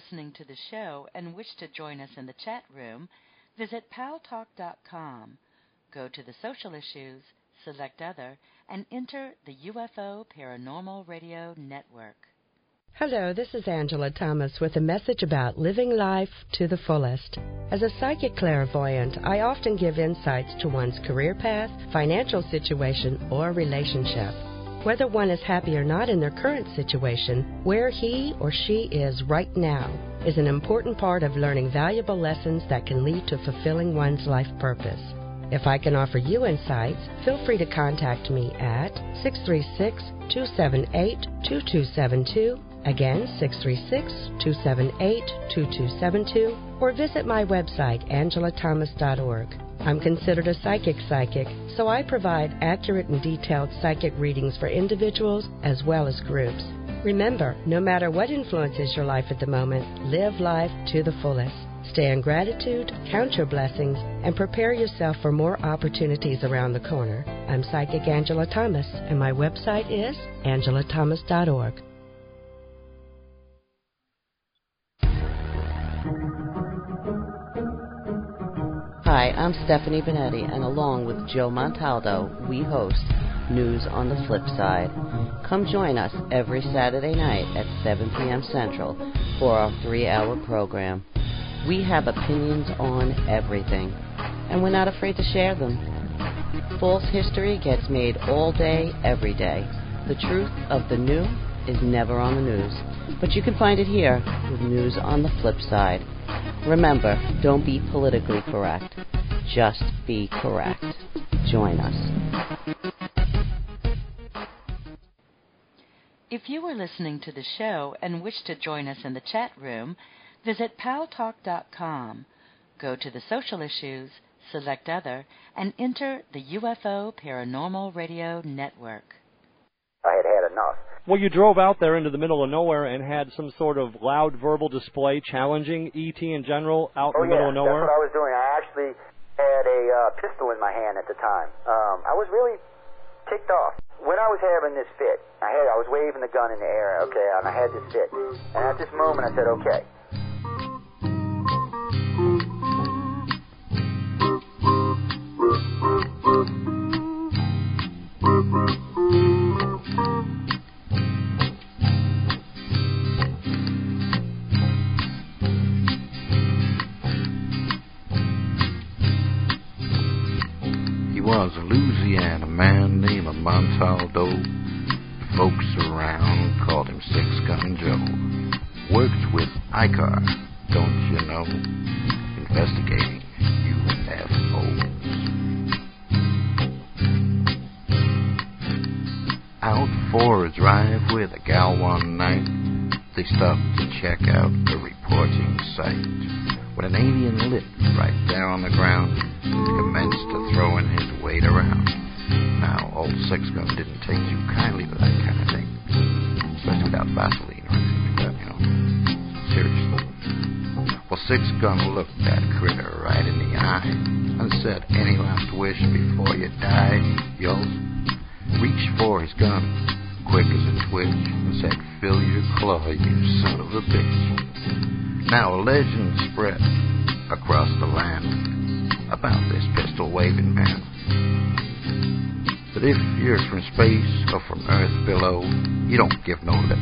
listening to the show and wish to join us in the chat room, visit paltalk.com. Go to the social issues, select other, and enter the UFO Paranormal Radio Network. Hello, this is Angela Thomas with a message about living life to the fullest. As a psychic clairvoyant, I often give insights to one's career path, financial situation, or relationship. Whether one is happy or not in their current situation, where he or she is right now is an important part of learning valuable lessons that can lead to fulfilling one's life purpose. If I can offer you insights, feel free to contact me at 636 278 2272 Again, 636-278-2272 or visit my website, angelathomas.org. I'm considered a psychic psychic, so I provide accurate and detailed psychic readings for individuals as well as groups. Remember, no matter what influences your life at the moment, live life to the fullest. Stay in gratitude, count your blessings, and prepare yourself for more opportunities around the corner. I'm Psychic Angela Thomas, and my website is angelathomas.org. Hi, I'm Stephanie Benetti, and along with Joe Montaldo, we host News on the Flip Side. Come join us every Saturday night at 7 p.m. Central for our three hour program. We have opinions on everything, and we're not afraid to share them. False history gets made all day, every day. The truth of the new is never on the news, but you can find it here with News on the Flip Side. Remember, don't be politically correct. Just be correct. Join us. If you are listening to the show and wish to join us in the chat room, visit paltalk.com. Go to the social issues, select other, and enter the UFO Paranormal Radio Network. I had had enough. Well, you drove out there into the middle of nowhere and had some sort of loud verbal display challenging ET in general out oh, in the middle of nowhere. That's what I was doing. I actually had a uh, pistol in my hand at the time. Um, I was really ticked off. When I was having this fit, I had I was waving the gun in the air, okay, and I had this fit. And at this moment, I said, okay. He was a Louisiana man named Montaldo. Folks around called him Six Gun Joe. Worked with Icar, don't you know? Investigating UFOs. Out for a drive with a gal one night. They stopped to check out the reporting site. When an alien lit right there on the ground, commenced to throwing his weight around. Now, old Six Gun didn't take too kindly to that kind of thing, especially without Vaseline or anything like that, you know. Seriously. Well, Six Gun looked that critter right in the eye and said, Any last wish before you die, yo? reach for his gun, quick as a twitch, and said, Fill your claw, you son of a bitch. Now a legend spread across the land about this pistol waving man. But if you're from space or from Earth below, you don't give no lip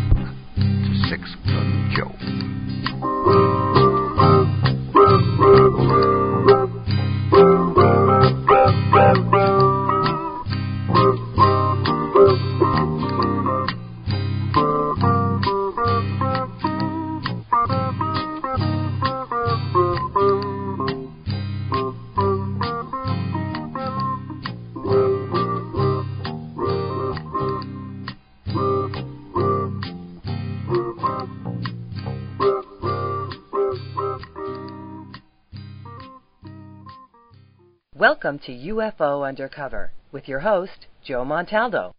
to Six Gun Joe. Welcome to UFO Undercover with your host, Joe Montaldo.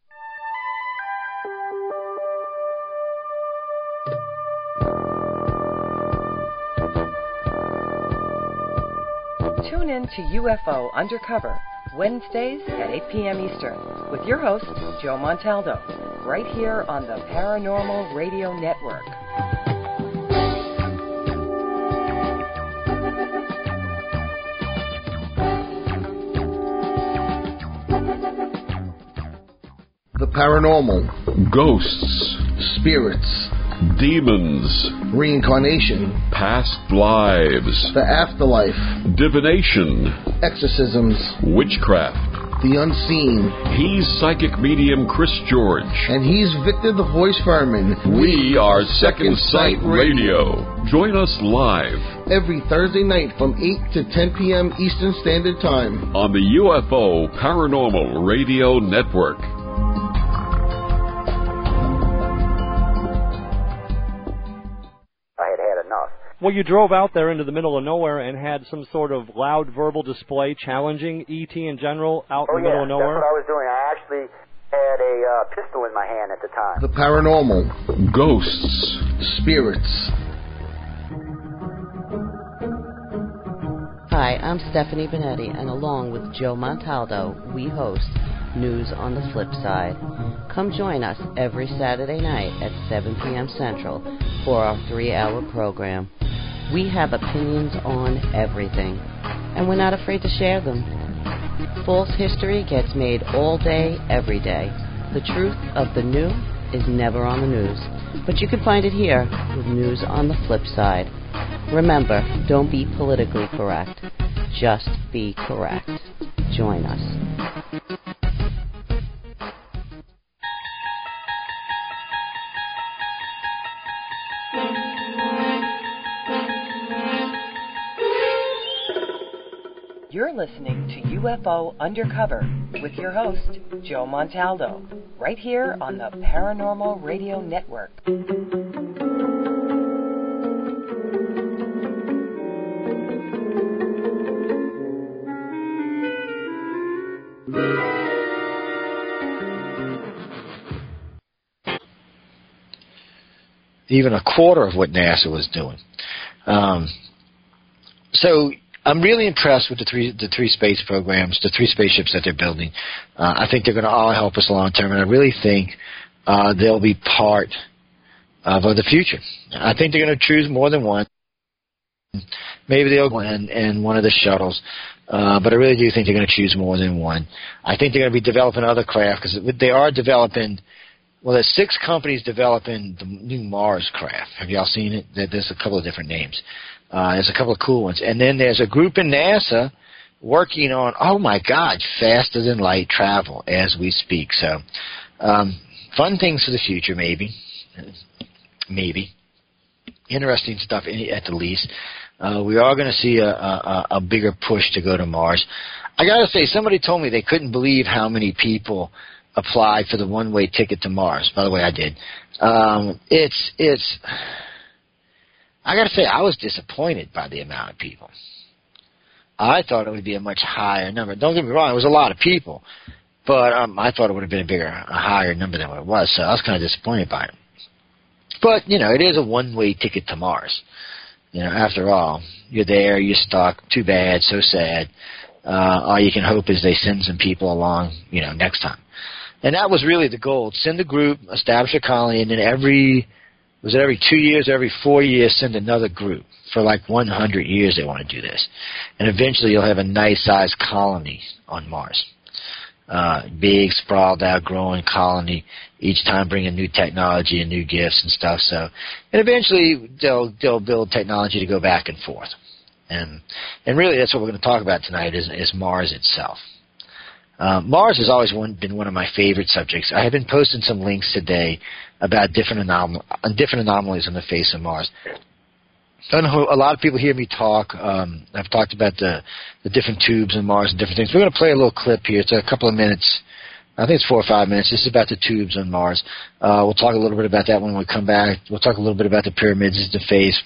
Tune in to UFO Undercover Wednesdays at 8 p.m. Eastern with your host, Joe Montaldo, right here on the Paranormal Radio Network. Paranormal, ghosts, spirits, demons, reincarnation, past lives, the afterlife, divination, exorcisms, witchcraft, the unseen. He's psychic medium Chris George. And he's Victor the Voice Furman. We are Second Sight Radio. Join us live every Thursday night from 8 to 10 p.m. Eastern Standard Time on the UFO Paranormal Radio Network. Well, you drove out there into the middle of nowhere and had some sort of loud verbal display challenging ET in general out oh, in the yeah, middle of nowhere. that's what I was doing. I actually had a uh, pistol in my hand at the time. The paranormal, ghosts, spirits. Hi, I'm Stephanie Benetti, and along with Joe Montaldo, we host News on the Flip Side. Come join us every Saturday night at 7 p.m. Central for our three hour program. We have opinions on everything, and we're not afraid to share them. False history gets made all day, every day. The truth of the new is never on the news, but you can find it here with News on the Flip Side. Remember, don't be politically correct, just be correct. Join us. You're listening to UFO Undercover with your host, Joe Montaldo, right here on the Paranormal Radio Network. Even a quarter of what NASA was doing. Um, so I'm really impressed with the three the three space programs, the three spaceships that they're building. Uh, I think they're going to all help us long term, and I really think uh, they'll be part of uh, the future. I think they're going to choose more than one. Maybe they'll go in, in one of the shuttles, uh, but I really do think they're going to choose more than one. I think they're going to be developing other craft because they are developing. Well, there's six companies developing the new Mars craft. Have y'all seen it? There's a couple of different names. Uh, there's a couple of cool ones. And then there's a group in NASA working on, oh my God, faster than light travel as we speak. So, um, fun things for the future, maybe. Maybe. Interesting stuff at the least. Uh, we are going to see a, a, a bigger push to go to Mars. I got to say, somebody told me they couldn't believe how many people applied for the one-way ticket to Mars. By the way, I did. Um, it's it's I got to say, I was disappointed by the amount of people. I thought it would be a much higher number. Don't get me wrong; it was a lot of people, but um, I thought it would have been a bigger, a higher number than what it was. So I was kind of disappointed by it. But you know, it is a one-way ticket to Mars. You know, after all, you're there, you're stuck. Too bad, so sad. Uh, all you can hope is they send some people along, you know, next time. And that was really the goal: send a group, establish a colony, and then every was it every two years, or every four years, send another group. For like 100 years, they want to do this. And eventually, you'll have a nice sized colony on Mars. Uh, big, sprawled out, growing colony, each time bringing new technology and new gifts and stuff. So, and eventually, they'll, they'll build technology to go back and forth. And, and really, that's what we're going to talk about tonight is, is Mars itself. Uh, Mars has always one, been one of my favorite subjects. I have been posting some links today about different, anom- different anomalies on the face of Mars. I know a lot of people hear me talk. Um, I've talked about the, the different tubes in Mars and different things. We're going to play a little clip here. It's a couple of minutes. I think it's four or five minutes. This is about the tubes on Mars. Uh, we'll talk a little bit about that when we come back. We'll talk a little bit about the pyramids, the face,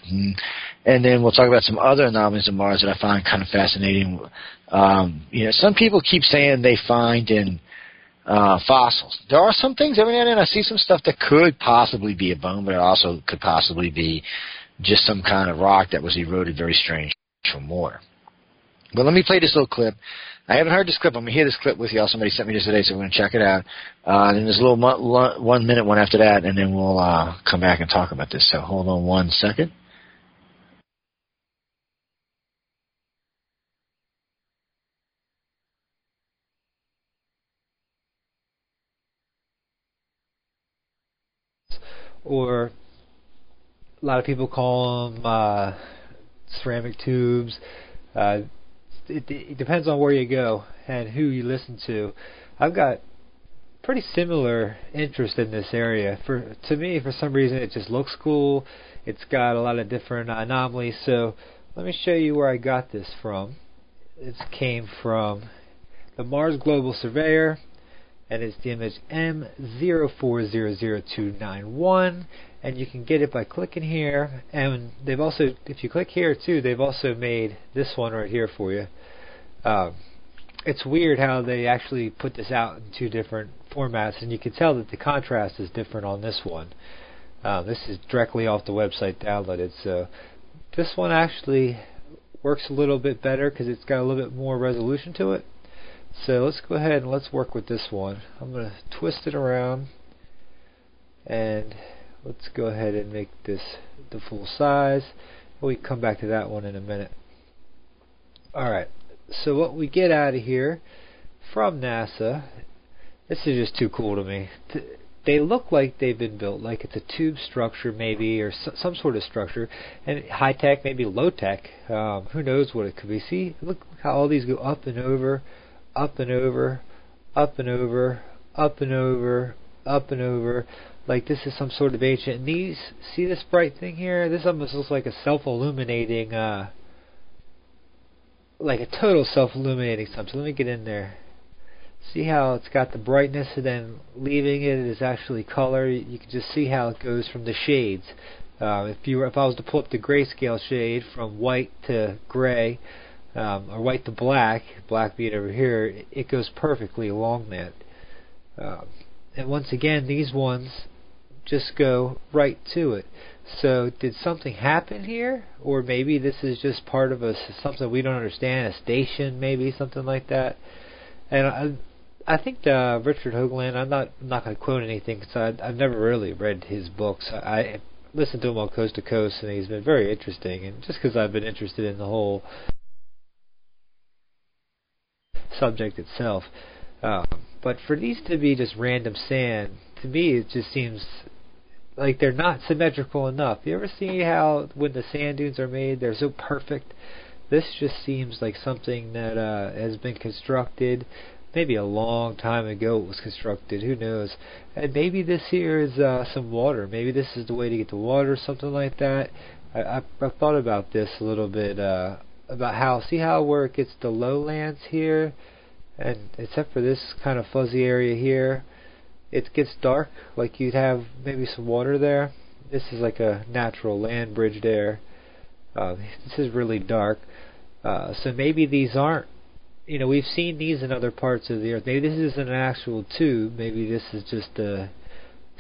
and then we'll talk about some other anomalies on Mars that I find kind of fascinating. Um, you know, some people keep saying they find in uh, fossils. There are some things every now and then I see some stuff that could possibly be a bone, but it also could possibly be just some kind of rock that was eroded very strange from water. But let me play this little clip. I haven't heard this clip. I'm going to hear this clip with y'all. Somebody sent me this today, so we're going to check it out. Uh, and there's a little mo- one minute one after that, and then we'll uh, come back and talk about this. So hold on one second. or a lot of people call them uh, ceramic tubes. Uh, it, it depends on where you go and who you listen to. I've got pretty similar interest in this area. For to me, for some reason, it just looks cool. It's got a lot of different anomalies. So let me show you where I got this from. It came from the Mars Global Surveyor, and it's the image M0400291, and you can get it by clicking here. And they've also, if you click here too, they've also made this one right here for you. Um, it's weird how they actually put this out in two different formats, and you can tell that the contrast is different on this one. Um, this is directly off the website downloaded, so this one actually works a little bit better because it's got a little bit more resolution to it. So let's go ahead and let's work with this one. I'm going to twist it around and let's go ahead and make this the full size. We come back to that one in a minute. Alright, so what we get out of here from NASA, this is just too cool to me. They look like they've been built, like it's a tube structure maybe, or some sort of structure, and high tech, maybe low tech. Um, who knows what it could be? See, look how all these go up and over, up and over, up and over, up and over, up and over. Like this is some sort of ancient. And these, see this bright thing here? This almost looks like a self-illuminating. uh like a total self-illuminating something. Let me get in there. See how it's got the brightness and then leaving it is actually color. You can just see how it goes from the shades. Uh, if you were, if I was to pull up the grayscale shade from white to gray, um, or white to black, black being over here, it goes perfectly along that. Um, and once again, these ones just go right to it. So did something happen here, or maybe this is just part of a something we don't understand, a station, maybe something like that. And I, I think uh, Richard Hoagland. I'm not I'm not going to quote anything because I've never really read his books. I, I listened to him on Coast to Coast, and he's been very interesting. And just because I've been interested in the whole subject itself, uh, but for these to be just random sand, to me it just seems like they're not symmetrical enough. You ever see how when the sand dunes are made, they're so perfect? This just seems like something that uh, has been constructed. Maybe a long time ago it was constructed. Who knows? And maybe this here is uh, some water. Maybe this is the way to get the water, or something like that. I, I've, I've thought about this a little bit uh, about how see how where it gets the lowlands here, and except for this kind of fuzzy area here it gets dark, like you'd have maybe some water there. This is like a natural land bridge there. Uh, this is really dark. Uh, so maybe these aren't, you know, we've seen these in other parts of the earth. Maybe this isn't an actual tube. Maybe this is just a, uh,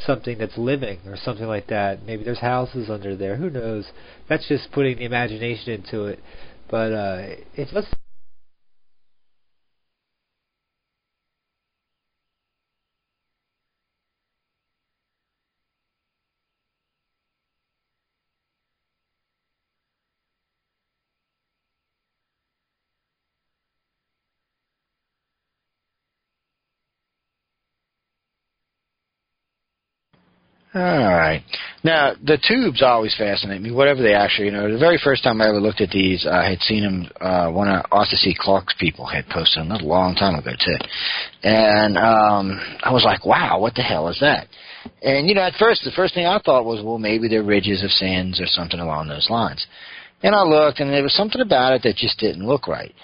something that's living or something like that. Maybe there's houses under there. Who knows? That's just putting the imagination into it. But uh, if let's All right. Now the tubes always fascinate me. Whatever they actually, you know, the very first time I ever looked at these, I had seen them. Uh, one of Arthur C. Clarke's people had posted them a long time ago too, and um, I was like, "Wow, what the hell is that?" And you know, at first, the first thing I thought was, "Well, maybe they're ridges of sands or something along those lines." And I looked, and there was something about it that just didn't look right.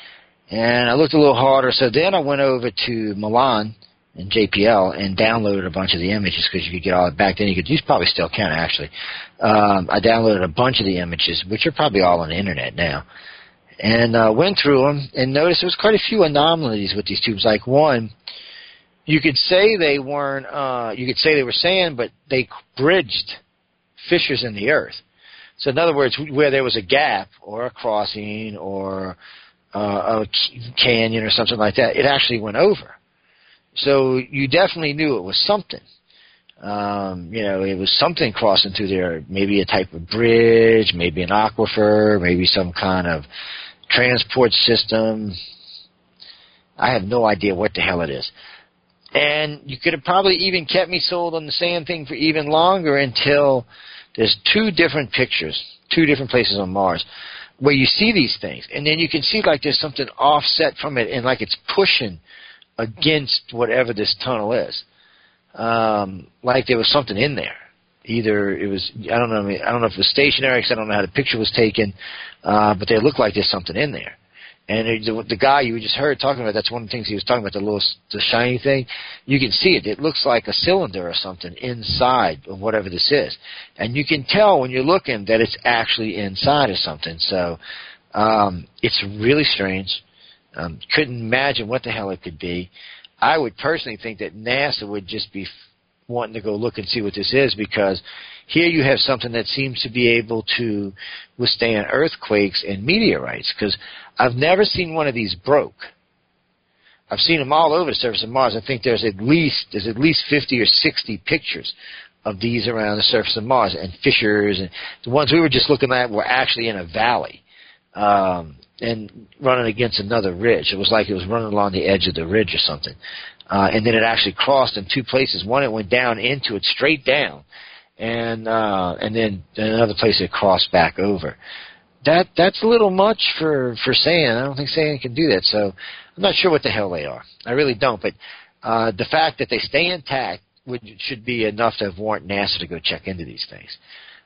And I looked a little harder, so then I went over to Malin in JPL and downloaded a bunch of the images because you could get all it back then. You could, you probably still can actually. Um, I downloaded a bunch of the images, which are probably all on the internet now, and uh, went through them and noticed there was quite a few anomalies with these tubes. Like one, you could say they weren't. Uh, you could say they were sand, but they bridged fissures in the earth. So in other words, where there was a gap or a crossing or uh, a canyon or something like that, it actually went over. So you definitely knew it was something. Um, you know, it was something crossing through there. Maybe a type of bridge, maybe an aquifer, maybe some kind of transport system. I have no idea what the hell it is. and you could have probably even kept me sold on the sand thing for even longer until there's two different pictures, two different places on Mars where you see these things, and then you can see like there's something offset from it, and like it's pushing against whatever this tunnel is, um, like there was something in there. Either it was I don't know I don't know if it was stationary because I don't know how the picture was taken, uh, but they look like there's something in there. And the, the guy you just heard talking about, that's one of the things he was talking about, the little the shiny thing. You can see it. It looks like a cylinder or something inside of whatever this is. And you can tell when you're looking that it's actually inside of something. So um, it's really strange. Um, couldn't imagine what the hell it could be. I would personally think that NASA would just be wanting to go look and see what this is because here you have something that seems to be able to withstand earthquakes and meteorites because I've never seen one of these broke. I've seen them all over the surface of Mars. I think there's at least there's at least 50 or 60 pictures of these around the surface of Mars and fissures and the ones we were just looking at were actually in a valley um, and running against another ridge. It was like it was running along the edge of the ridge or something. Uh, and then it actually crossed in two places. One it went down into it straight down, and uh, and then another place it crossed back over that that's a little much for for sand. I don't think sand can do that. So I'm not sure what the hell they are. I really don't. But uh, the fact that they stay intact would should be enough to warrant NASA to go check into these things.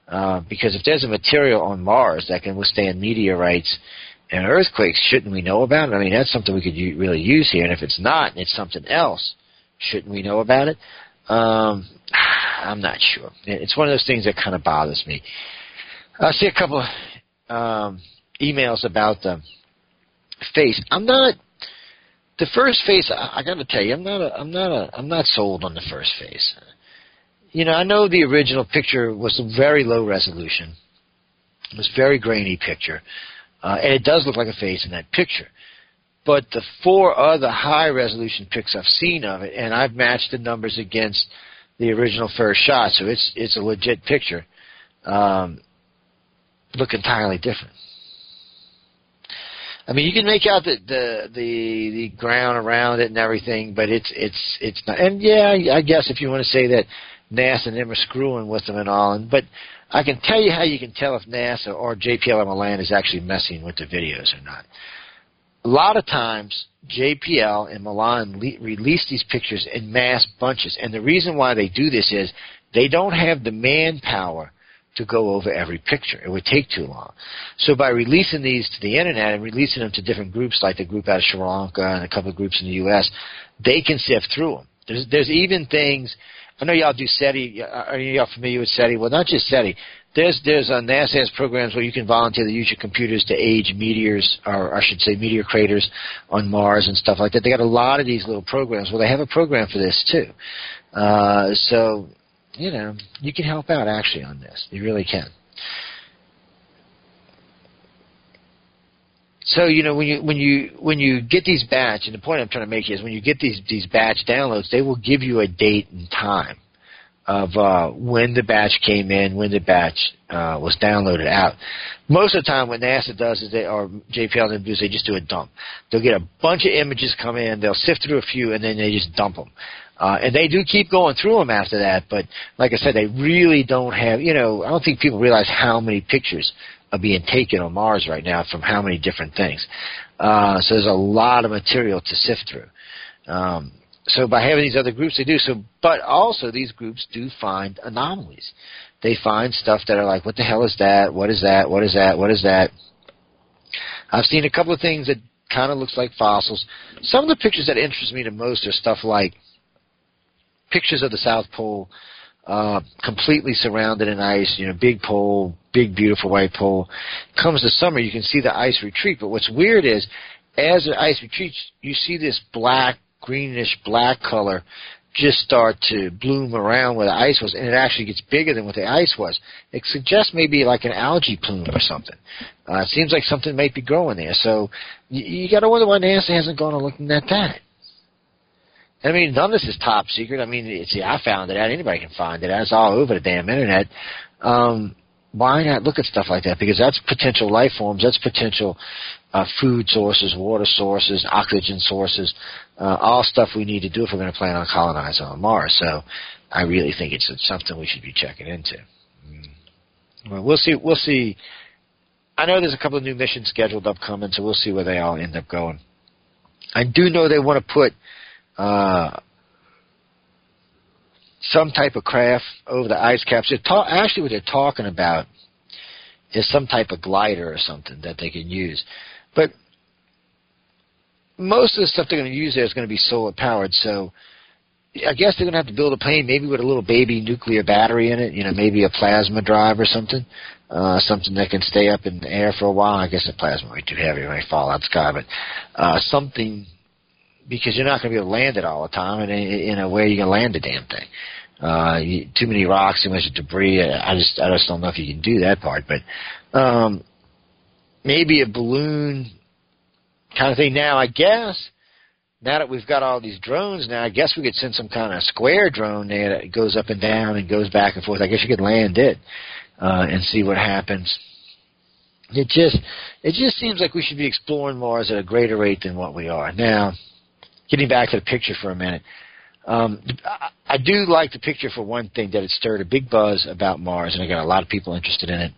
Uh, because if there's a material on Mars that can withstand meteorites and earthquakes, shouldn't we know about it? I mean, that's something we could u- really use here. And if it's not, and it's something else, shouldn't we know about it? Um, I'm not sure. It's one of those things that kind of bothers me. I see a couple of um, emails about the face. I'm not the first face. I, I got to tell you, I'm not. A, I'm not. A, I'm not sold on the first face. You know, I know the original picture was a very low resolution. It was very grainy picture, uh, and it does look like a face in that picture. But the four other high resolution pics I've seen of it, and I've matched the numbers against the original first shot, so it's it's a legit picture. Um, look entirely different. I mean, you can make out the the the, the ground around it and everything, but it's it's it's not. And yeah, I guess if you want to say that NASA and them are screwing with them and all, and but I can tell you how you can tell if NASA or JPL or Malin is actually messing with the videos or not. A lot of times, JPL and Malin le- release these pictures in mass bunches, and the reason why they do this is they don't have the manpower to go over every picture. It would take too long. So by releasing these to the internet and releasing them to different groups, like the group out of Sri Lanka and a couple of groups in the U.S., they can sift through them. There's, there's even things. I know y'all do SETI. Are y'all familiar with SETI? Well, not just SETI. There's there's uh, NASA has programs where you can volunteer to use your computers to age meteors, or I should say meteor craters on Mars and stuff like that. They got a lot of these little programs. Well, they have a program for this too. Uh, so you know, you can help out actually on this. You really can. So you know when you when you when you get these batch, and the point I'm trying to make is when you get these these batch downloads, they will give you a date and time of uh, when the batch came in, when the batch uh, was downloaded out. Most of the time, what NASA does is they or JPL is they just do a dump. They'll get a bunch of images come in, they'll sift through a few, and then they just dump them. Uh, and they do keep going through them after that, but like I said, they really don't have, you know, I don't think people realize how many pictures are being taken on Mars right now from how many different things. Uh, so there's a lot of material to sift through. Um, so by having these other groups, they do so. But also, these groups do find anomalies. They find stuff that are like, what the hell is that? What is that? What is that? What is that? I've seen a couple of things that kind of looks like fossils. Some of the pictures that interest me the most are stuff like pictures of the South Pole uh, completely surrounded in ice. You know, big pole, big beautiful white pole. Comes the summer, you can see the ice retreat. But what's weird is, as the ice retreats, you see this black, greenish black color just start to bloom around where the ice was, and it actually gets bigger than what the ice was. It suggests maybe like an algae plume or something. Uh, it seems like something might be growing there. So you, you got to wonder why NASA hasn't gone and looking at that. I mean, none of this is top secret. I mean, see, I found it out. Anybody can find it. It's all over the damn internet. Um, why not look at stuff like that? Because that's potential life forms. That's potential uh, food sources, water sources, oxygen sources, uh, all stuff we need to do if we're going to plan on colonizing on Mars. So I really think it's, it's something we should be checking into. Mm. Well, we'll see. We'll see. I know there's a couple of new missions scheduled upcoming, so we'll see where they all end up going. I do know they want to put uh, some type of craft over the ice caps. They're ta- actually, what they're talking about is some type of glider or something that they can use. But most of the stuff they're going to use there is going to be solar powered. So I guess they're going to have to build a plane, maybe with a little baby nuclear battery in it. You know, maybe a plasma drive or something, uh, something that can stay up in the air for a while. I guess the plasma might be too heavy; it might fall out of the sky. But uh, something because you're not going to be able to land it all the time, and in a way you can land the damn thing. Uh, too many rocks, too much debris. I just, I just don't know if you can do that part. But um, maybe a balloon kind of thing. Now, I guess now that we've got all these drones, now I guess we could send some kind of square drone there that goes up and down and goes back and forth. I guess you could land it uh, and see what happens. It just, it just seems like we should be exploring Mars at a greater rate than what we are now getting back to the picture for a minute, um, I do like the picture for one thing that it stirred a big buzz about Mars, and I got a lot of people interested in it.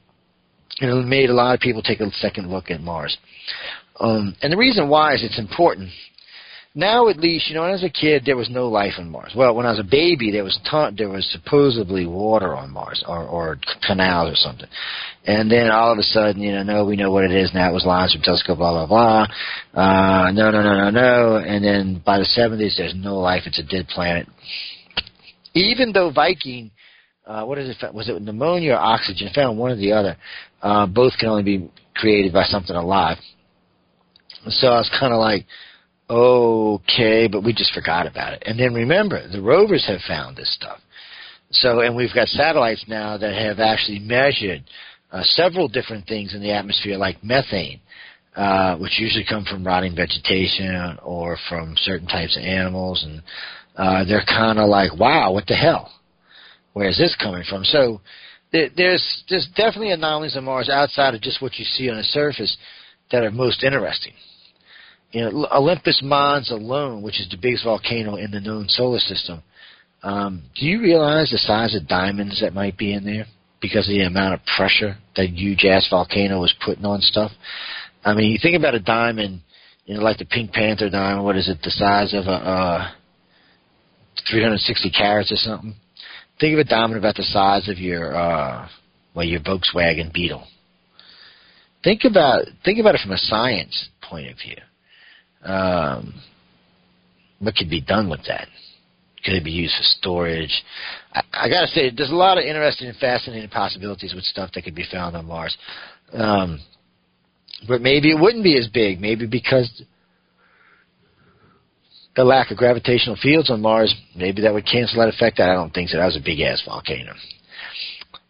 And it made a lot of people take a second look at Mars. Um, and the reason why is it's important now at least, you know, as a kid, there was no life on Mars. Well, when I was a baby, there was ta- there was supposedly water on Mars or, or canals or something. And then all of a sudden, you know, no, we know what it is now. It was launched from telescope, blah blah blah. Uh, no, no, no, no, no. And then by the 70s, there's no life. It's a dead planet. Even though Viking, uh, what is it? Was it pneumonia or oxygen? Found one or the other. Uh, both can only be created by something alive. So I was kind of like okay, but we just forgot about it. And then remember, the rovers have found this stuff. So, and we've got satellites now that have actually measured uh, several different things in the atmosphere, like methane, uh, which usually come from rotting vegetation or from certain types of animals, and uh, they're kind of like, wow, what the hell? Where's this coming from? So, there's there's definitely anomalies on Mars outside of just what you see on the surface that are most interesting you know, Olympus Mons alone, which is the biggest volcano in the known solar system, um, do you realize the size of diamonds that might be in there because of the amount of pressure that huge ass volcano is putting on stuff? I mean, you think about a diamond, you know, like the Pink Panther diamond. What is it? The size of a uh, 360 carats or something. Think of a diamond about the size of your uh, well, your Volkswagen Beetle. Think about think about it from a science point of view um, what could be done with that? Could it be used for storage? I, I got to say, there's a lot of interesting and fascinating possibilities with stuff that could be found on Mars. Um, but maybe it wouldn't be as big. Maybe because the lack of gravitational fields on Mars, maybe that would cancel that effect. I don't think so. That was a big ass volcano.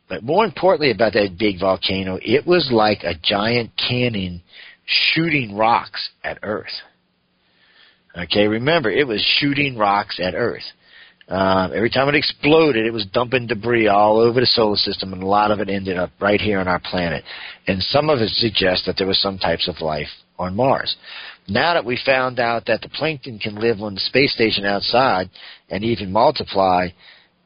But more importantly about that big volcano, it was like a giant cannon shooting rocks at Earth. Okay, remember, it was shooting rocks at Earth. Uh, every time it exploded, it was dumping debris all over the solar system, and a lot of it ended up right here on our planet. And some of it suggests that there was some types of life on Mars. Now that we found out that the plankton can live on the space station outside and even multiply,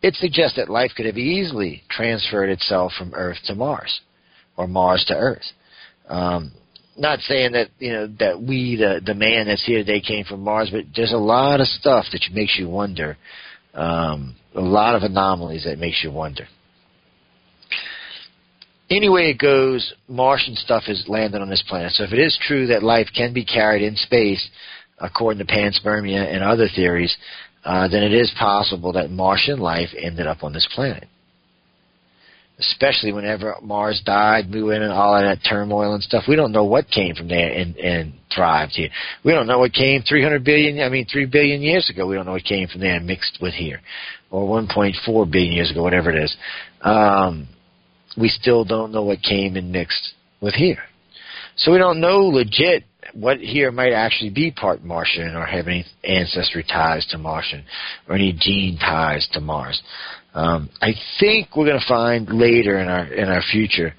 it suggests that life could have easily transferred itself from Earth to Mars, or Mars to Earth. Um, not saying that you know that we the the man that's here today came from Mars, but there's a lot of stuff that makes you wonder. Um, a lot of anomalies that makes you wonder. Anyway, it goes, Martian stuff has landed on this planet. So if it is true that life can be carried in space, according to panspermia and other theories, uh, then it is possible that Martian life ended up on this planet especially whenever Mars died, we went in all of that turmoil and stuff. We don't know what came from there and, and thrived here. We don't know what came 300 billion, I mean 3 billion years ago. We don't know what came from there and mixed with here. Or 1.4 billion years ago, whatever it is. Um, we still don't know what came and mixed with here. So we don't know legit what here might actually be part Martian or have any ancestry ties to Martian or any gene ties to Mars. Um, I think we're going to find later in our in our future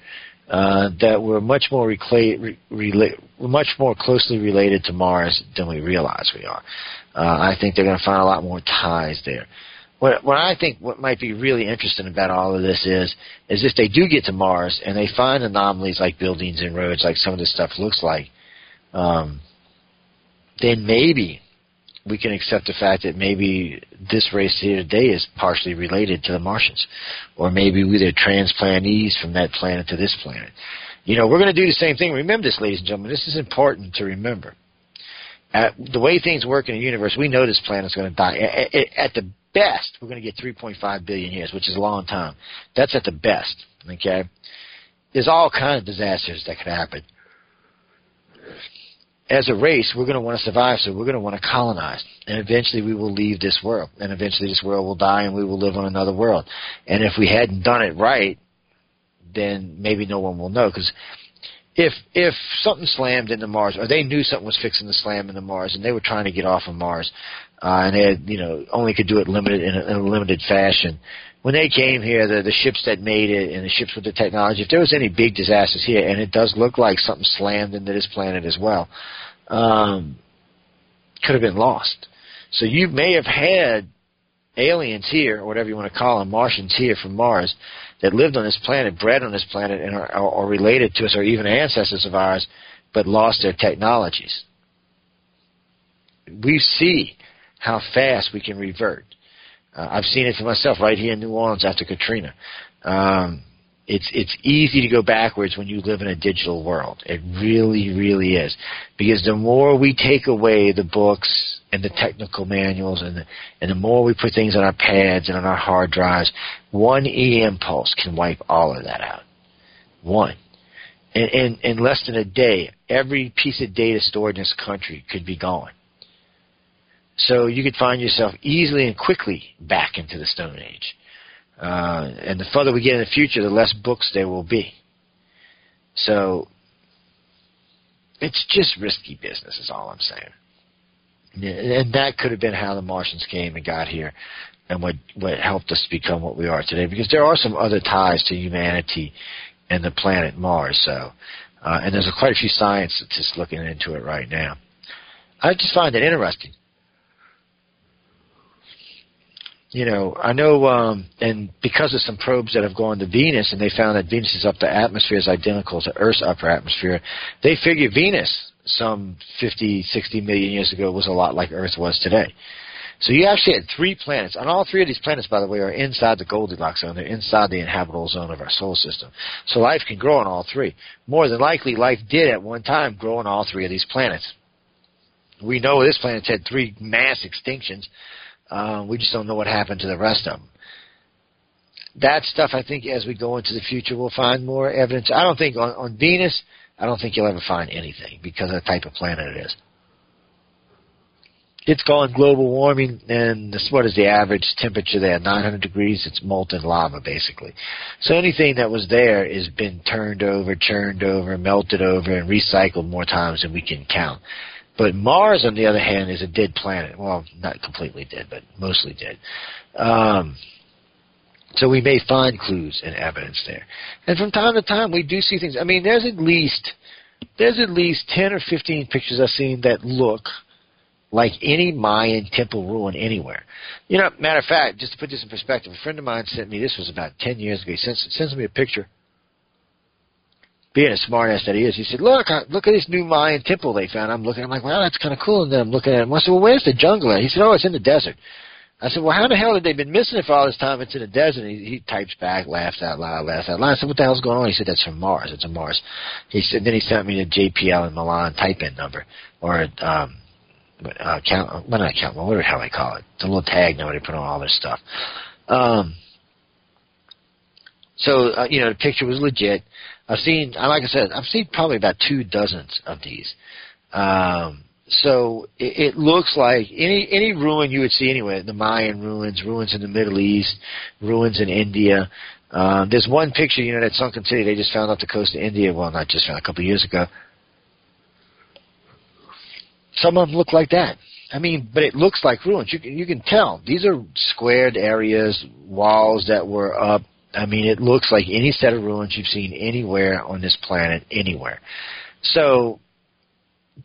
uh, that were much more recla- re- much more closely related to Mars than we realize we are. Uh, I think they're going to find a lot more ties there. What, what I think what might be really interesting about all of this is is if they do get to Mars and they find anomalies like buildings and roads, like some of this stuff looks like, um, then maybe we can accept the fact that maybe this race here today is partially related to the Martians, or maybe we are the transplantees from that planet to this planet. You know, we're going to do the same thing. Remember this, ladies and gentlemen. This is important to remember. At the way things work in the universe, we know this planet's going to die. At the best, we're going to get 3.5 billion years, which is a long time. That's at the best. Okay, there's all kinds of disasters that could happen as a race, we're going to want to survive, so we're going to want to colonize. And eventually we will leave this world. And eventually this world will die and we will live on another world. And if we hadn't done it right, then maybe no one will know. Because if if something slammed into Mars, or they knew something was fixing to slam into Mars, and they were trying to get off of Mars, uh, and they had, you know only could do it limited in a, in a limited fashion, when they came here, the, the ships that made it and the ships with the technology, if there was any big disasters here, and it does look like something slammed into this planet as well, um, could have been lost. So you may have had aliens here, or whatever you want to call them, Martians here from Mars, that lived on this planet, bred on this planet, and are, are related to us, or even ancestors of ours, but lost their technologies. We see how fast we can revert. Uh, I've seen it for myself right here in New Orleans after Katrina. Um, it's it's easy to go backwards when you live in a digital world. It really, really is, because the more we take away the books and the technical manuals, and the, and the more we put things on our pads and on our hard drives, one EM pulse can wipe all of that out. One. In, in, in less than a day, every piece of data stored in this country could be gone. So you could find yourself easily and quickly back into the Stone Age. Uh, and the further we get in the future, the less books there will be. So it's just risky business, is all I'm saying. And that could have been how the Martians came and got here, and what what helped us become what we are today. Because there are some other ties to humanity and the planet Mars. So, uh, and there's a, quite a few scientists looking into it right now. I just find it interesting you know, I know, um, and because of some probes that have gone to Venus, and they found that Venus's upper atmosphere is identical to Earth's upper atmosphere, they figure Venus some 50, 60 million years ago was a lot like Earth was today. So you actually had three planets, and all three of these planets, by the way, are inside the Goldilocks zone. They're inside the inhabitable zone of our solar system. So life can grow on all three. More than likely, life did at one time grow on all three of these planets. We know this planet's had three mass extinctions uh, we just don't know what happened to the rest of them. That stuff, I think, as we go into the future, we'll find more evidence. I don't think on, on Venus, I don't think you'll ever find anything because of the type of planet it is. It's global warming, and this, what is the average temperature there? 900 degrees. It's molten lava, basically. So anything that was there has been turned over, churned over, melted over, and recycled more times than we can count. But Mars, on the other hand, is a dead planet. Well, not completely dead, but mostly dead. Um, so we may find clues and evidence there. And from time to time, we do see things. I mean, there's at least there's at least ten or fifteen pictures I've seen that look like any Mayan temple ruin anywhere. You know, matter of fact, just to put this in perspective, a friend of mine sent me. This was about ten years ago. He sends, sends me a picture being a smartass that he is, he said, "Look, look at this new Mayan temple they found." I'm looking. I'm like, "Wow, that's kind of cool." And then I'm looking at him. I said, "Well, where's the jungle at?" He said, "Oh, it's in the desert." I said, "Well, how the hell had they been missing it for all this time? It's in the desert." And he, he types back, laughs out loud, laughs out loud. I said, "What the hell's going on?" He said, "That's from Mars. It's a Mars." He said, then he sent me the JPL in Malin type-in number or um, uh, count. Well, not count. What the hell they call it? A little tag number they put on all this stuff. Um, so uh, you know, the picture was legit. I've seen, like I said, I've seen probably about two dozens of these. Um, so it, it looks like any any ruin you would see anywhere, the Mayan ruins, ruins in the Middle East, ruins in India. Um, there's one picture, you know, that sunken city they just found off the coast of India. Well, not just found a couple of years ago. Some of them look like that. I mean, but it looks like ruins. You can you can tell these are squared areas, walls that were up I mean, it looks like any set of ruins you've seen anywhere on this planet, anywhere. So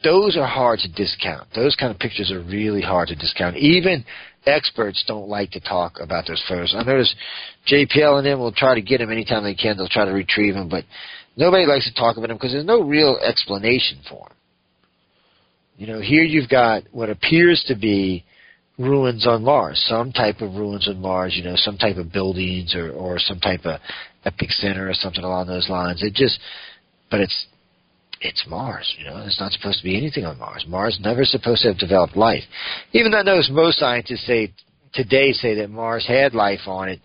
those are hard to discount. Those kind of pictures are really hard to discount. Even experts don't like to talk about those photos. I notice JPL and them will try to get them anytime they can. They'll try to retrieve them, but nobody likes to talk about them because there's no real explanation for them. You know, here you've got what appears to be ruins on Mars, some type of ruins on Mars, you know, some type of buildings or, or some type of epic center or something along those lines. It just, but it's, it's Mars, you know, it's not supposed to be anything on Mars. Mars never supposed to have developed life. Even though most scientists say, today say that Mars had life on it,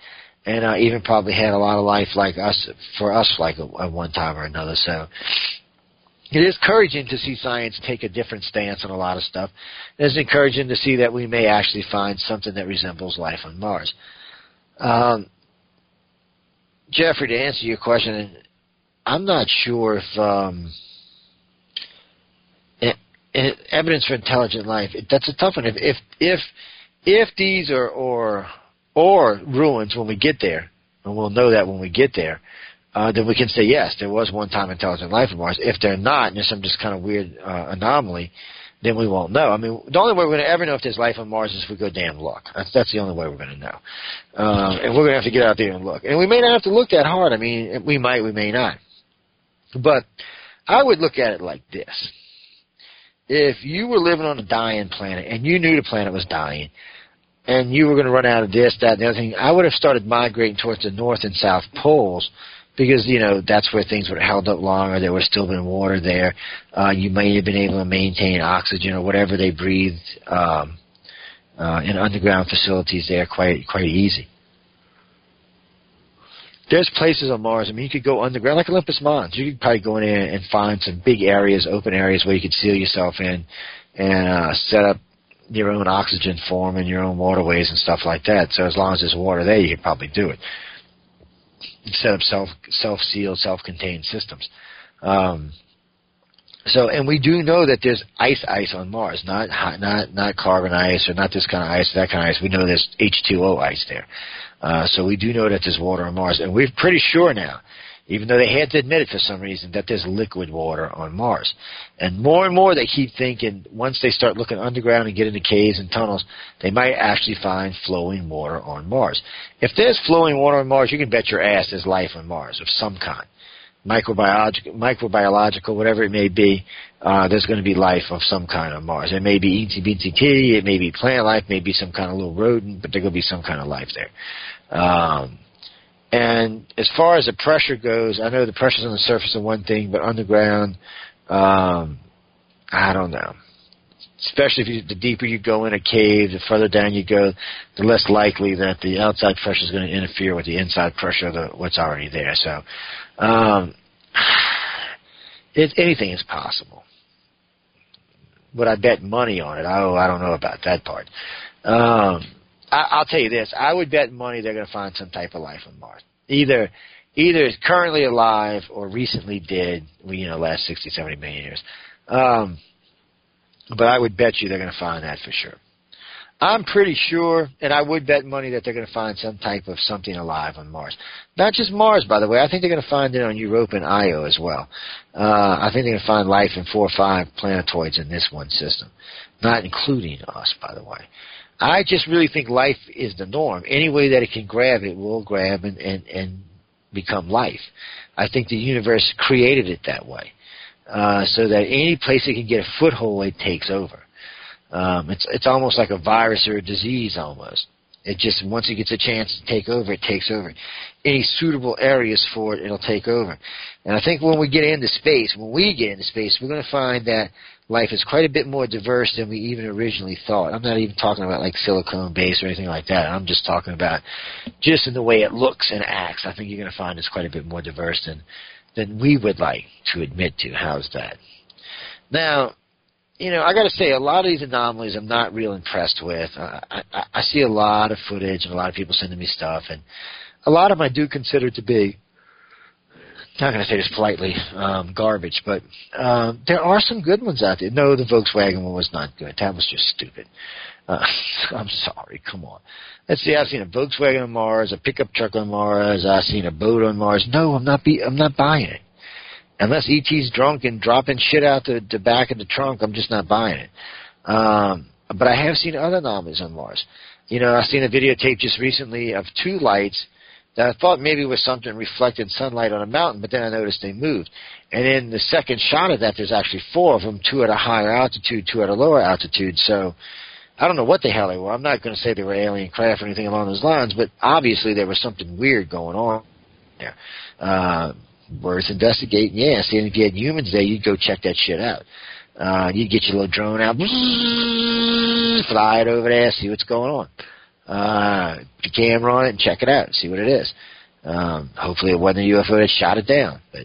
and uh, even probably had a lot of life like us, for us like at one time or another. So, it is encouraging to see science take a different stance on a lot of stuff. It's encouraging to see that we may actually find something that resembles life on Mars. Um, Jeffrey, to answer your question, I'm not sure if um, it, it, evidence for intelligent life. It, that's a tough one. If if if, if these are or or ruins when we get there, and we'll know that when we get there uh, then we can say yes, there was one time intelligent life on Mars. If they're not, and there's some just kind of weird uh, anomaly, then we won't know. I mean, the only way we're going to ever know if there's life on Mars is if we go damn look. That's that's the only way we're going to know. Um, and we're going to have to get out there and look. And we may not have to look that hard. I mean, we might, we may not. But I would look at it like this: if you were living on a dying planet and you knew the planet was dying, and you were going to run out of this, that, and the other thing, I would have started migrating towards the north and south poles because you know that's where things would have held up longer. There would still been water there. Uh, you may have been able to maintain oxygen or whatever they breathed um, uh, in underground facilities there quite quite easy. There's places on Mars. I mean, you could go underground, like Olympus Mons. You could probably go in there and find some big areas, open areas where you could seal yourself in and uh, set up your own oxygen form and your own waterways and stuff like that. So as long as there's water there, you could probably do it set up self self sealed, self contained systems. Um, so, and we do know that there's ice ice on Mars, not not not carbon ice or not this kind of ice, that kind of ice. We know there's H2O ice there. Uh, so we do know that there's water on Mars, and we're pretty sure now even though they had to admit it for some reason, that there's liquid water on Mars. And more and more they keep thinking once they start looking underground and get into caves and tunnels, they might actually find flowing water on Mars. If there's flowing water on Mars, you can bet your ass there's life on Mars of some kind. Microbiological, microbiological, whatever it may be, uh, there's going to be life of some kind on Mars. It may be eensy it may be plant life, maybe some kind of little rodent, but there's going to be some kind of life there. Um, and as far as the pressure goes, I know the pressures on the surface are one thing, but underground, um, I don't know. Especially if you, the deeper you go in a cave, the further down you go, the less likely that the outside pressure is going to interfere with the inside pressure of the, what's already there. So, um, it, anything is possible. Would I bet money on it? Oh, I don't know about that part. Um, I, I'll tell you this: I would bet money they're going to find some type of life on Mars. Either, either is currently alive or recently did. You know, last sixty, seventy million years. Um, but I would bet you they're going to find that for sure. I'm pretty sure, and I would bet money that they're going to find some type of something alive on Mars. Not just Mars, by the way. I think they're going to find it on Europa and Io as well. Uh, I think they're going to find life in four or five planetoids in this one system, not including us, by the way. I just really think life is the norm. Any way that it can grab, it will grab and, and, and become life. I think the universe created it that way. Uh, so that any place it can get a foothold, it takes over. Um, it's it's almost like a virus or a disease almost. It just once it gets a chance to take over, it takes over. Any suitable areas for it, it'll take over. And I think when we get into space, when we get into space, we're going to find that life is quite a bit more diverse than we even originally thought. I'm not even talking about like silicone base or anything like that. I'm just talking about just in the way it looks and acts. I think you're going to find it's quite a bit more diverse than than we would like to admit to. How's that? Now, you know, I got to say, a lot of these anomalies I'm not real impressed with. I, I, I see a lot of footage and a lot of people sending me stuff, and a lot of them I do consider to be how can I say this politely, um, garbage, but uh, there are some good ones out there. No, the Volkswagen one was not good. That was just stupid. Uh, I'm sorry, come on. Let's see. I've seen a Volkswagen on Mars, a pickup truck on Mars. I've seen a boat on Mars. No, I'm not. Be, I'm not buying it. Unless ET's drunk and dropping shit out the, the back of the trunk, I'm just not buying it. Um, but I have seen other anomalies on Mars. You know, I've seen a videotape just recently of two lights that I thought maybe was something reflected sunlight on a mountain, but then I noticed they moved. And in the second shot of that, there's actually four of them, two at a higher altitude, two at a lower altitude. So I don't know what the hell they were. I'm not going to say they were alien craft or anything along those lines, but obviously there was something weird going on there. Uh, worth investigating. Yeah, see, if you had humans there, you'd go check that shit out. Uh, you'd get your little drone out, fly it over there, see what's going on uh, a camera on it and check it out and see what it is. Um, hopefully it wasn't a UFO that shot it down. But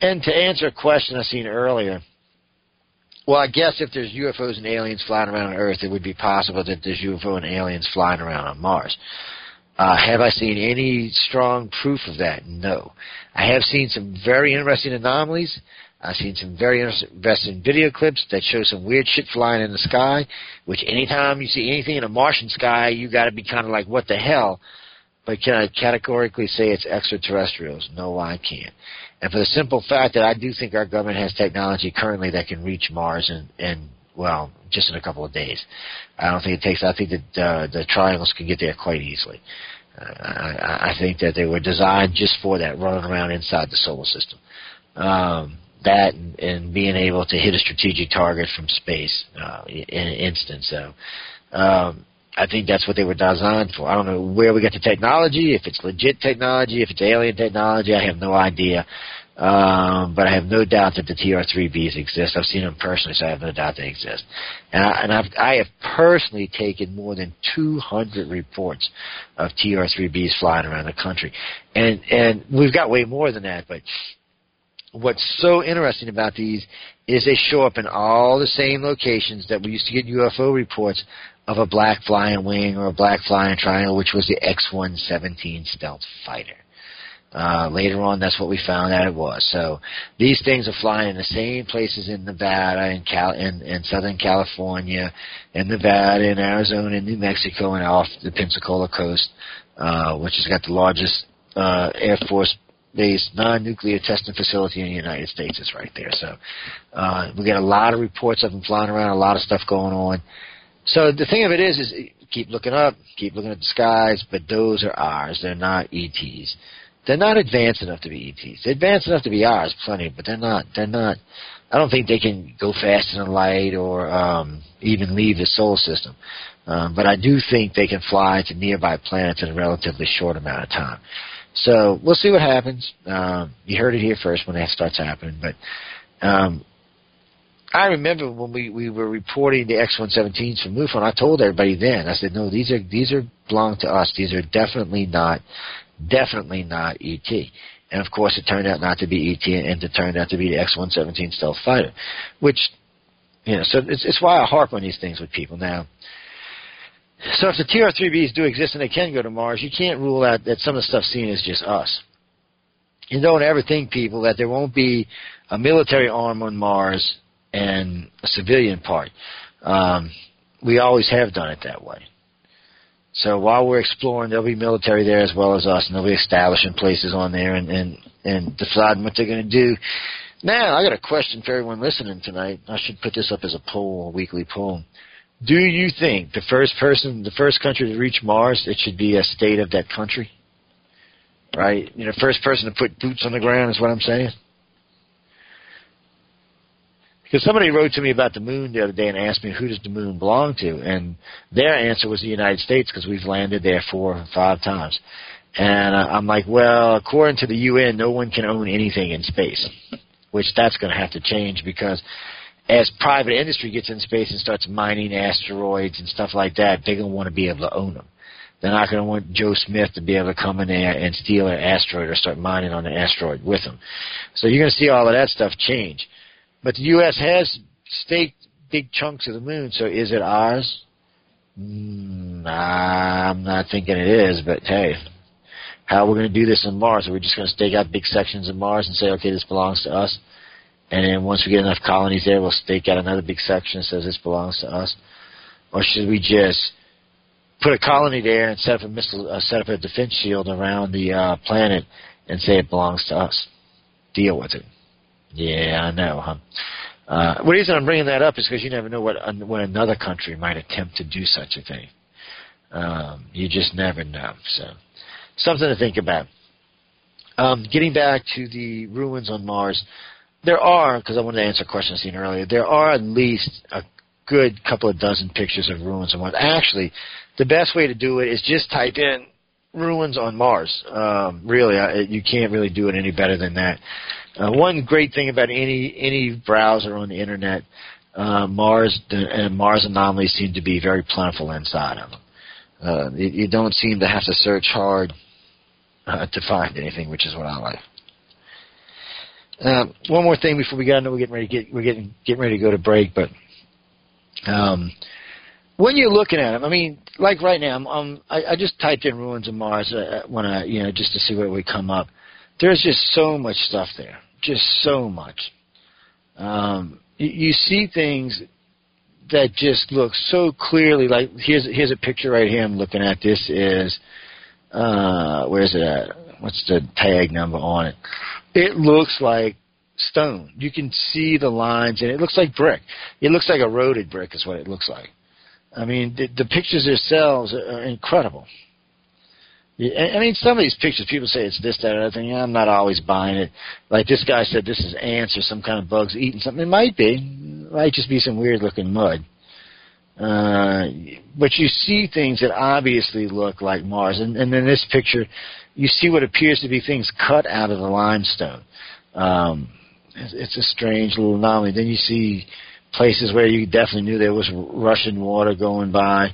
and to answer a question I seen earlier, well, I guess if there's UFOs and aliens flying around on Earth, it would be possible that there's UFO and aliens flying around on Mars. Uh, have I seen any strong proof of that? No. I have seen some very interesting anomalies. I've seen some very interesting video clips that show some weird shit flying in the sky, which anytime you see anything in a Martian sky, you got to be kind of like, what the hell? But can I categorically say it's extraterrestrials? No, I can't. And for the simple fact that I do think our government has technology currently that can reach Mars and, in well, just in a couple of days. I don't think it takes. I think that uh, the triangles can get there quite easily. Uh, I, I think that they were designed just for that, running around inside the solar system. Um, that and, and being able to hit a strategic target from space uh, in an instant. So um, I think that's what they were designed for. I don't know where we got the technology, if it's legit technology, if it's alien technology, I have no idea. Um, but I have no doubt that the TR-3Bs exist. I've seen them personally, so I have no doubt they exist. And, I, and I've, I have personally taken more than 200 reports of TR-3Bs flying around the country, and and we've got way more than that. But what's so interesting about these is they show up in all the same locations that we used to get UFO reports of a black flying wing or a black flying triangle, which was the X-117 stealth fighter. Uh, later on, that's what we found out it was. So these things are flying in the same places in Nevada, in, Cal- in, in Southern California, in Nevada, in Arizona, in New Mexico, and off the Pensacola coast, uh, which has got the largest uh, Air Force based non-nuclear testing facility in the United States is right there. So uh, we get a lot of reports of them flying around, a lot of stuff going on. So the thing of it is, is keep looking up, keep looking at the skies, but those are ours. They're not ETs. They're not advanced enough to be ETs. They're advanced enough to be ours, plenty, but they're not. They're not. I don't think they can go faster than light or um, even leave the solar system. Um, but I do think they can fly to nearby planets in a relatively short amount of time. So we'll see what happens. Um, you heard it here first when that starts happening. But um, I remember when we, we were reporting the X-117s from MUFON, I told everybody then, I said, no, these are these are belong to us. These are definitely not, definitely not ET. And of course, it turned out not to be ET, and it turned out to be the X-117 stealth fighter, which, you know, so it's, it's why I harp on these things with people. Now, so if the TR-3Bs do exist and they can go to Mars, you can't rule out that some of the stuff seen is just us. You don't ever think, people, that there won't be a military arm on Mars and a civilian part. Um, we always have done it that way. So while we're exploring, there'll be military there as well as us, and they'll be establishing places on there and and, and deciding what they're going to do. Now, I got a question for everyone listening tonight. I should put this up as a poll, a weekly poll. Do you think the first person, the first country to reach Mars, it should be a state of that country? Right? You know, first person to put boots on the ground is what I'm saying. Because somebody wrote to me about the moon the other day and asked me who does the moon belong to, and their answer was the United States because we've landed there four or five times. And uh, I'm like, well, according to the UN, no one can own anything in space, which that's going to have to change because as private industry gets in space and starts mining asteroids and stuff like that, they're going to want to be able to own them. They're not going to want Joe Smith to be able to come in there and steal an asteroid or start mining on the asteroid with them. So you're going to see all of that stuff change. But the U.S. has staked big chunks of the moon, so is it ours? Mm, I'm not thinking it is, but hey, how are we're going to do this on Mars. Are we just going to stake out big sections of Mars and say, okay, this belongs to us? And then once we get enough colonies there, we'll stake out another big section that says this belongs to us? Or should we just put a colony there and set up a missile, uh, set up a defense shield around the uh, planet and say it belongs to us? Deal with it. Yeah, I know, huh? Uh, the reason I'm bringing that up is because you never know what when another country might attempt to do such a thing. Um, you just never know. So, something to think about. Um, getting back to the ruins on Mars, there are, because I wanted to answer a question seen earlier, there are at least a good couple of dozen pictures of ruins on Mars. Actually, the best way to do it is just type in ruins on Mars. Um, really, I, you can't really do it any better than that. Uh, one great thing about any any browser on the internet, uh, Mars and Mars anomalies seem to be very plentiful inside of them. Uh, you, you don't seem to have to search hard uh, to find anything, which is what I like. Um, one more thing before we go. I know we're getting ready to get we're getting getting ready to go to break, but um, when you're looking at them, I mean, like right now, I'm, I'm I, I just typed in ruins of Mars uh, when I you know just to see what would come up. There's just so much stuff there, just so much. Um, you, you see things that just look so clearly like here's here's a picture right here I'm looking at. This is uh, where's it at? What's the tag number on it? It looks like stone. You can see the lines, and it looks like brick. It looks like eroded brick, is what it looks like. I mean, the, the pictures themselves are incredible. I mean, some of these pictures, people say it's this, that, or other thing. I'm not always buying it. Like this guy said, this is ants or some kind of bugs eating something. It might be. It might just be some weird looking mud. Uh, but you see things that obviously look like Mars. And, and in this picture, you see what appears to be things cut out of the limestone. Um, it's, it's a strange little anomaly. Then you see places where you definitely knew there was rushing water going by,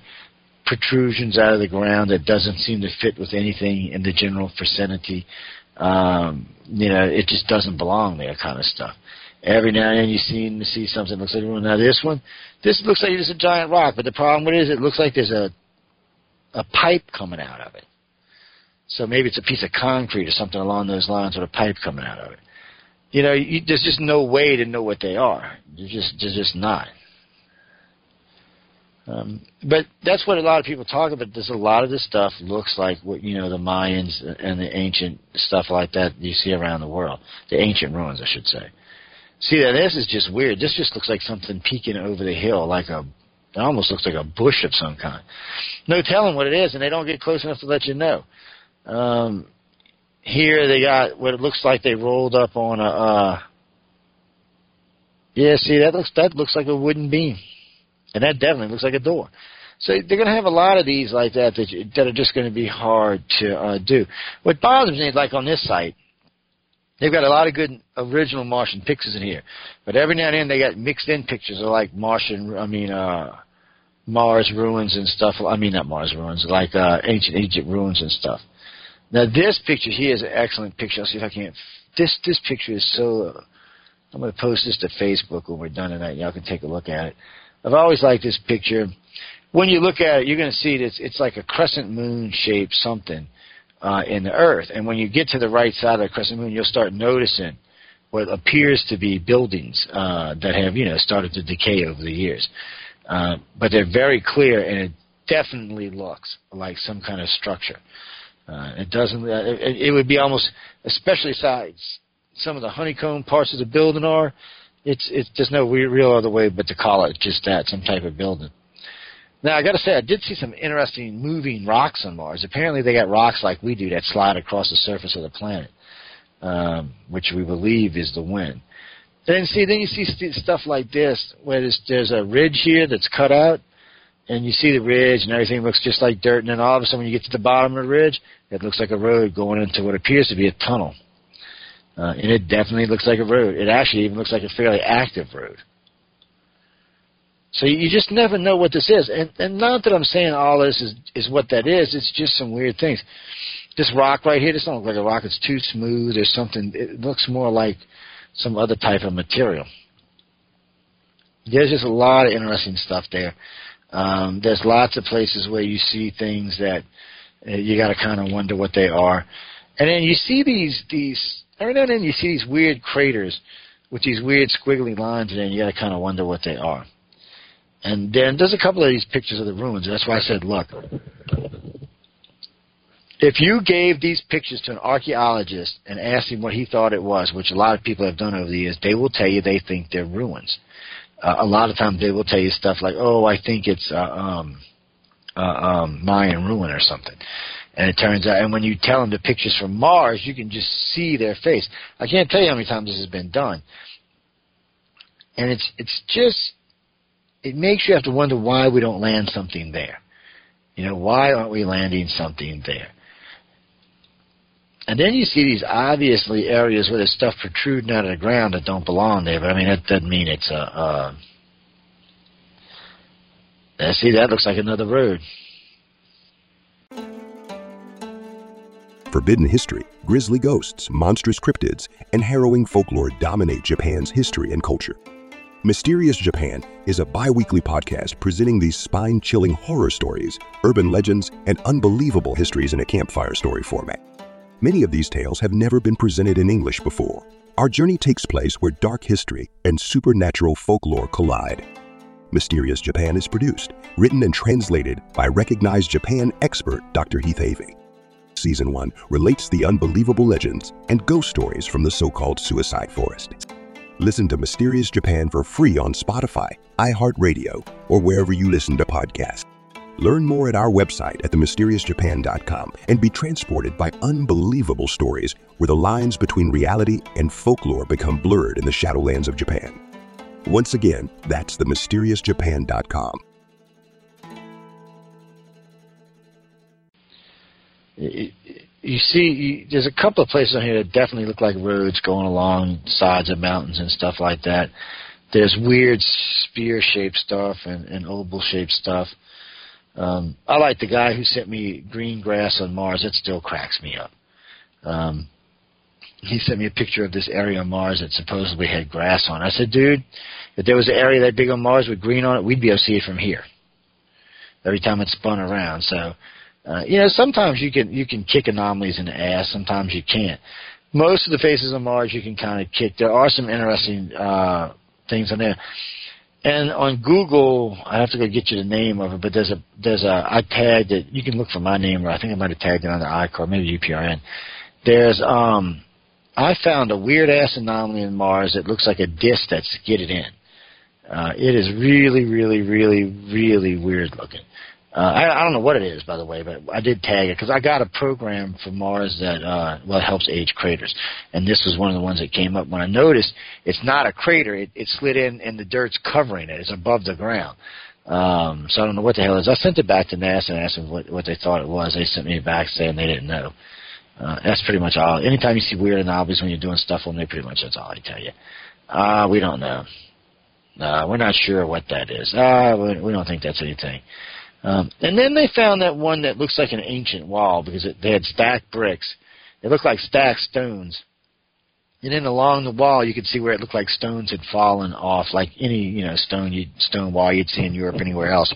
protrusions out of the ground that doesn't seem to fit with anything in the general vicinity. Um, you know, it just doesn't belong there, kind of stuff. Every now and then you seem to see something that looks like now this one, this looks like it's a giant rock, but the problem with it is it looks like there's a a pipe coming out of it. So maybe it's a piece of concrete or something along those lines with a pipe coming out of it. You know, you, there's just no way to know what they are. There's just there's just not. Um, but that's what a lot of people talk about. There's a lot of this stuff looks like what you know the Mayans and the ancient stuff like that you see around the world. The ancient ruins, I should say. See, that this is just weird. This just looks like something peeking over the hill, like a. It almost looks like a bush of some kind. No telling what it is, and they don't get close enough to let you know. Um, here they got what it looks like they rolled up on a. Uh, yeah, see that looks that looks like a wooden beam, and that definitely looks like a door. So they're going to have a lot of these like that that, you, that are just going to be hard to uh, do. What bothers me, is like on this site, they've got a lot of good original Martian pictures in here, but every now and then they got mixed in pictures of like Martian, I mean, uh, Mars ruins and stuff. I mean, not Mars ruins, like uh, ancient Egypt ruins and stuff. Now this picture here is an excellent picture. I'll see if I can. This this picture is so. Uh, I'm going to post this to Facebook when we're done tonight. Y'all can take a look at it. I've always liked this picture. When you look at it, you're going to see it. It's, it's like a crescent moon shaped something uh, in the earth. And when you get to the right side of the crescent moon, you'll start noticing what appears to be buildings uh, that have, you know, started to decay over the years. Uh, but they're very clear, and it definitely looks like some kind of structure. Uh, it doesn't. Uh, it, it would be almost, especially sides some of the honeycomb parts of the building are. It's it's there's no real other way but to call it just that, some type of building. Now I got to say, I did see some interesting moving rocks on Mars. Apparently, they got rocks like we do that slide across the surface of the planet, um, which we believe is the wind. Then see, then you see st- stuff like this, where there's, there's a ridge here that's cut out, and you see the ridge, and everything looks just like dirt. And then all of a sudden, when you get to the bottom of the ridge, it looks like a road going into what appears to be a tunnel. Uh, and it definitely looks like a road. It actually even looks like a fairly active road. So you just never know what this is. And, and not that I'm saying all this is, is what that is, it's just some weird things. This rock right here, doesn't look like a rock. It's too smooth or something. It looks more like some other type of material. There's just a lot of interesting stuff there. Um, there's lots of places where you see things that Uh, you got to kind of wonder what they are. And then you see these these every now and then you see these weird craters with these weird squiggly lines, and then you got to kind of wonder what they are. And then there's a couple of these pictures of the ruins. That's why I said, look, if you gave these pictures to an archaeologist and asked him what he thought it was, which a lot of people have done over the years, they will tell you they think they're ruins. Uh, a lot of times they will tell you stuff like, "Oh, I think it's uh, um, uh, um, Mayan ruin or something." And it turns out, and when you tell them the pictures from Mars, you can just see their face. I can't tell you how many times this has been done. And it's it's just it makes you have to wonder why we don't land something there. You know, why aren't we landing something there? And then you see these obviously areas where there's stuff protruding out of the ground that don't belong there. But I mean, that doesn't mean it's a. Uh, uh, see, that looks like another road. Forbidden history, grisly ghosts, monstrous cryptids, and harrowing folklore dominate Japan's history and culture. Mysterious Japan is a bi weekly podcast presenting these spine chilling horror stories, urban legends, and unbelievable histories in a campfire story format. Many of these tales have never been presented in English before. Our journey takes place where dark history and supernatural folklore collide. Mysterious Japan is produced, written, and translated by recognized Japan expert Dr. Heath Avey. Season 1 relates the unbelievable legends and ghost stories from the so called suicide forest. Listen to Mysterious Japan for free on Spotify, iHeartRadio, or wherever you listen to podcasts. Learn more at our website at themysteriousjapan.com and be transported by unbelievable stories where the lines between reality and folklore become blurred in the shadowlands of Japan. Once again, that's themysteriousjapan.com. You see, there's a couple of places on here that definitely look like roads going along sides of mountains and stuff like that. There's weird spear-shaped stuff and, and oval-shaped stuff. Um, I like the guy who sent me green grass on Mars. It still cracks me up. Um, he sent me a picture of this area on Mars that supposedly had grass on. I said, dude, if there was an area that big on Mars with green on it, we'd be able to see it from here. Every time it spun around. So, uh, you know, sometimes you can you can kick anomalies in the ass. Sometimes you can't. Most of the faces on Mars you can kind of kick. There are some interesting uh, things on there. And on Google, I have to go get you the name of it, but there's a there's a I tagged it. You can look for my name, or I think I might have tagged it on the iCard, maybe UPRN. There's um, I found a weird ass anomaly in Mars that looks like a disc that's skidded in. Uh, it is really, really, really, really weird looking. Uh, I, I don't know what it is, by the way, but I did tag it because I got a program for Mars that uh, well helps age craters, and this was one of the ones that came up when I noticed it's not a crater; it, it slid in and the dirt's covering it; it's above the ground. Um, so I don't know what the hell it is. I sent it back to NASA and asked them what, what they thought it was. They sent me back saying they didn't know. Uh, that's pretty much all. Anytime you see weird anomalies when you're doing stuff on there, pretty much that's all I tell you. Uh, we don't know. Uh, we're not sure what that is. Uh, we, we don't think that's anything. Um, and then they found that one that looks like an ancient wall because it, they had stacked bricks. It looked like stacked stones. And then along the wall, you could see where it looked like stones had fallen off, like any you know stone you stone wall you'd see in Europe anywhere else.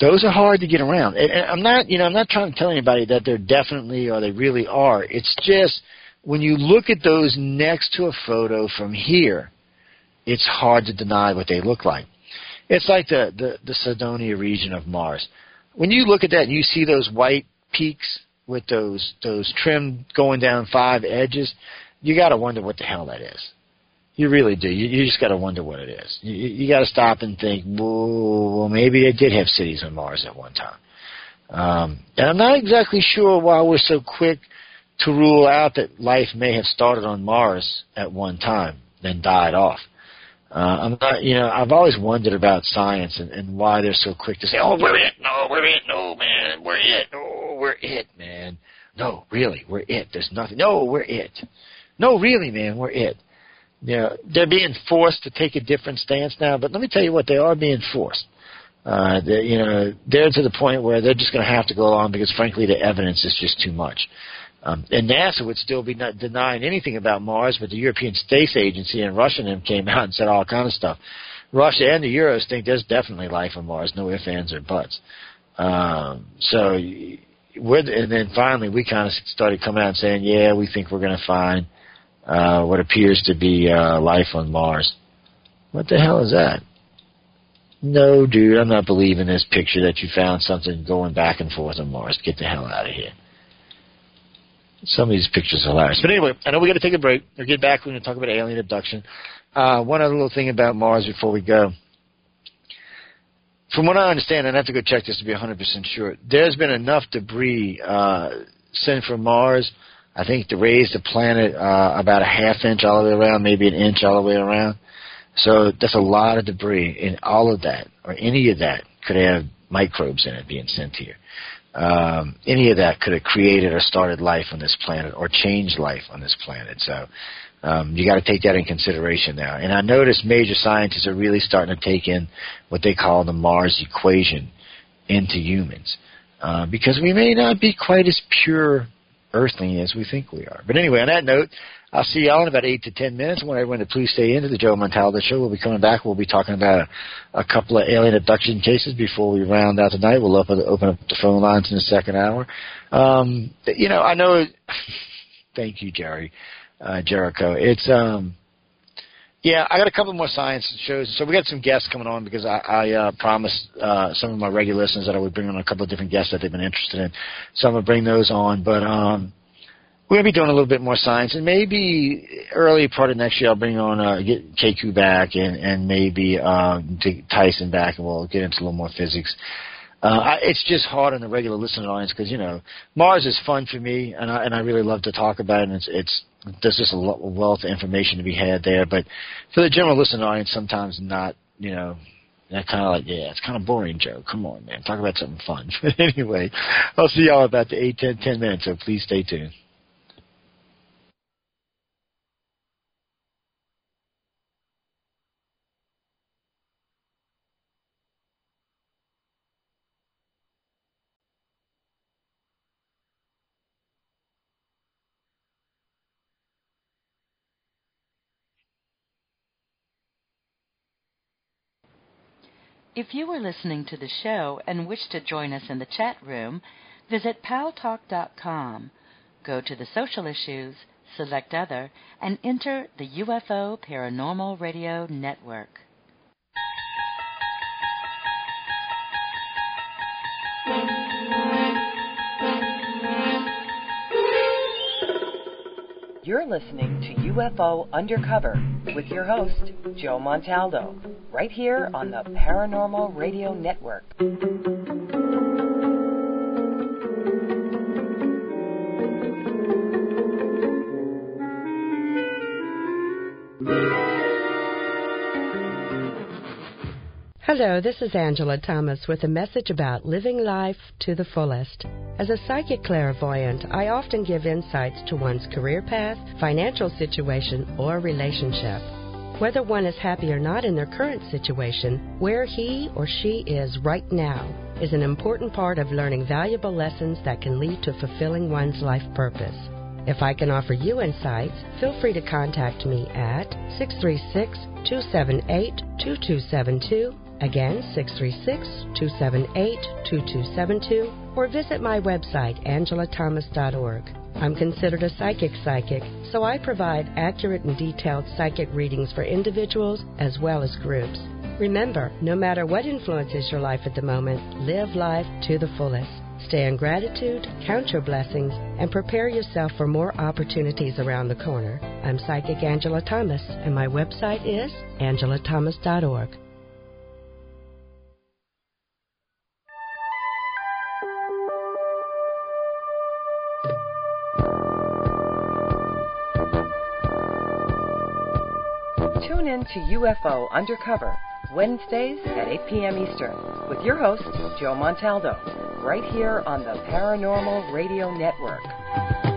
Those are hard to get around. And, and I'm not, you know, I'm not trying to tell anybody that they're definitely or they really are. It's just when you look at those next to a photo from here, it's hard to deny what they look like. It's like the, the, the Cydonia region of Mars. When you look at that and you see those white peaks with those those trim going down five edges, you got to wonder what the hell that is. You really do. You, you just got to wonder what it is. You, you got to stop and think, well, maybe they did have cities on Mars at one time. Um, and I'm not exactly sure why we're so quick to rule out that life may have started on Mars at one time, then died off. Uh, I'm not, you know, I've always wondered about science and, and why they're so quick to say, "Oh, we're it, no, we're it, no, man, we're it, no, we're it, man, no, really, we're it. There's nothing, no, we're it, no, really, man, we're it." You know, they're being forced to take a different stance now, but let me tell you what, they are being forced. Uh, you know, they're to the point where they're just going to have to go along because, frankly, the evidence is just too much. Um, and NASA would still be not denying anything about Mars, but the European Space Agency and Russia and them came out and said all kind of stuff. Russia and the Euros think there's definitely life on Mars, no ifs, ands, or buts. Um, so, with, and then finally we kind of started coming out and saying, yeah, we think we're going to find uh, what appears to be uh, life on Mars. What the hell is that? No, dude, I'm not believing this picture that you found something going back and forth on Mars. Get the hell out of here. Some of these pictures are hilarious. But anyway, I know we got to take a break. We'll get back. We're going to talk about alien abduction. Uh, one other little thing about Mars before we go. From what I understand, and I have to go check this to be 100% sure, there's been enough debris uh, sent from Mars, I think, to raise the planet uh, about a half inch all the way around, maybe an inch all the way around. So that's a lot of debris, and all of that, or any of that, could have microbes in it being sent here. Um, any of that could have created or started life on this planet, or changed life on this planet. So um, you got to take that in consideration now. And I notice major scientists are really starting to take in what they call the Mars equation into humans, uh, because we may not be quite as pure earthling as we think we are. But anyway, on that note, I'll see y'all in about eight to ten minutes. I want everyone to please stay into the Joe Montaldo Show. We'll be coming back. We'll be talking about a, a couple of alien abduction cases before we round out tonight. We'll open, open up the phone lines in the second hour. Um, you know, I know. thank you, Jerry uh, Jericho. It's um, yeah, I got a couple more science shows. So we got some guests coming on because I, I uh, promised uh, some of my regular listeners that I would bring on a couple of different guests that they've been interested in. So I'm gonna bring those on, but um, we're gonna be doing a little bit more science, and maybe early part of next year I'll bring on uh, get KQ back and and maybe um, Tyson back, and we'll get into a little more physics. Uh, I, it's just hard on the regular listening audience because you know Mars is fun for me, and I and I really love to talk about it. And it's it's there's just a wealth of information to be had there, but for the general listening audience, sometimes not. You know, that kind of like yeah, it's kind of boring, Joe. Come on, man, talk about something fun. But anyway, I'll see y'all about the eight, ten, ten minutes. So please stay tuned. If you are listening to the show and wish to join us in the chat room, visit paltalk.com. Go to the social issues, select other, and enter the UFO Paranormal Radio Network. You're listening to UFO Undercover with your host, Joe Montaldo, right here on the Paranormal Radio Network. Hello, this is Angela Thomas with a message about living life to the fullest. As a psychic clairvoyant, I often give insights to one's career path, financial situation, or relationship. Whether one is happy or not in their current situation, where he or she is right now is an important part of learning valuable lessons that can lead to fulfilling one's life purpose. If I can offer you insights, feel free to contact me at 636 278 2272 Again, 636 278 2272, or visit my website, angelathomas.org. I'm considered a psychic psychic, so I provide accurate and detailed psychic readings for individuals as well as groups. Remember, no matter what influences your life at the moment, live life to the fullest. Stay in gratitude, count your blessings, and prepare yourself for more opportunities around the corner. I'm Psychic Angela Thomas, and my website is angelathomas.org. in to UFO Undercover, Wednesdays at 8 p.m. Eastern, with your host, Joe Montaldo, right here on the Paranormal Radio Network.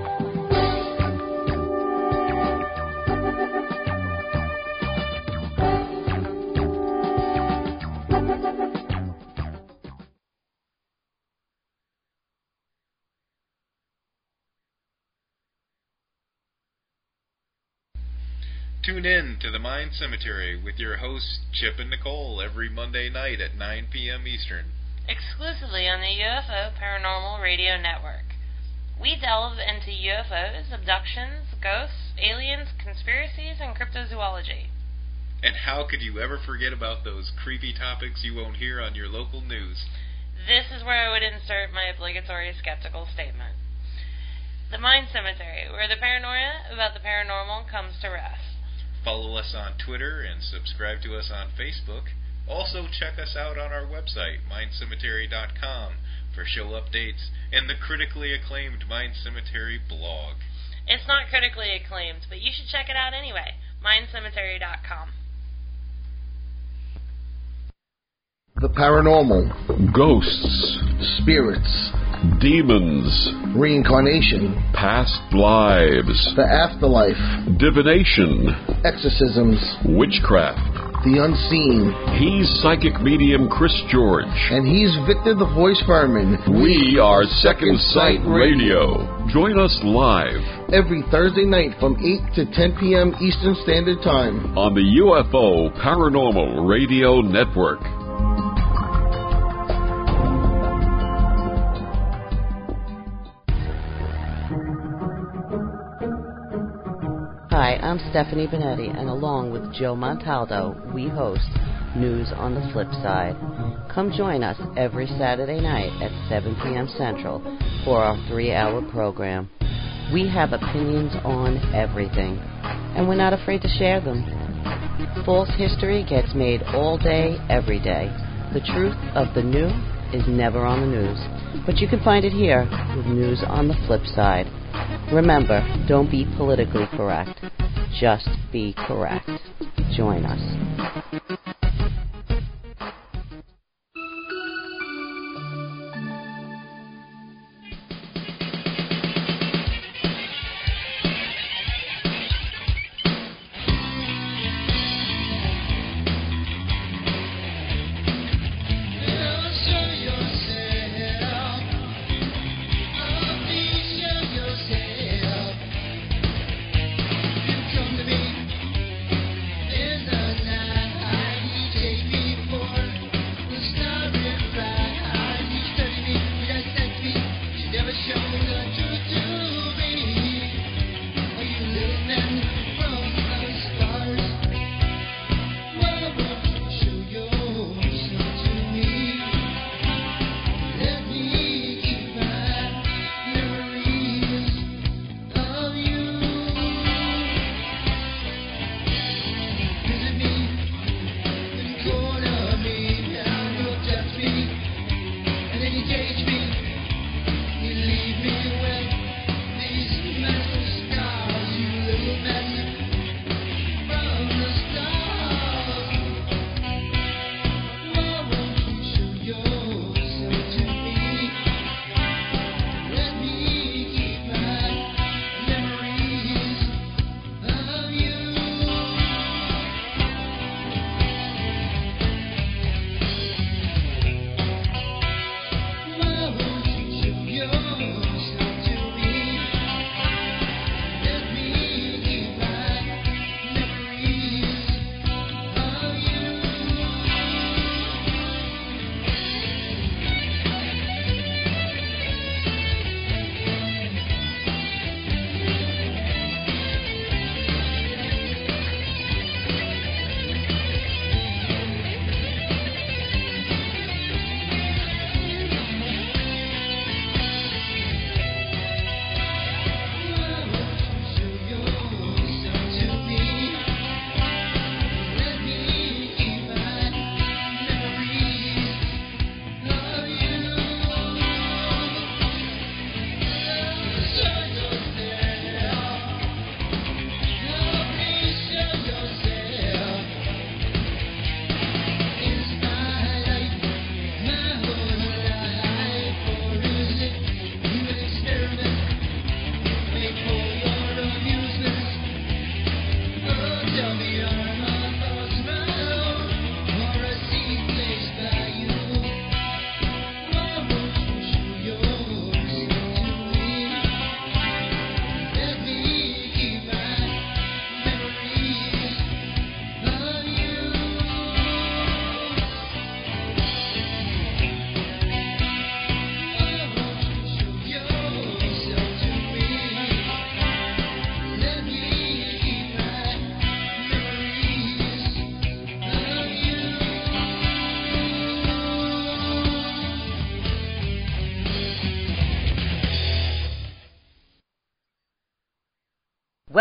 Tune in to the Mind Cemetery with your hosts Chip and Nicole every Monday night at 9 p.m. Eastern. exclusively on the UFO Paranormal Radio Network. We delve into UFOs, abductions, ghosts, aliens, conspiracies, and cryptozoology. And how could you ever forget about those creepy topics you won't hear on your local news? This is where I would insert my obligatory skeptical statement. The Mind Cemetery, where the paranoia about the paranormal comes to rest. Follow us on Twitter and subscribe to us on Facebook. Also, check us out on our website, mindcemetery.com, for show updates and the critically acclaimed Mind Cemetery blog. It's not critically acclaimed, but you should check it out anyway. mindcemetery.com. The paranormal, Ghosts, spirits, demons, reincarnation, past lives, the afterlife, divination, exorcisms, witchcraft. the unseen. He's psychic medium Chris George. And he's Victor the Voice Furman. We are Second Sight Radio. Join us live Every Thursday night from 8 to 10 p.m. Eastern Standard Time. on the UFO Paranormal Radio Network. Hi, I'm Stephanie Benetti, and along with Joe Montaldo, we host News on the Flip Side. Come join us every Saturday night at 7 p.m. Central for our three hour program. We have opinions on everything, and we're not afraid to share them. False history gets made all day, every day. The truth of the new is never on the news, but you can find it here with News on the Flip Side. Remember, don't be politically correct. Just be correct. Join us.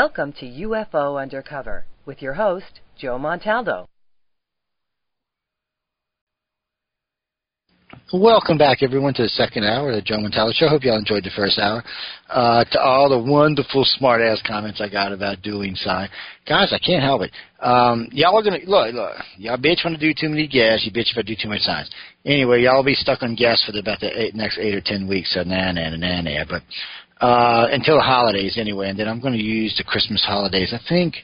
Welcome to UFO Undercover with your host, Joe Montaldo. Welcome back, everyone, to the second hour of the Joe Montaldo Show. Hope y'all enjoyed the first hour. Uh, to all the wonderful smart-ass comments I got about doing sign. Guys, I can't help it. Um, y'all are going to, look, look, y'all bitch when I do too many gas, You bitch if I do too much signs. Anyway, y'all will be stuck on gas for the, about the eight, next eight or ten weeks, so nah, nah, nah, nah. But uh, until the holidays anyway, and then I'm going to use the Christmas holidays. I think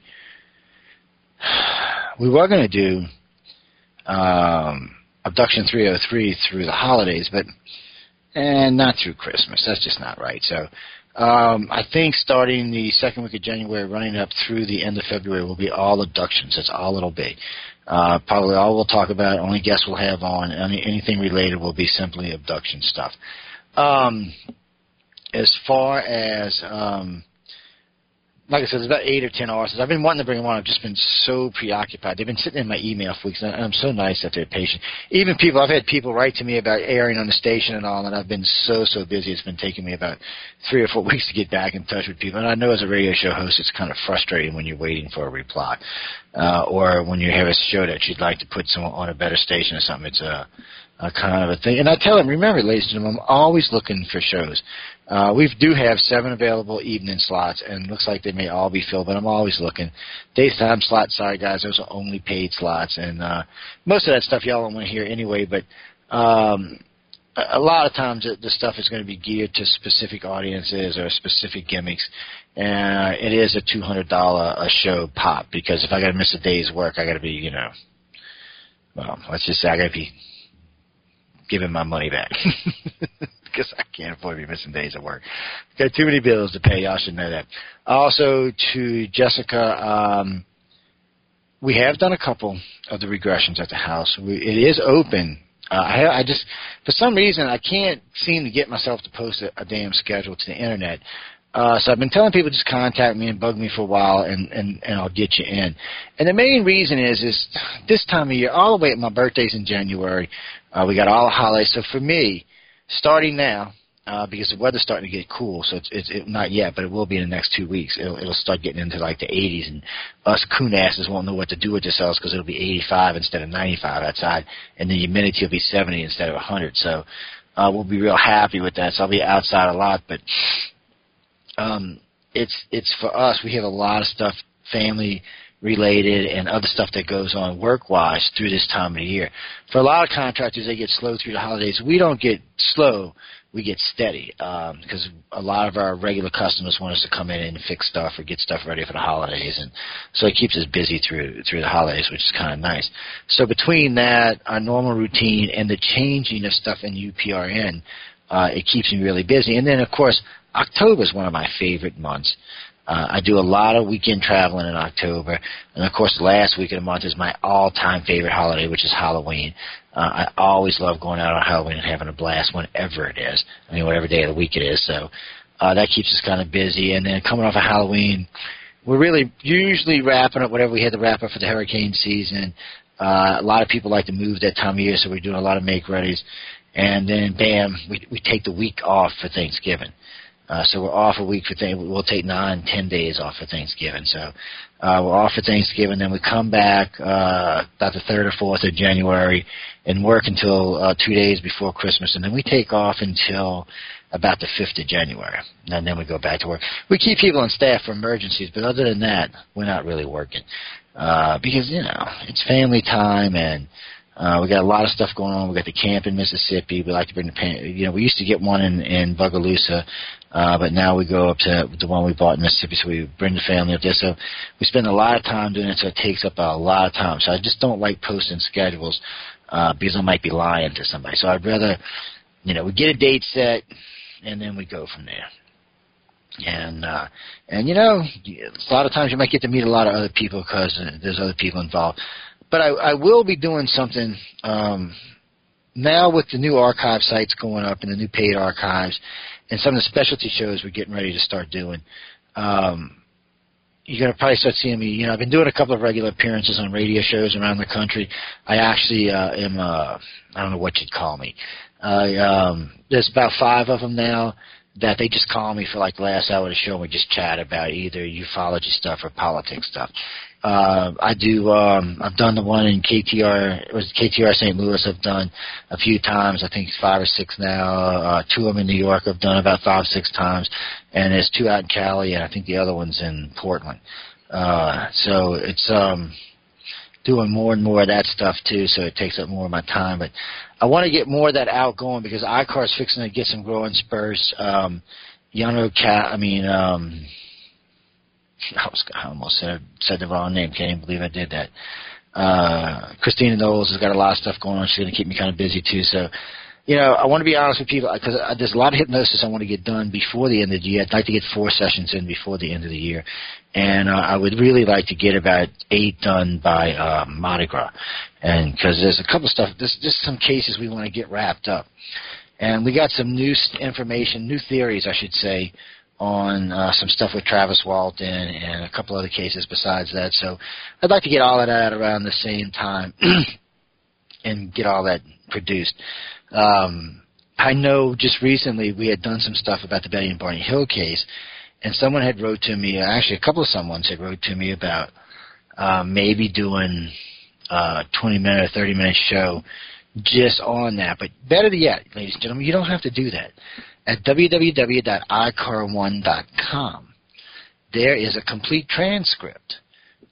we were going to do um, Abduction 303 through the holidays, but and not through Christmas. That's just not right. So um, I think starting the second week of January, running up through the end of February, will be all abductions. That's all it'll be. Uh, probably all we'll talk about, only guests we'll have on, any, anything related will be simply abduction stuff. Um, as far as um, like I said, it's about eight or ten hours. I've been wanting to bring them on. I've just been so preoccupied. They've been sitting in my email for weeks, and I'm so nice that they're patient. Even people, I've had people write to me about airing on the station and all, and I've been so so busy. It's been taking me about three or four weeks to get back in touch with people. And I know as a radio show host, it's kind of frustrating when you're waiting for a reply, uh, or when you have a show that you'd like to put someone on a better station or something. It's a uh, kind of a thing. And I tell them, remember, ladies and gentlemen, I'm always looking for shows. Uh, we do have seven available evening slots, and looks like they may all be filled, but I'm always looking. Daytime slots, sorry guys, those are only paid slots, and uh, most of that stuff y'all don't want to hear anyway. But um, a, lot of times the, stuff is going to be geared to specific audiences or specific gimmicks, and uh, it is a two hundred dollar a show pop because if I got to miss a day's work, I got to be, you know, well, let's just say I got to be giving my money back because I can't afford to be missing days of work. Got too many bills to pay. Y'all should know that. Also, to Jessica, um, we have done a couple of the regressions at the house. We, it is open. Uh, I, I just, for some reason, I can't seem to get myself to post a, a damn schedule to the internet. Uh, so I've been telling people just contact me and bug me for a while, and and and I'll get you in. And the main reason is is this time of year, all the way at my birthday's in January. Uh, we got all the holidays. So for me, starting now, uh, because the weather's starting to get cool, so it's, it's it, not yet, but it will be in the next two weeks. It'll, it'll start getting into like the 80s, and us coon asses won't know what to do with themselves because it'll be 85 instead of 95 outside, and the humidity will be 70 instead of 100. So uh, we'll be real happy with that. So I'll be outside a lot, but um, it's it's for us. We have a lot of stuff, family related and other stuff that goes on work wise through this time of the year. For a lot of contractors, they get slow through the holidays. We don't get slow. We get steady because um, a lot of our regular customers want us to come in and fix stuff or get stuff ready for the holidays, and so it keeps us busy through through the holidays, which is kind of nice. So between that, our normal routine, and the changing of stuff in UPRN, uh, it keeps me really busy. And then, of course, October is one of my favorite months. Uh, I do a lot of weekend traveling in October, and of course, the last week of the month is my all-time favorite holiday, which is Halloween. Uh, I always love going out on Halloween and having a blast, whenever it is. I mean, whatever day of the week it is. So uh, that keeps us kind of busy. And then coming off of Halloween, we're really usually wrapping up whatever we had to wrap up for the hurricane season. Uh, a lot of people like to move that time of year, so we're doing a lot of make readies. And then, bam, we we take the week off for Thanksgiving. So we're off a week for things. We'll take nine, ten days off for Thanksgiving. So uh, we're off for Thanksgiving. Then we come back uh, about the third or fourth of January and work until uh, two days before Christmas, and then we take off until about the fifth of January, and then we go back to work. We keep people on staff for emergencies, but other than that, we're not really working uh, because you know it's family time and uh, we got a lot of stuff going on. We got the camp in Mississippi. We like to bring the you know we used to get one in in Bogalusa, uh, but now we go up to the one we bought in Mississippi. So we bring the family up there. So we spend a lot of time doing it. So it takes up a lot of time. So I just don't like posting schedules uh, because I might be lying to somebody. So I'd rather you know we get a date set and then we go from there and uh and you know a lot of times you might get to meet a lot of other people because there's other people involved but I, I will be doing something um, now with the new archive sites going up and the new paid archives and some of the specialty shows we're getting ready to start doing. Um, you're going to probably start seeing me. You know, I've been doing a couple of regular appearances on radio shows around the country. I actually uh, am. Uh, I don't know what you'd call me. I um, there's about five of them now that they just call me for like the last hour of the show and we just chat about either ufology stuff or politics stuff. Uh, I do. Um, I've done the one in KTR. It was KTR St. Louis. I've done a few times. I think five or six now. Uh, two of them in New York. I've done about five, six times, and there's two out in Cali, and I think the other one's in Portland. Uh, so it's um, doing more and more of that stuff too. So it takes up more of my time, but I want to get more of that out going because ICAR's fixing to get some growing spurs. Um, Yano Cat. I mean. Um, I, was, I almost said said the wrong name. Can't even believe I did that. Uh, Christina Knowles has got a lot of stuff going on. She's going to keep me kind of busy too. So, you know, I want to be honest with people because there's a lot of hypnosis I want to get done before the end of the year. I'd like to get four sessions in before the end of the year, and uh, I would really like to get about eight done by uh, Mardi Gras, and because there's a couple of stuff, there's just some cases we want to get wrapped up, and we got some new information, new theories, I should say, on uh, some stuff with Travis Walton and a couple other cases besides that. So I'd like to get all of that around the same time and get all that produced. Um, I know just recently we had done some stuff about the Betty and Barney Hill case, and someone had wrote to me. Actually, a couple of someone's had wrote to me about uh, maybe doing a 20 minute or 30 minute show just on that. But better yet, ladies and gentlemen, you don't have to do that at www.icar1.com. There is a complete transcript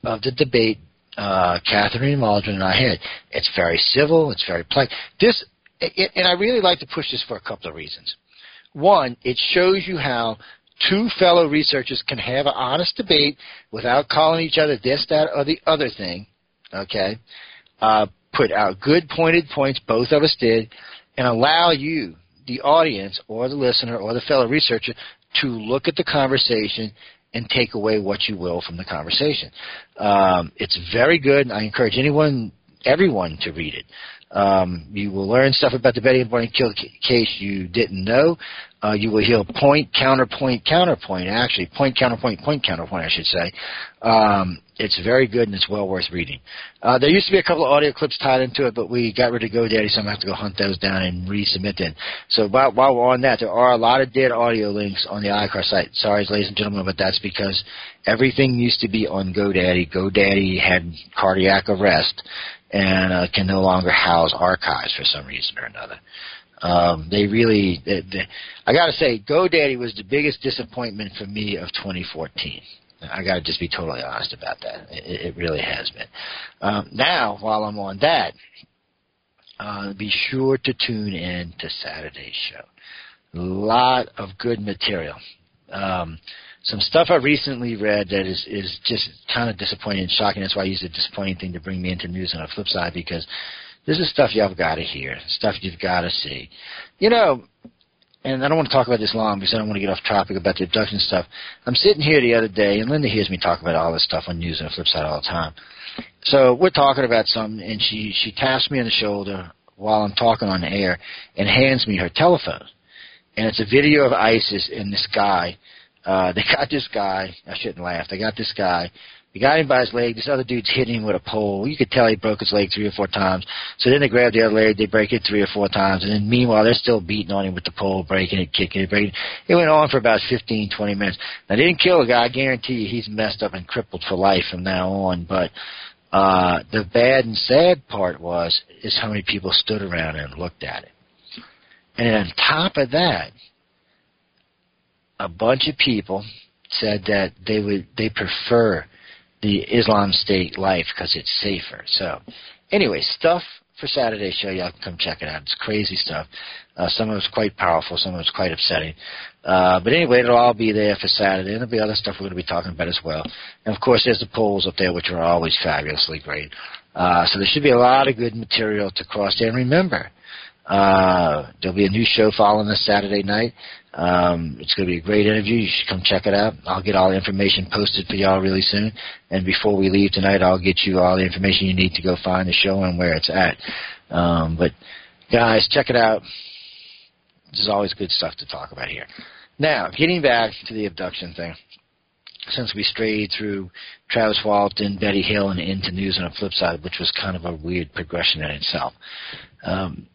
of the debate uh, Catherine Waldron and I had. It's very civil. It's very polite. This, it, and I really like to push this for a couple of reasons. One, it shows you how two fellow researchers can have an honest debate without calling each other this, that, or the other thing. Okay, uh, put out good pointed points. Both of us did, and allow you the audience or the listener or the fellow researcher to look at the conversation and take away what you will from the conversation. Um, it's very good. And I encourage anyone, everyone, to read it. Um, you will learn stuff about the Betty and Barney Hill case you didn't know. Uh, you will hear point, counterpoint, counterpoint. Actually, point, counterpoint, point, counterpoint. I should say. Um, it's very good and it's well worth reading. Uh, there used to be a couple of audio clips tied into it, but we got rid of GoDaddy, so I'm going to have to go hunt those down and resubmit them. So while, while we're on that, there are a lot of dead audio links on the ICAR site. Sorry, ladies and gentlemen, but that's because everything used to be on GoDaddy. GoDaddy had cardiac arrest and uh, can no longer house archives for some reason or another. Um, they really, they, they, I got to say, GoDaddy was the biggest disappointment for me of 2014. I got to just be totally honest about that. It, it really has been. Um, now, while I'm on that, uh, be sure to tune in to Saturday's show. A lot of good material. Um, some stuff I recently read that is is just kind of disappointing and shocking. That's why I use the disappointing thing to bring me into news on the flip side because this is stuff y'all got to hear, stuff you've got to see. You know, and I don't want to talk about this long because I don't want to get off topic about the abduction stuff. I'm sitting here the other day, and Linda hears me talk about all this stuff on news and the flip side all the time. So we're talking about something, and she she taps me on the shoulder while I'm talking on the air and hands me her telephone, and it's a video of ISIS and this guy. Uh, they got this guy. I shouldn't laugh. They got this guy he got him by his leg. This other dude's hitting him with a pole. You could tell he broke his leg three or four times. So then they grab the other leg, they break it three or four times, and then meanwhile they're still beating on him with the pole, breaking it, kicking it, breaking it. Went on for about fifteen, twenty minutes. Now they didn't kill the guy. I guarantee you he's messed up and crippled for life from now on. But uh, the bad and sad part was is how many people stood around and looked at it. And on top of that, a bunch of people said that they would they prefer the Islam State life because it's safer. So, anyway, stuff for Saturday show. Y'all can come check it out. It's crazy stuff. Uh, some of it's quite powerful. Some of it's quite upsetting. Uh, but anyway, it'll all be there for Saturday. And there'll be other stuff we're going to be talking about as well. And of course, there's the polls up there, which are always fabulously great. Uh, so there should be a lot of good material to cross there. And remember, uh, there'll be a new show following this Saturday night. Um, it's going to be a great interview. You should come check it out. I'll get all the information posted for y'all really soon. And before we leave tonight, I'll get you all the information you need to go find the show and where it's at. Um, but guys, check it out. There's always good stuff to talk about here. Now, getting back to the abduction thing, since we strayed through Travis Walton, Betty Hill, and into news on the flip side, which was kind of a weird progression in itself. Um,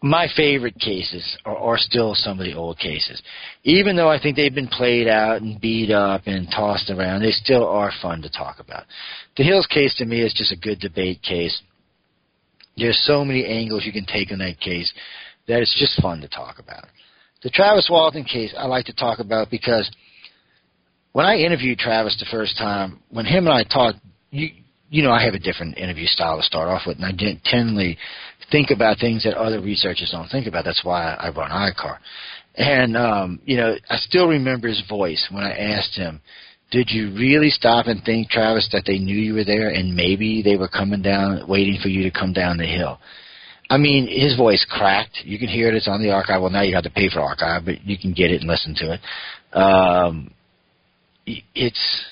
my favorite cases are, are still some of the old cases. Even though I think they've been played out and beat up and tossed around, they still are fun to talk about. The Hills case to me is just a good debate case. There's so many angles you can take on that case that it's just fun to talk about. The Travis Walton case I like to talk about because when I interviewed Travis the first time, when him and I talked, you you know I have a different interview style to start off with, and I didn't tend think about things that other researchers don't think about. That's why I run ICAR. And um, you know, I still remember his voice when I asked him, "Did you really stop and think, Travis, that they knew you were there, and maybe they were coming down, waiting for you to come down the hill?" I mean, his voice cracked. You can hear it. It's on the archive. Well, now you have to pay for archive, but you can get it and listen to it. Um, it's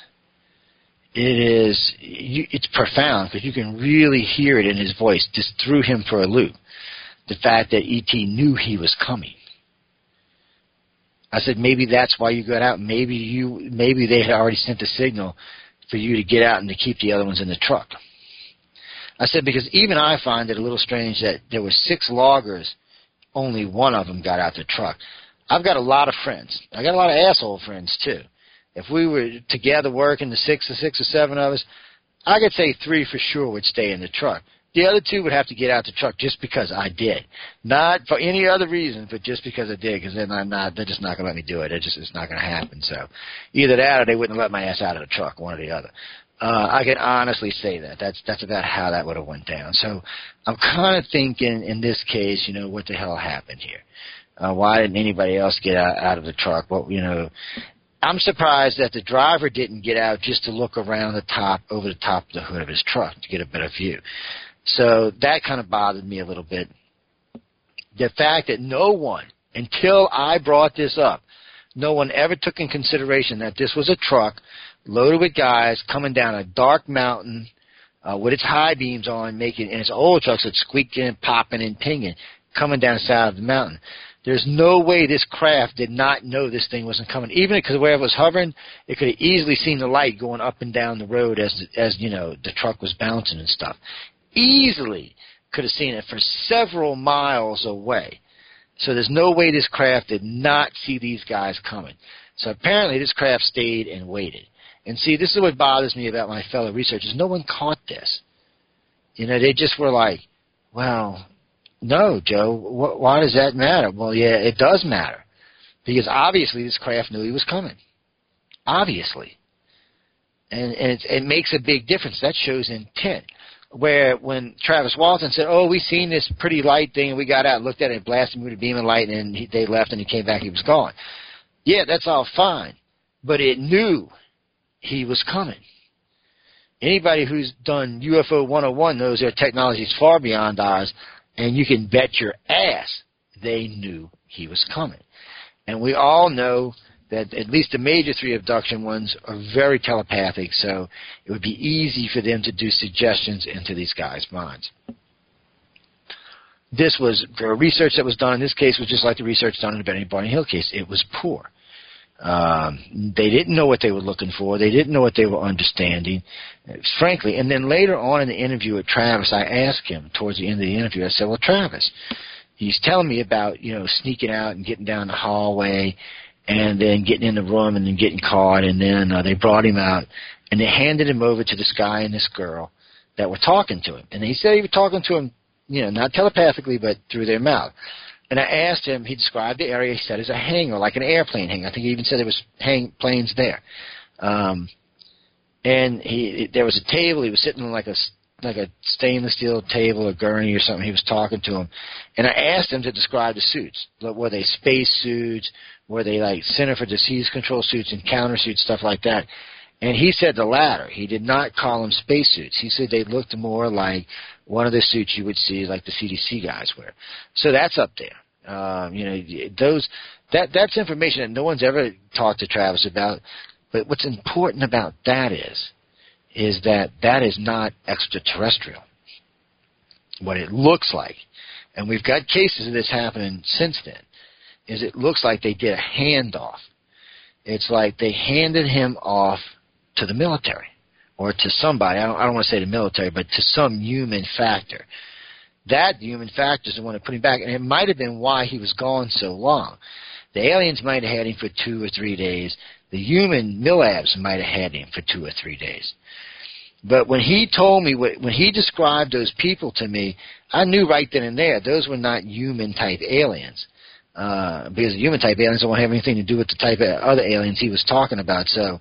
it is it's profound because you can really hear it in his voice. Just threw him for a loop. The fact that ET knew he was coming. I said maybe that's why you got out. Maybe you maybe they had already sent a signal for you to get out and to keep the other ones in the truck. I said because even I find it a little strange that there were six loggers, only one of them got out the truck. I've got a lot of friends. I got a lot of asshole friends too. If we were together working, the six or six or seven of us, I could say three for sure would stay in the truck. The other two would have to get out the truck just because I did, not for any other reason, but just because I did. Because then I'm not, they're just not going to let me do it. It just it's not going to happen. So, either that or they wouldn't let my ass out of the truck, one or the other. Uh, I can honestly say that. That's that's about how that would have went down. So, I'm kind of thinking in this case, you know, what the hell happened here? Uh, why didn't anybody else get out, out of the truck? Well, you know, I'm surprised that the driver didn't get out just to look around the top, over the top of the hood of his truck to get a better view. So that kind of bothered me a little bit. The fact that no one, until I brought this up, no one ever took in consideration that this was a truck loaded with guys coming down a dark mountain uh, with its high beams on, making and its old trucks that squeaking, and popping, and pinging, coming down the side of the mountain. There's no way this craft did not know this thing wasn't coming. Even because where it was hovering, it could have easily seen the light going up and down the road as as you know the truck was bouncing and stuff. Easily could have seen it for several miles away. So there's no way this craft did not see these guys coming. So apparently this craft stayed and waited. And see, this is what bothers me about my fellow researchers. No one caught this. You know, they just were like, well, no, Joe. Wh- why does that matter? Well, yeah, it does matter because obviously this craft knew he was coming. Obviously, and and it makes a big difference. That shows intent. Where when Travis Walton said, "Oh, we seen this pretty light thing, and we got out looked at it, and blasted him with a beam of light, and he, they left, and he came back, he was gone." Yeah, that's all fine, but it knew he was coming. Anybody who's done UFO 101 knows their technology is far beyond ours and you can bet your ass they knew he was coming. And we all know that at least the major three abduction ones are very telepathic, so it would be easy for them to do suggestions into these guys' minds. This was the research that was done in this case was just like the research done in the Betty Barney Hill case. It was poor. Um, they didn't know what they were looking for. They didn't know what they were understanding, frankly. And then later on in the interview with Travis, I asked him towards the end of the interview. I said, "Well, Travis, he's telling me about you know sneaking out and getting down the hallway, and then getting in the room and then getting caught, and then uh, they brought him out and they handed him over to this guy and this girl that were talking to him, and he said he was talking to him, you know, not telepathically, but through their mouth." And I asked him, he described the area, he said, as a hangar, like an airplane hangar. I think he even said there was hang, planes there. Um, and he, there was a table, he was sitting on like a, like a stainless steel table, a gurney or something. He was talking to him. And I asked him to describe the suits. Were they space suits? Were they like Center for Disease Control suits, encounter suits, stuff like that? And he said the latter. He did not call them spacesuits. He said they looked more like one of the suits you would see like the CDC guys wear. So that's up there. Um, you know, those that that's information that no one's ever talked to Travis about. But what's important about that is is that that is not extraterrestrial. What it looks like, and we've got cases of this happening since then, is it looks like they did a handoff. It's like they handed him off to the military or to somebody. I don't, I don't want to say the military, but to some human factor that human factor is the one that put him back, and it might have been why he was gone so long. The aliens might have had him for two or three days. The human Milabs might have had him for two or three days. But when he told me, when he described those people to me, I knew right then and there those were not human type aliens. Uh, because human type aliens don't have anything to do with the type of other aliens he was talking about. So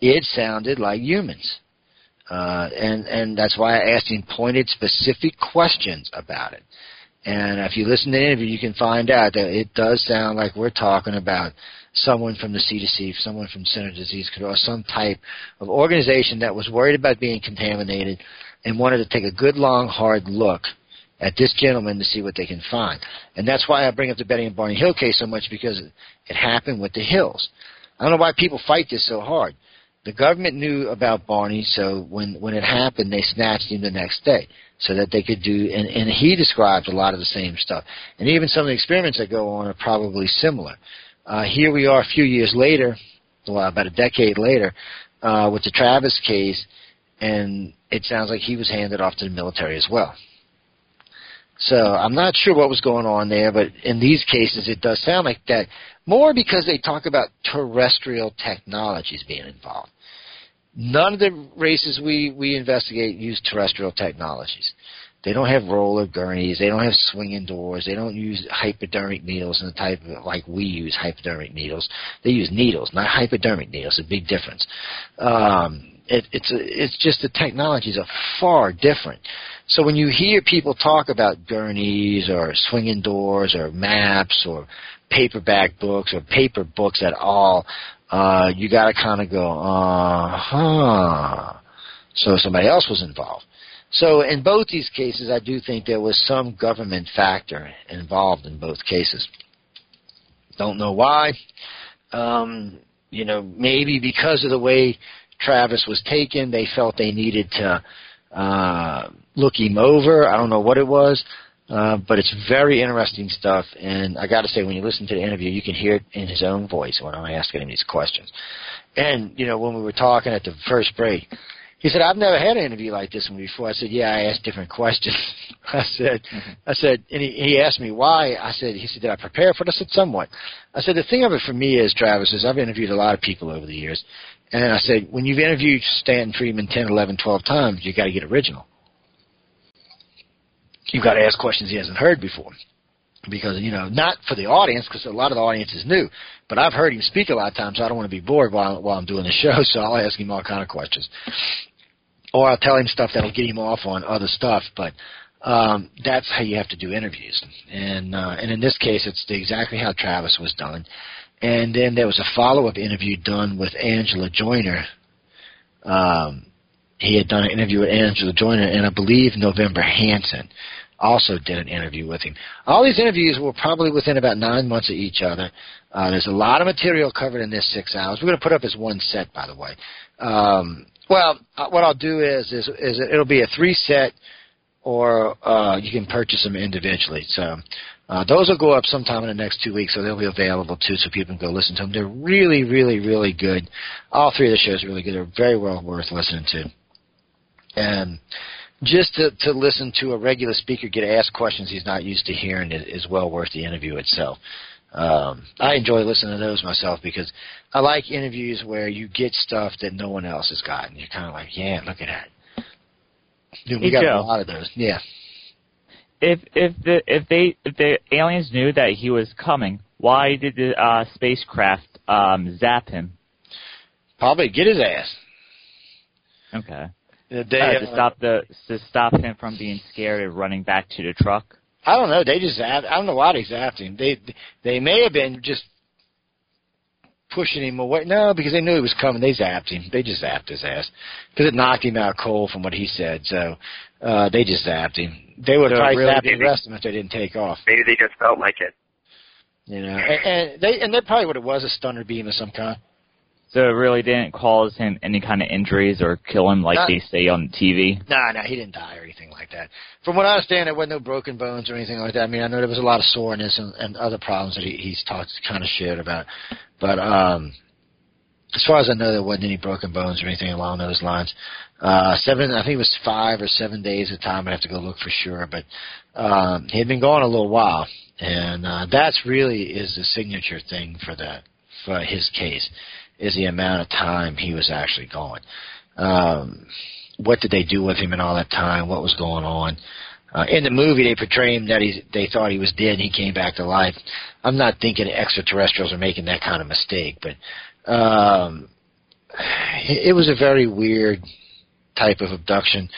it sounded like humans. Uh, and, and that's why I asked him pointed specific questions about it. And if you listen to the interview, you can find out that it does sound like we're talking about someone from the CDC, someone from Center Disease Control, some type of organization that was worried about being contaminated and wanted to take a good, long, hard look at this gentleman to see what they can find. And that's why I bring up the Betty and Barney Hill case so much because it happened with the Hills. I don't know why people fight this so hard. The government knew about Barney, so when when it happened, they snatched him the next day so that they could do. And, and he described a lot of the same stuff, and even some of the experiments that go on are probably similar. Uh, here we are a few years later, well, about a decade later, uh, with the Travis case, and it sounds like he was handed off to the military as well. So I'm not sure what was going on there, but in these cases it does sound like that more because they talk about terrestrial technologies being involved. None of the races we, we investigate use terrestrial technologies. They don't have roller gurneys. They don't have swinging doors. They don't use hypodermic needles in the type of, like we use hypodermic needles. They use needles, not hypodermic needles. A big difference. Um, it, it's it's just the technologies are far different. So when you hear people talk about gurneys or swinging doors or maps or paperback books or paper books at all, uh, you got to kind of go, uh huh. So somebody else was involved. So in both these cases, I do think there was some government factor involved in both cases. Don't know why. Um, you know, maybe because of the way Travis was taken, they felt they needed to uh, look him over. I don't know what it was, uh, but it's very interesting stuff. And I got to say, when you listen to the interview, you can hear it in his own voice when I'm asking him these questions. And you know, when we were talking at the first break, he said, "I've never had an interview like this one before." I said, "Yeah, I asked different questions." I said, mm-hmm. "I said," and he, he asked me why. I said, "He said, did I prepare for it?" I said, "Somewhat." I said, "The thing of it for me is, Travis, is I've interviewed a lot of people over the years, and I said, when you've interviewed Stanton Friedman 10, 11, 12 times, you got to get original. You've got to ask questions he hasn't heard before." Because you know, not for the audience, because a lot of the audience is new. But I've heard him speak a lot of times. So I don't want to be bored while while I'm doing the show, so I'll ask him all kind of questions or I'll tell him stuff that'll get him off on other stuff. But um, that's how you have to do interviews. And uh, and in this case, it's exactly how Travis was done. And then there was a follow-up interview done with Angela Joiner, Um, he had done an interview with Angela Joiner, and I believe November Hanson also did an interview with him. All these interviews were probably within about nine months of each other. Uh, there's a lot of material covered in this six hours. We're going to put up as one set, by the way. Um, well, uh, what I'll do is is is it'll be a three set, or uh, you can purchase them individually. So uh, those will go up sometime in the next two weeks, so they'll be available too, so people can go listen to them. They're really, really, really good. All three of the shows are really good. They're very well worth listening to. And just to, to listen to a regular speaker get asked questions he's not used to hearing is well worth the interview itself. Um, I enjoy listening to those myself because I like interviews where you get stuff that no one else has gotten. You're kind of like, yeah, look at that. Dude, we hey, got Joe. a lot of those. Yeah. If if the if they if the aliens knew that he was coming, why did the uh, spacecraft um, zap him? Probably get his ass. Okay. They, uh, to uh, stop the to stop him from being scared and running back to the truck. I don't know. They just. I don't know why they zapped him. They they may have been just pushing him away. No, because they knew he was coming. They zapped him. They just zapped his ass because it knocked him out cold from what he said. So uh, they just zapped him. They would have So probably really zapped the rest of them if they didn't take off. Maybe they just felt like it. You know, and, and they and that probably what it was a stunner beam of some kind. So it really didn't cause him any kind of injuries or kill him like Not- they say on TV. No, no, he didn't die or anything like that. From what I understand, there wasn't no broken bones or anything like that. I mean, I know there was a lot of soreness and, and other problems that he, he's talked kind of shared about, but um, as far as I know, there wasn't any broken bones or anything along those lines. Uh, seven, I think it was five or seven days at a time. I have to go look for sure, but um, he had been gone a little while, and uh, that's really is the signature thing for that for his case is the amount of time he was actually gone. Um, what did they do with him in all that time? What was going on? Uh, in the movie, they portray him that he they thought he was dead and he came back to life. I'm not thinking extraterrestrials are making that kind of mistake, but um, it was a very weird type of abduction.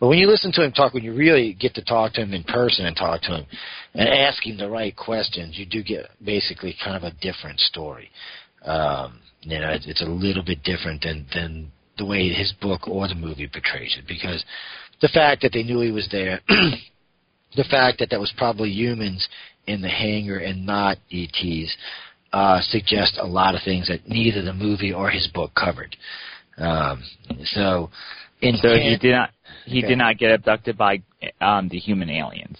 But when you listen to him talk, when you really get to talk to him in person and talk to him and ask him the right questions, you do get basically kind of a different story. Um, you know, it's, it's a little bit different than than the way his book or the movie portrays it because the fact that they knew he was there, the fact that that was probably humans in the hangar and not ETs, uh, suggests a lot of things that neither the movie or his book covered. Um, so, in so he did not he Okay. did not get abducted by um, the human aliens.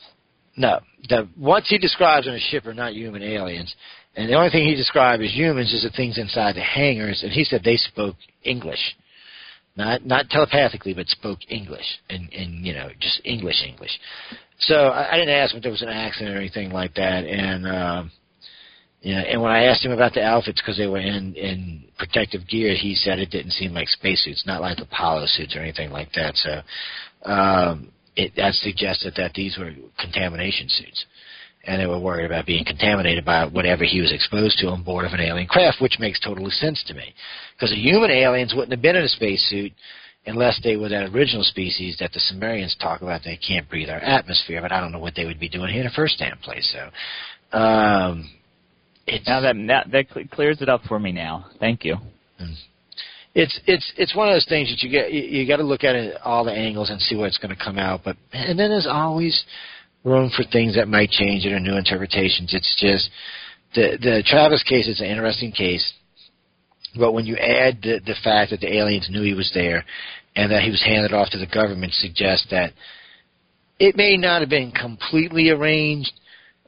No, the what he describes on a ship are not human aliens, and the only thing he described as humans is the things inside the hangars, and he said they spoke English, not not telepathically, but spoke English, and and you know just English English. So I, I didn't ask him if there was an accident or anything like that, and um, you and when I asked him about the outfits because they were in in protective gear, he said it didn't seem like spacesuits, not like Apollo suits or anything like that. So. Um, it that suggested that these were contamination suits, and they were worried about being contaminated by whatever he was exposed to on board of an alien craft, which makes total sense to me, because the human aliens wouldn't have been in a spacesuit unless they were that original species that the Sumerians talk about. They can't breathe our atmosphere, but I don't know what they would be doing here in the first damn place. So, um, it's Now that that, that cle- clears it up for me now. Thank you. it's it's it's one of those things that you get you, you got to look at it all the angles and see what's going to come out. But and then there's always room for things that might change it or new interpretations. It's just the the Travis case is an interesting case, but when you add the the fact that the aliens knew he was there and that he was handed off to the government, suggests that it may not have been completely arranged,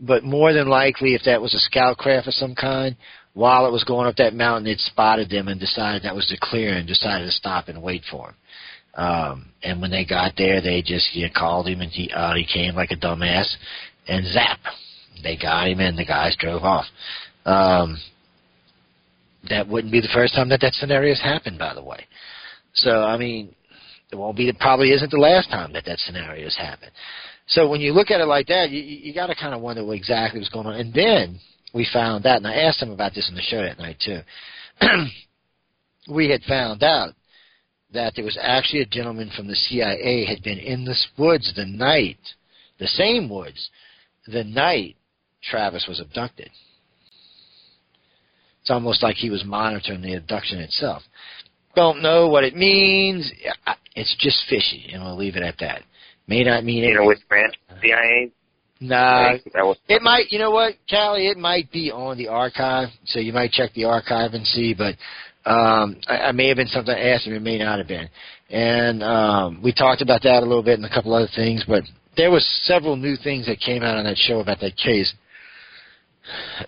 but more than likely, if that was a scout craft of some kind, while it was going up that mountain, it spotted them and decided that was the clear and decided to stop and wait for him. Um, and when they got there, they just you know, called him and he out he came like a dumbass, and zap, they got him and the guys drove off. Um, that wouldn't be the first time that that scenario has happened, by the way. So I mean, it won't be. It probably isn't the last time that that scenario has happened. So when you look at it like that, you, you got to kind of wonder what exactly was going on. And then we found out, and I asked him about this on the show that night too. we had found out that there was actually a gentleman from the CIA had been in this woods the night, the same woods, the night Travis was abducted. It's almost like he was monitoring the abduction itself. Don't know what it means. It's just fishy, and we'll leave it at that. May not mean You know anything. which branch the CIA? Nah, it might. You know what, Callie? It might be on the archive, so you might check the archive and see. But um, I, I may have been something I asked him. It may not have been. And um, we talked about that a little bit and a couple other things. But there was several new things that came out on that show about that case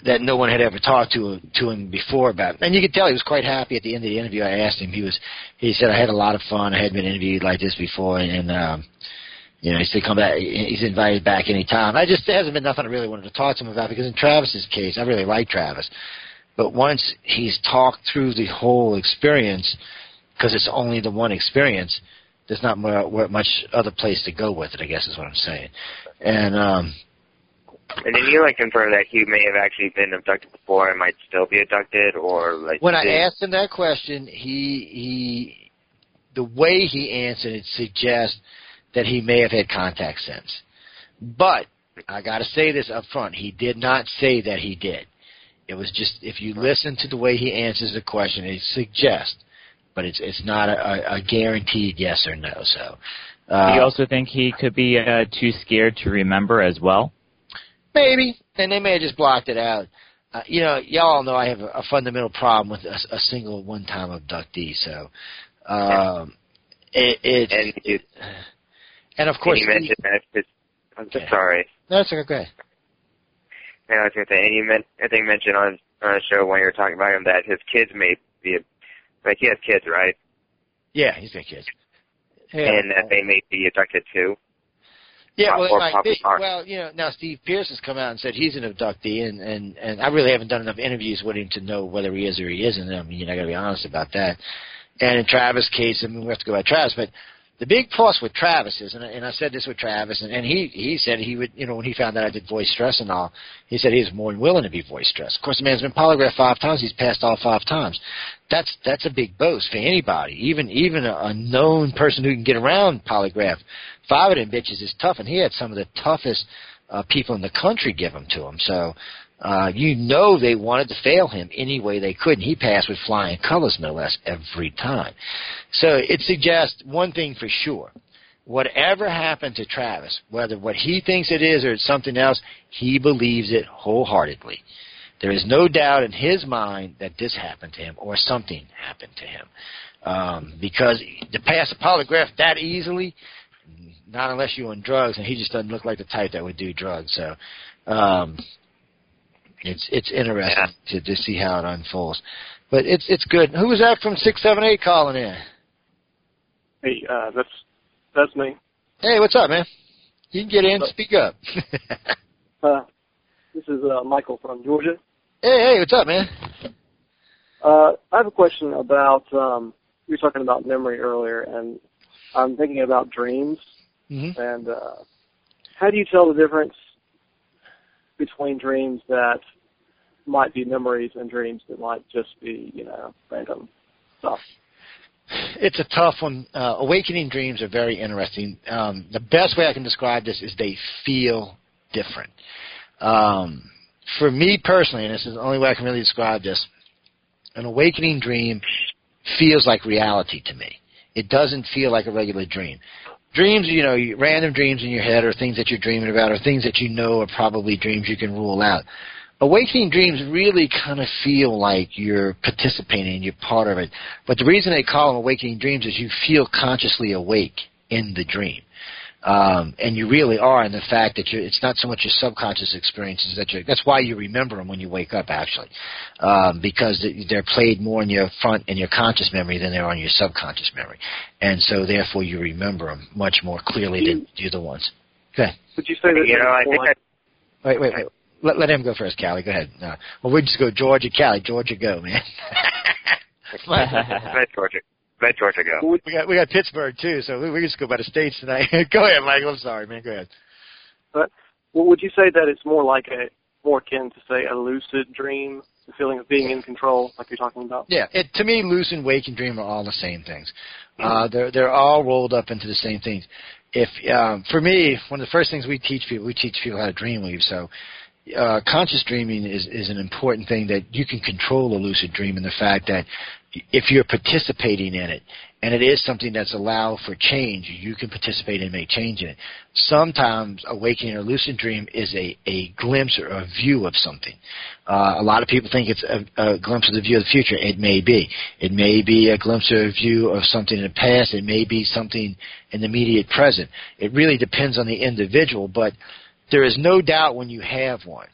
that no one had ever talked to to him before about. And you could tell he was quite happy at the end of the interview. I asked him. He was. He said, "I had a lot of fun. I hadn't been interviewed like this before." And um, you know, he said, "Come back." He's invited back anytime. I just there hasn't been nothing I really wanted to talk to him about because in Travis's case, I really like Travis, but once he's talked through the whole experience, because it's only the one experience, there's not much other place to go with it. I guess is what I'm saying. And um, And then you like confirm that he may have actually been abducted before and might still be abducted, or like when I asked him that question, he he the way he answered it suggests that he may have had contact since. But I got to say this up front: he did not say that he did. It was just if you listen to the way he answers the question, it suggests, but it's it's not a, a, a guaranteed yes or no. So. Uh, Do you also think he could be uh, too scared to remember as well? Maybe, and they may have just blocked it out. Uh, you know, y'all know I have a, a fundamental problem with a, a single one-time abductee. So, um, it, it and you, and of course, and you mentioned that I'm so sorry. no, it's okay. Yeah, I was gonna say, and you meant I think mentioned on on a show when you were talking about him that his kids may be Like he has kids, right? Yeah, he's got kids. Yeah. And that they may be abducted too. Yeah, well, might be. are. Well, you know, now Steve Pierce has come out and said he's an abductee, and and and I really haven't done enough interviews with him to know whether he is or he isn't. I mean, you know, I got to be honest about that. And in Travis' case, I mean, we have to go by Travis, but the big plus with Travis is, and I, and I said this with Travis, and, and he he said he would, you know, when he found out I did voice stress and all, he said he was more than willing to be voice stressed. Of course, the man's been polygraphed five times; he's passed all five times. That's that's a big boast for anybody, even even a, a known person who can get around polygraph. Five of them bitches is tough, and he had some of the toughest uh, people in the country give them to him. So. Uh, you know they wanted to fail him any way they could, and he passed with flying colors, no less, every time. So it suggests one thing for sure. Whatever happened to Travis, whether what he thinks it is or it's something else, he believes it wholeheartedly. There is no doubt in his mind that this happened to him or something happened to him. Um, because to pass a polygraph that easily, not unless you're on drugs, and he just doesn't look like the type that would do drugs. So um, it's it's interesting to, to see how it unfolds. But it's it's good. Who was that from six seven eight calling in? Hey, uh, that's that's me. Hey, what's up, man? You can get in. Speak up. Uh, this is uh, Michael from Georgia. hey, hey, what's up, man? Uh, I have a question about um, you were talking about memory earlier, and I'm thinking about dreams. Mm-hmm. And uh, how do you tell the difference between dreams that might be memories and dreams that might just be, you know, random stuff? It's a tough one. Uh, awakening dreams are very interesting. Um, the best way I can describe this is they feel different. Um, for me personally, and this is the only way I can really describe this, an awakening dream feels like reality to me. It doesn't feel like a regular dream. Dreams, you know, random dreams in your head or things that you're dreaming about or things that you know are probably dreams you can rule out. Awakening dreams really kind of feel like you're participating, you're part of it. But the reason they call them awakening dreams is you feel consciously awake in the dream. Um, and you really are in the fact that you're, it's not so much your subconscious experiences that you're, that's why you remember them when you wake up actually. Um, because they- they're played more in your front, in your conscious memory than they are in your subconscious memory. And so therefore you remember them much more clearly than the other ones. Go ahead. Would you say that You know, I think like, Wait, wait, wait. Let, let him go first, Callie. Go ahead. No. Well, we just go Georgia, Callie. Georgia, go, man. let Georgia, let Georgia go. we got we got Pittsburgh too, so we, we just go by the states tonight. go ahead, Michael. I'm sorry, man. Go ahead. but well, would you say that it's more like a more akin to say a lucid dream, the feeling of being in control, like you're talking about? Yeah, it, to me, lucid, wake, and dream are all the same things. Uh, they're they're all rolled up into the same things. If um, for me, one of the first things we teach people, we teach people how to dream weave. So, uh, conscious dreaming is is an important thing that you can control a lucid dream, and the fact that if you're participating in it, and it is something that's allowed for change, you can participate and make change in it. Sometimes awakening or lucid dream is a, a glimpse or a view of something. Uh, a lot of people think it's a, a glimpse of the view of the future. It may be. It may be a glimpse or a view of something in the past. It may be something in the immediate present. It really depends on the individual, but there is no doubt when you have one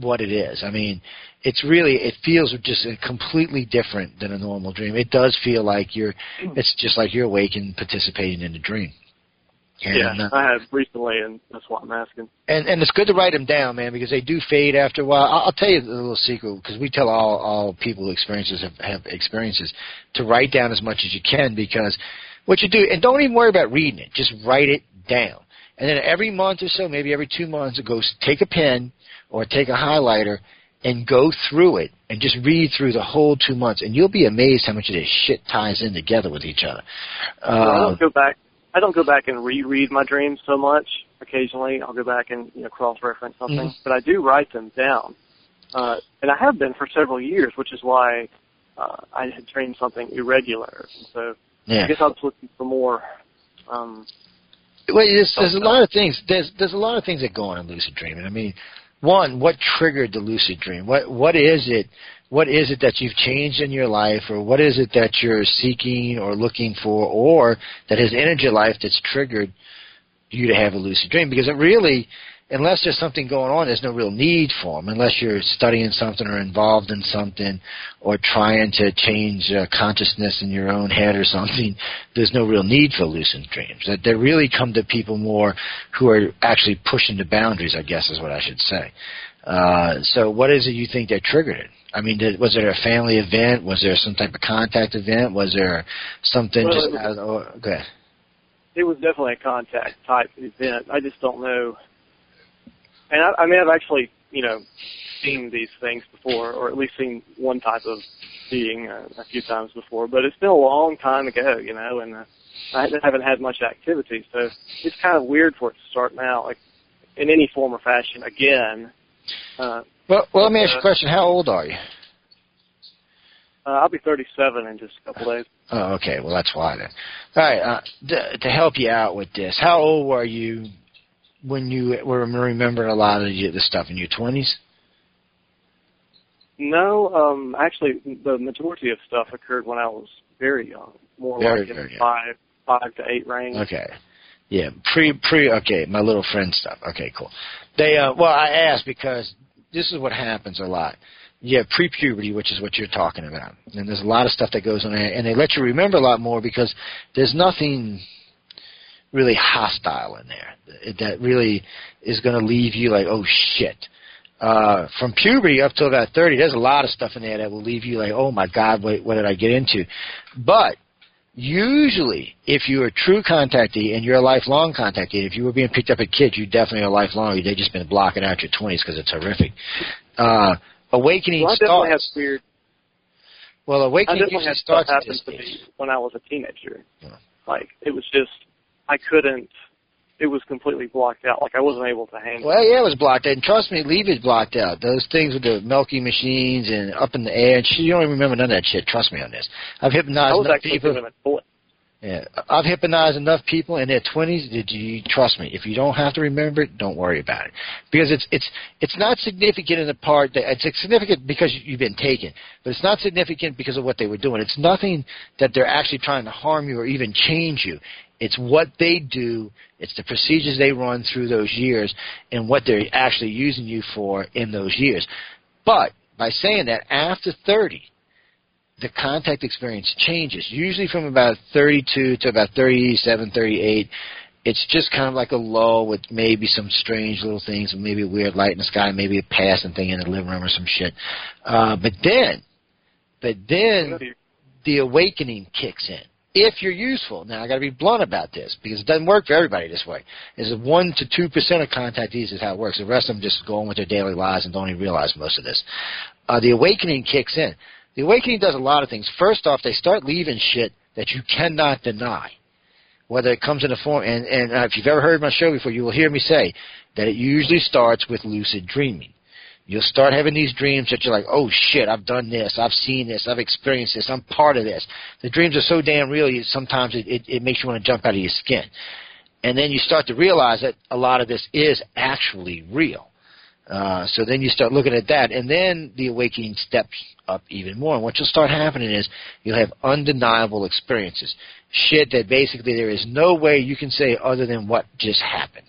what it is. I mean, it's really it feels just completely different than a normal dream. It does feel like you're it's just like you're awake and participating in the dream. And, yeah, uh, I have recently, and that's why I'm asking. and and it's good to write them down, man, because they do fade after a while. I'll, I'll tell you a little secret because we tell all all people experiences have, have experiences to write down as much as you can because what you do and don't even worry about reading it, just write it down. And then every month or so, maybe every two months, go s- take a pen or take a highlighter and go through it and just read through the whole two months, and you'll be amazed how much of this shit ties in together with each other. Well, I Uh, don't go back. I don't go back and reread my dreams so much. Occasionally, I'll go back and you know cross-reference something, Mhm. but I do write them down, uh, and I have been for several years, which is why uh, I had dreamed something irregular. So Yeah. I guess I was looking for more. Um, Well, there's, there's a lot of things. There's there's a lot of things that go on in lucid dreaming. I mean, one, what triggered the lucid dream? What what is it? What is it that you've changed in your life, or what is it that you're seeking or looking for, or that has entered your life that's triggered you to have a lucid dream? Because it really, unless there's something going on, there's no real need for them. Unless you're studying something or involved in something, or trying to change uh, consciousness in your own head or something, there's no real need for lucid dreams. That they really come to people more who are actually pushing the boundaries. I guess is what I should say. Uh, so, what is it you think that triggered it? I mean, did, was there a family event? Was there some type of contact event? Was there something Well, just it was- out of the, or- okay. It was definitely a contact type event. I just don't know. And I, I mean, I've actually, you know, seen these things before, or at least seen one type of being uh, a few times before. But it's been a long time ago, you know, and uh, I haven't had much activity, so it's kind of weird for it to start now, like in any form or fashion again. Uh, Well, well, let me ask you uh, a question. How old are you? uh, I'll be 37 in just a couple days. Oh, okay. Well, that's why then. All right. Uh, to, to help you out with this, how old were you when you were remembering a lot of the stuff in your twenties? No, um, actually, the majority of stuff occurred when I was very young, more Very, like in very the five, five to eight range. Okay. Yeah, pre pre. Okay, my little friend stuff. Okay, cool. They uh, well, I asked because this is what happens a lot. You have pre-puberty, which is what you're talking about, and there's a lot of stuff that goes on there, and they let you remember a lot more because there's nothing really hostile in there that really is going to leave you like, oh shit. Uh, from puberty up till about 30, there's a lot of stuff in there that will leave you like, oh my god, what, what did I get into? But Usually, if you're a true contactee and you're a lifelong contactee, if you were being picked up at kids, you definitely are lifelong. They've just been blocking out your 20s because it's horrific. Uh, awakening Well, I definitely starts. weird. Well, I awakening definitely had starts happen to me when I was a teenager. Like it was just, I couldn't. It was completely blocked out. Like I wasn't able to handle. Well, yeah, it was blocked out. And trust me, leave it blocked out. Those things with the milking machines and up in the air. And shit, you don't even remember none of that shit. Trust me on this. I've I hypnotized was enough actually people. doing it bullet. Yeah, I've hypnotized enough people in their twenties. Did you trust me? If you don't have to remember it, don't worry about it, because it's it's it's not significant in the part that it's significant because you've been taken, but it's not significant because of what they were doing. It's nothing that they're actually trying to harm you or even change you. It's what they do. It's the procedures they run through those years and what they're actually using you for in those years. But by saying that, after 30, the contact experience changes, usually from about 32 to about 37, 38. It's just kind of like a lull with maybe some strange little things, maybe a weird light in the sky, maybe a passing thing in the living room or some shit. Uh, but then, but then the awakening kicks in. If you're useful, now I got to be blunt about this because it doesn't work for everybody this way. Is one to two percent of contactees is how it works. The rest of them just go on with their daily lives and don't even realize most of this. Uh, the awakening kicks in. The awakening does a lot of things. First off, they start leaving shit that you cannot deny, whether it comes in the form. And, and uh, if you've ever heard my show before, you will hear me say that it usually starts with lucid dreaming. You'll start having these dreams that you're like, oh shit, I've done this, I've seen this, I've experienced this, I'm part of this. The dreams are so damn real, you, sometimes it, it, it makes you want to jump out of your skin. And then you start to realize that a lot of this is actually real. Uh, so then you start looking at that, and then the awakening steps up even more. And what you'll start happening is you'll have undeniable experiences, shit that basically there is no way you can say other than what just happened.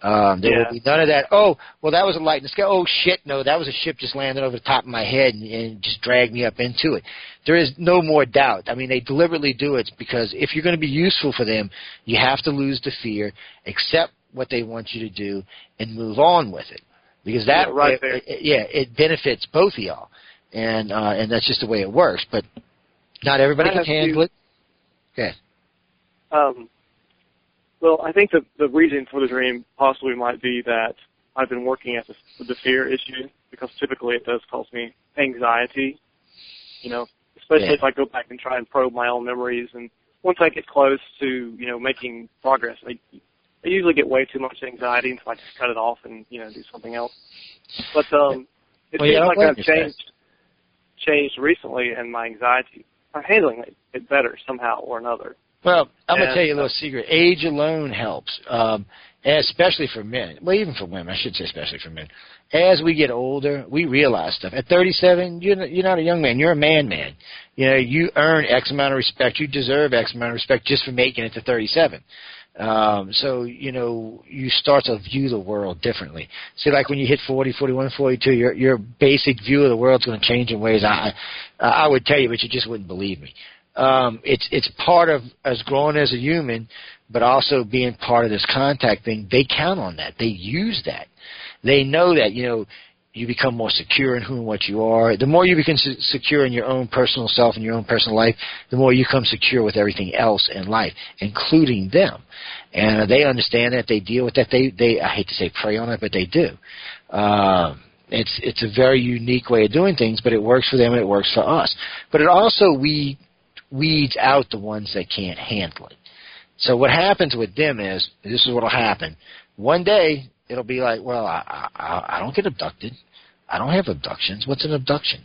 Um, there Yeah. will be none of that. Oh, well, that was a light in the sky. Oh shit, no, that was a ship just landing over the top of my head and, and just dragged me up into it. There is no more doubt. I mean, they deliberately do it because if you're going to be useful for them, you have to lose the fear, accept what they want you to do, and move on with it. Because that, Yeah, right it- there. it- yeah, it benefits both of y'all, and uh, and that's just the way it works. But not everybody I can handle to- it. Okay. Um, well, I think the the reason for the dream possibly might be that I've been working at the, the fear issue because typically it does cause me anxiety. You know, especially Yeah. if I go back and try and probe my own memories, and once I get close to you know making progress, I, I usually get way too much anxiety until I just cut it off and you know do something else. But um, it Well, seems don't like I've changed changed recently, and my anxiety I'm handling it, it better somehow or another. Well, I'm gonna tell you a little secret. Age alone helps, um, especially for men. Well, even for women, I should say, especially for men. As we get older, we realize stuff. At 37, you're not, you're not a young man. You're a man, man. You know, you earn X amount of respect. You deserve X amount of respect just for making it to 37. Um, so, you know, you start to view the world differently. See, like when you hit 40, 41, 42, your, your basic view of the world's going to change in ways I, I would tell you, but you just wouldn't believe me. Um, it's, it's part of us growing as a human, but also being part of this contact thing. They count on that. They use that. They know that, you know, you become more secure in who and what you are. The more you become secure in your own personal self and your own personal life, the more you become secure with everything else in life, including them. And they understand that. They deal with that. They, they, I hate to say prey on it, but they do. Um, it's it's a very unique way of doing things, but it works for them and it works for us. But it also we weeds out the ones that can't handle it. So what happens with them is this is what will happen. One day it'll be like, well, I, I I don't get abducted. I don't have abductions. What's an abduction?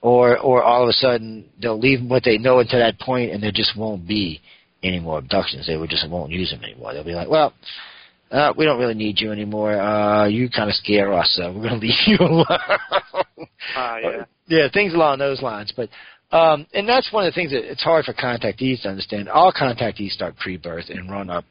Or or all of a sudden they'll leave what they know until that point, and there just won't be any more abductions. They would just won't use them anymore. They'll be like, well, uh, we don't really need you anymore. Uh, you kind of scare us, so we're going to leave you alone. uh, yeah. yeah, things along those lines. But um, and that's one of the things that it's hard for contactees to understand. All contactees start pre-birth and run up,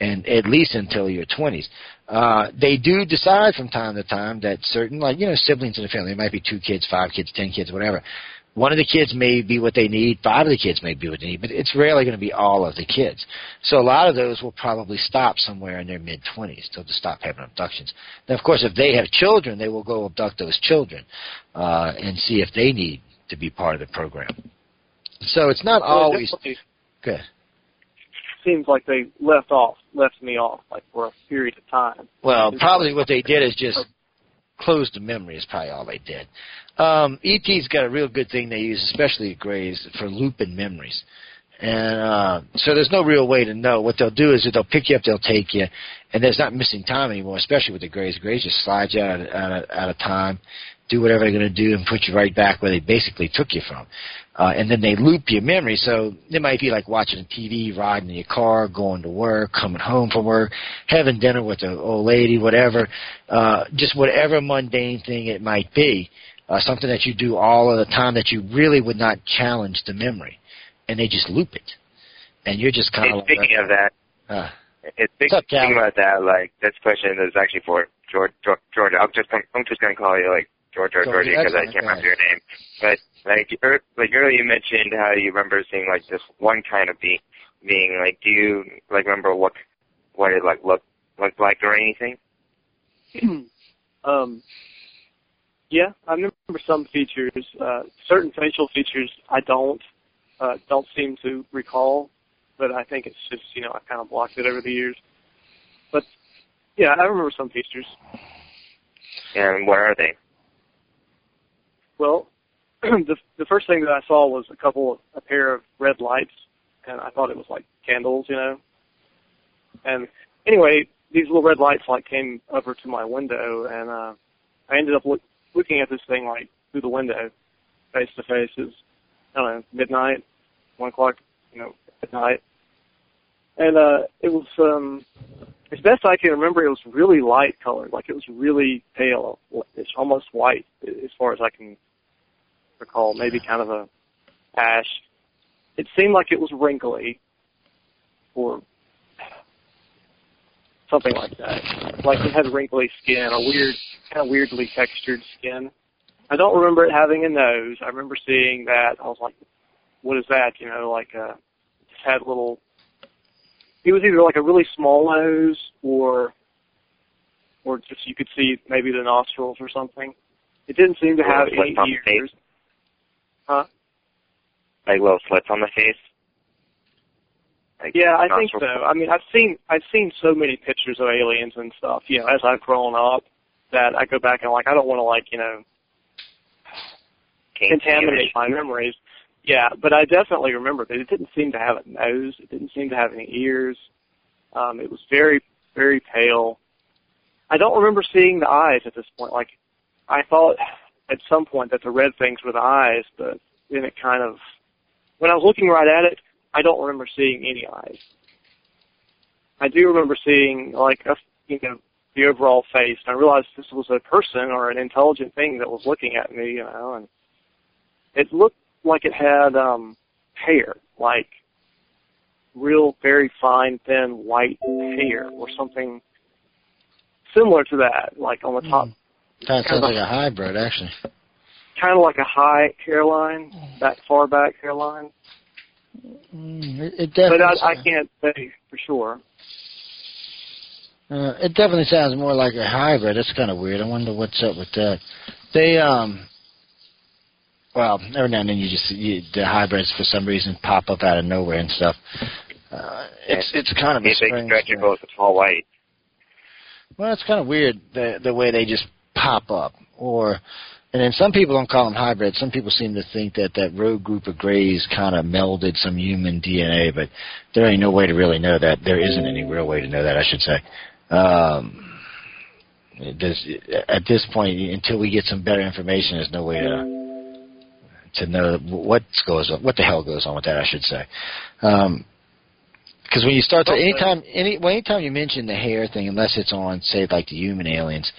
and at least until your 20s. Uh, they do decide from time to time that certain, like you know, siblings in the family, it might be two kids, five kids, ten kids, whatever. One of the kids may be what they need, five of the kids may be what they need, but it's rarely going to be all of the kids. So a lot of those will probably stop somewhere in their mid 20s. They'll just stop having abductions. Now, of course, if they have children, they will go abduct those children uh, and see if they need to be part of the program. So it's not well, always it good. Seems like they left off, left me off, like for a period of time. Well, probably what they did is just close the memory. Is probably all they did. Um, ET's got a real good thing they use, especially at Grays, for looping memories. And uh, so there's no real way to know. What they'll do is they'll pick you up, they'll take you, and there's not missing time anymore, especially with the Grays. Grays just slide you out of, out of, out of time, do whatever they're going to do, and put you right back where they basically took you from. Uh, and then they loop your memory. So it might be like watching TV, riding in your car, going to work, coming home from work, having dinner with an old lady, whatever. Uh, just whatever mundane thing it might be. Uh, something that you do all of the time that you really would not challenge the memory. And they just loop it. And you're just kind Hey, of speaking of that, uh, it's big, up, speaking Cal? about that, like this question is actually for George, George, Georgia. I'm just I'm just gonna call you like George or Georgia, Georgia because I can't remember your name. But like er, like earlier you mentioned how you remember seeing like this one kind of being being like do you like remember what what it like looked looked like or anything? um, yeah, I remember some features. Uh, certain facial features I don't uh, don't seem to recall, but I think it's just you know I kind of blocked it over the years. But yeah, I remember some features. And what are they? Well, the the first thing that I saw was a couple of a pair of red lights, and I thought it was like candles, you know. And anyway, these little red lights like came over to my window, and uh, I ended up look, looking at this thing like through the window, face to face. It was I don't know midnight, one o'clock, you know, at night, and uh, it was um, as best I can remember, it was really light colored, like it was really pale. It's almost white, as far as I can recall. Maybe kind of a ash. It seemed like it was wrinkly, or something like that. Like it had wrinkly skin, a weird, kind of weirdly textured skin. I don't remember it having a nose. I remember seeing that. I was like, "What is that?" You know, like uh, just had little. It was either like a really small nose, or, or just you could see maybe the nostrils or something. It didn't seem to have any slits on the ears. face? Huh? Like little slits on the face? Like Yeah, I think so. I mean, I've seen I've seen so many pictures of aliens and stuff. You know, as I've grown up, that I go back and like I don't want to like you know Can't contaminate my memories. Yeah, but I definitely remember that it didn't seem to have a nose. It didn't seem to have any ears. Um, it was very very pale. I don't remember seeing the eyes at this point. Like I thought at some point that the red things were the eyes, but then it kind of when I was looking right at it, I don't remember seeing any eyes. I do remember seeing like a, you know the overall face, and I realized this was a person or an intelligent thing that was looking at me, you know, and it looked like it had um hair, like real very fine thin white hair or something similar to that, like on the top. That sounds like a hybrid, actually. Kind of like a high hairline, that far back hairline. Mm, it, it But. I, I can't say for sure. Uh, it definitely sounds more like a hybrid. That's kind of weird. I wonder what's up with that. They um. Well, every now and then you just you, the hybrids for some reason pop up out of nowhere and stuff. Uh, it's it's kind of a Maybe they strange stretch both to all white. Well, it's kind of weird the the way they just pop up, or and then some people don't call them hybrids. Some people seem to think that that rogue group of grays kind of melded some human DNA, but there ain't no way to really know that. There isn't any real way to know that, I should say. Um, does, at this point, until we get some better information, there's no way to to know what goes on, what the hell goes on with that, I should say. Um, because when you start to anytime any well, anytime you mention the hair thing, unless it's on say like the human aliens,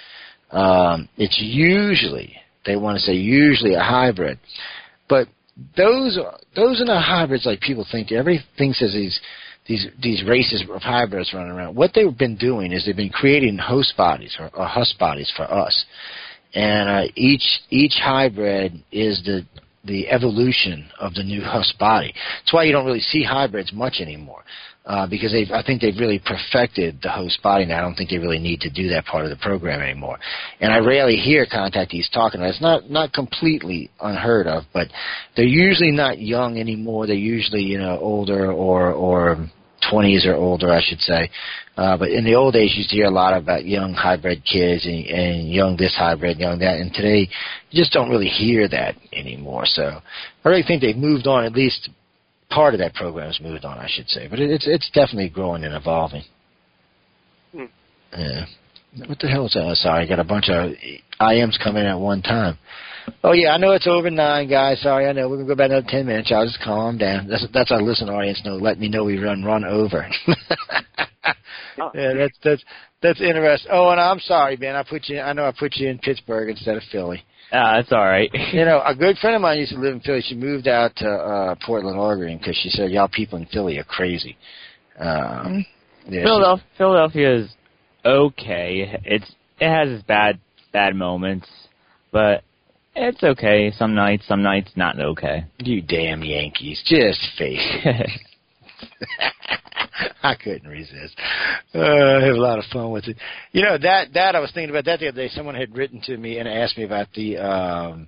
um, it's usually they want to say usually a hybrid, but those are those are not hybrids like people think. Everything says these these these races of hybrids running around. What they've been doing is they've been creating host bodies or, or host bodies for us, and uh, each each hybrid is the the evolution of the new host body. That's why you don't really see hybrids much anymore. Uh, because they've, I think they've really perfected the host body now. I don't think they really need to do that part of the program anymore. And I rarely hear contactees talking. It's not, not completely unheard of, but they're usually not young anymore. They're usually, you know, older or, or 20s or older, I should say. Uh, but in the old days, you used to hear a lot about young hybrid kids and, and young this hybrid, young that. And today, you just don't really hear that anymore. So I really think they've moved on. At least part of that program has moved on, I should say. But it, it's it's definitely growing and evolving. Hmm. Yeah. What the hell is that? Oh, sorry, I got a bunch of IMs coming at one time. Oh yeah, I know it's over nine, guys. Sorry, I know we're gonna go back another ten minutes. Y'all just calm down. That's that's our listening audience know. Let me know we run run over. oh. yeah, that's that's that's interesting. Oh, and I'm sorry, man. I put you. I know I put you in Pittsburgh instead of Philly. Ah, that's all right. You know, a good friend of mine used to live in Philly. She moved out to uh Portland, Oregon, because she said y'all people in Philly are crazy. Um, yeah, Philadelphia, Philadelphia is okay. It's it has its bad bad moments, but it's okay. Some nights, some nights not okay. You damn Yankees, just face it. I couldn't resist. Uh, I have a lot of fun with it. You know that that I was thinking about that the other day. Someone had written to me and asked me about the um,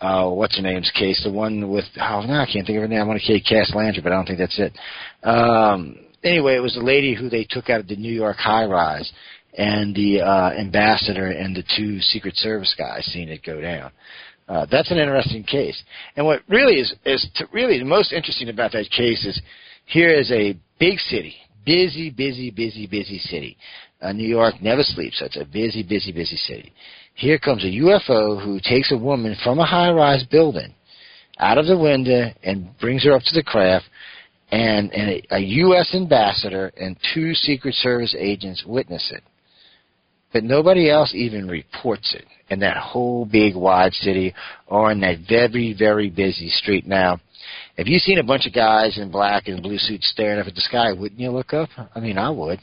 uh, what's her name's case, the one with oh no, I can't think of her name. I want to say Cass Landry, but I don't think that's it. Um, anyway, it was a lady who they took out of the New York high rise, and the uh, ambassador and the two Secret Service guys seeing it go down. Uh, that's an interesting case. And what really is is really the most interesting about that case is here is a big city, busy, busy, busy, busy city. Uh, New York never sleeps, so it's a busy, busy, busy city. Here comes a UFO who takes a woman from a high-rise building out of the window and brings her up to the craft, and, and a, a U.S. ambassador and two Secret Service agents witness it. But nobody else even reports it in that whole big wide city or in that very, very busy street. Now, if you seen a bunch of guys in black and blue suits staring up at the sky, wouldn't you look up? I mean, I would.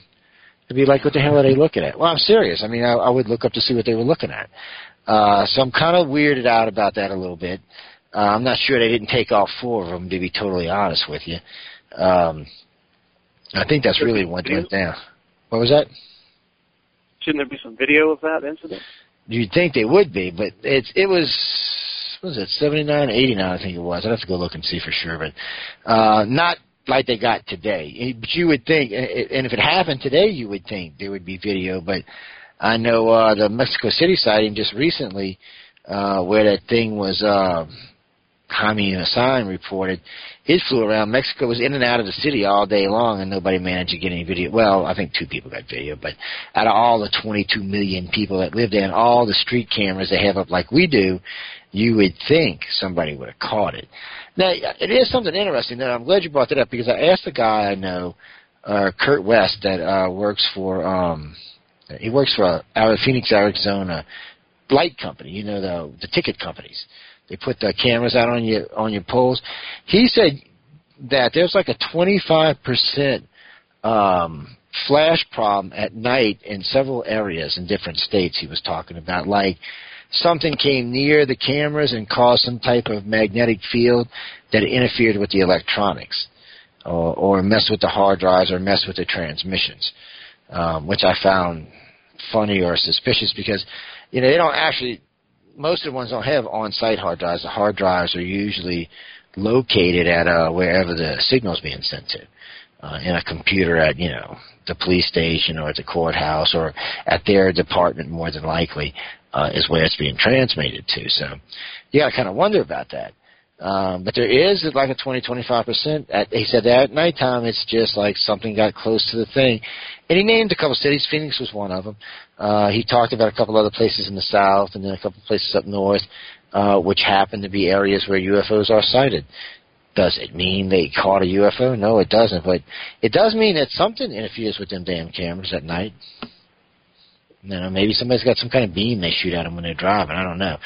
It'd be like, what the hell are they looking at? Well, I'm serious. I mean, I, I would look up to see what they were looking at. Uh, so I'm kind of weirded out about that a little bit. Uh, I'm not sure they didn't take all four of them, to be totally honest with you. Um, I think that's really what went down. What was that? Shouldn't there be some video of that incident? You'd think they would be, but it's it was what was it seventy nine, eighty nine, I think it was. I'd have to go look and see for sure, but uh, not like they got today. But you would think, and if it happened today, you would think there would be video. But I know uh, the Mexico City sighting just recently, uh, where that thing was. Uh, Jaime Maussan reported, it flew around. Mexico was in and out of the city all day long, and nobody managed to get any video. Well, I think two people got video, but out of all the 22 million people that live there and all the street cameras they have up like we do, you would think somebody would have caught it. Now, it is something interesting that I'm glad you brought that up because I asked a guy I know, uh, Kurt West, that uh, works for, um, he works for uh, out of Phoenix, Arizona, light company. You know the the ticket companies. They put the cameras out on your on your poles. He said that there's like a 25% um, flash problem at night in several areas in different states. He was talking about like something came near the cameras and caused some type of magnetic field that interfered with the electronics, or, or messed with the hard drives, or messed with the transmissions, um, which I found funny or suspicious because you know they don't actually most of the ones don't have on-site hard drives. The hard drives are usually located at uh, wherever the signal's being sent to, uh, in a computer at you know the police station or at the courthouse or at their department more than likely uh, is where it's being transmitted to. So you got to kind of wonder about that. Um, but there is like a 20, 25 percent. He said that at nighttime it's just like something got close to the thing, and he named a couple cities. Phoenix was one of them. Uh, he talked about a couple other places in the south, and then a couple places up north, uh, which happen to be areas where UFOs are sighted. Does it mean they caught a UFO? No, it doesn't. But it does mean that something interferes with them damn cameras at night. You know, maybe somebody's got some kind of beam they shoot at them when they're driving. I don't know.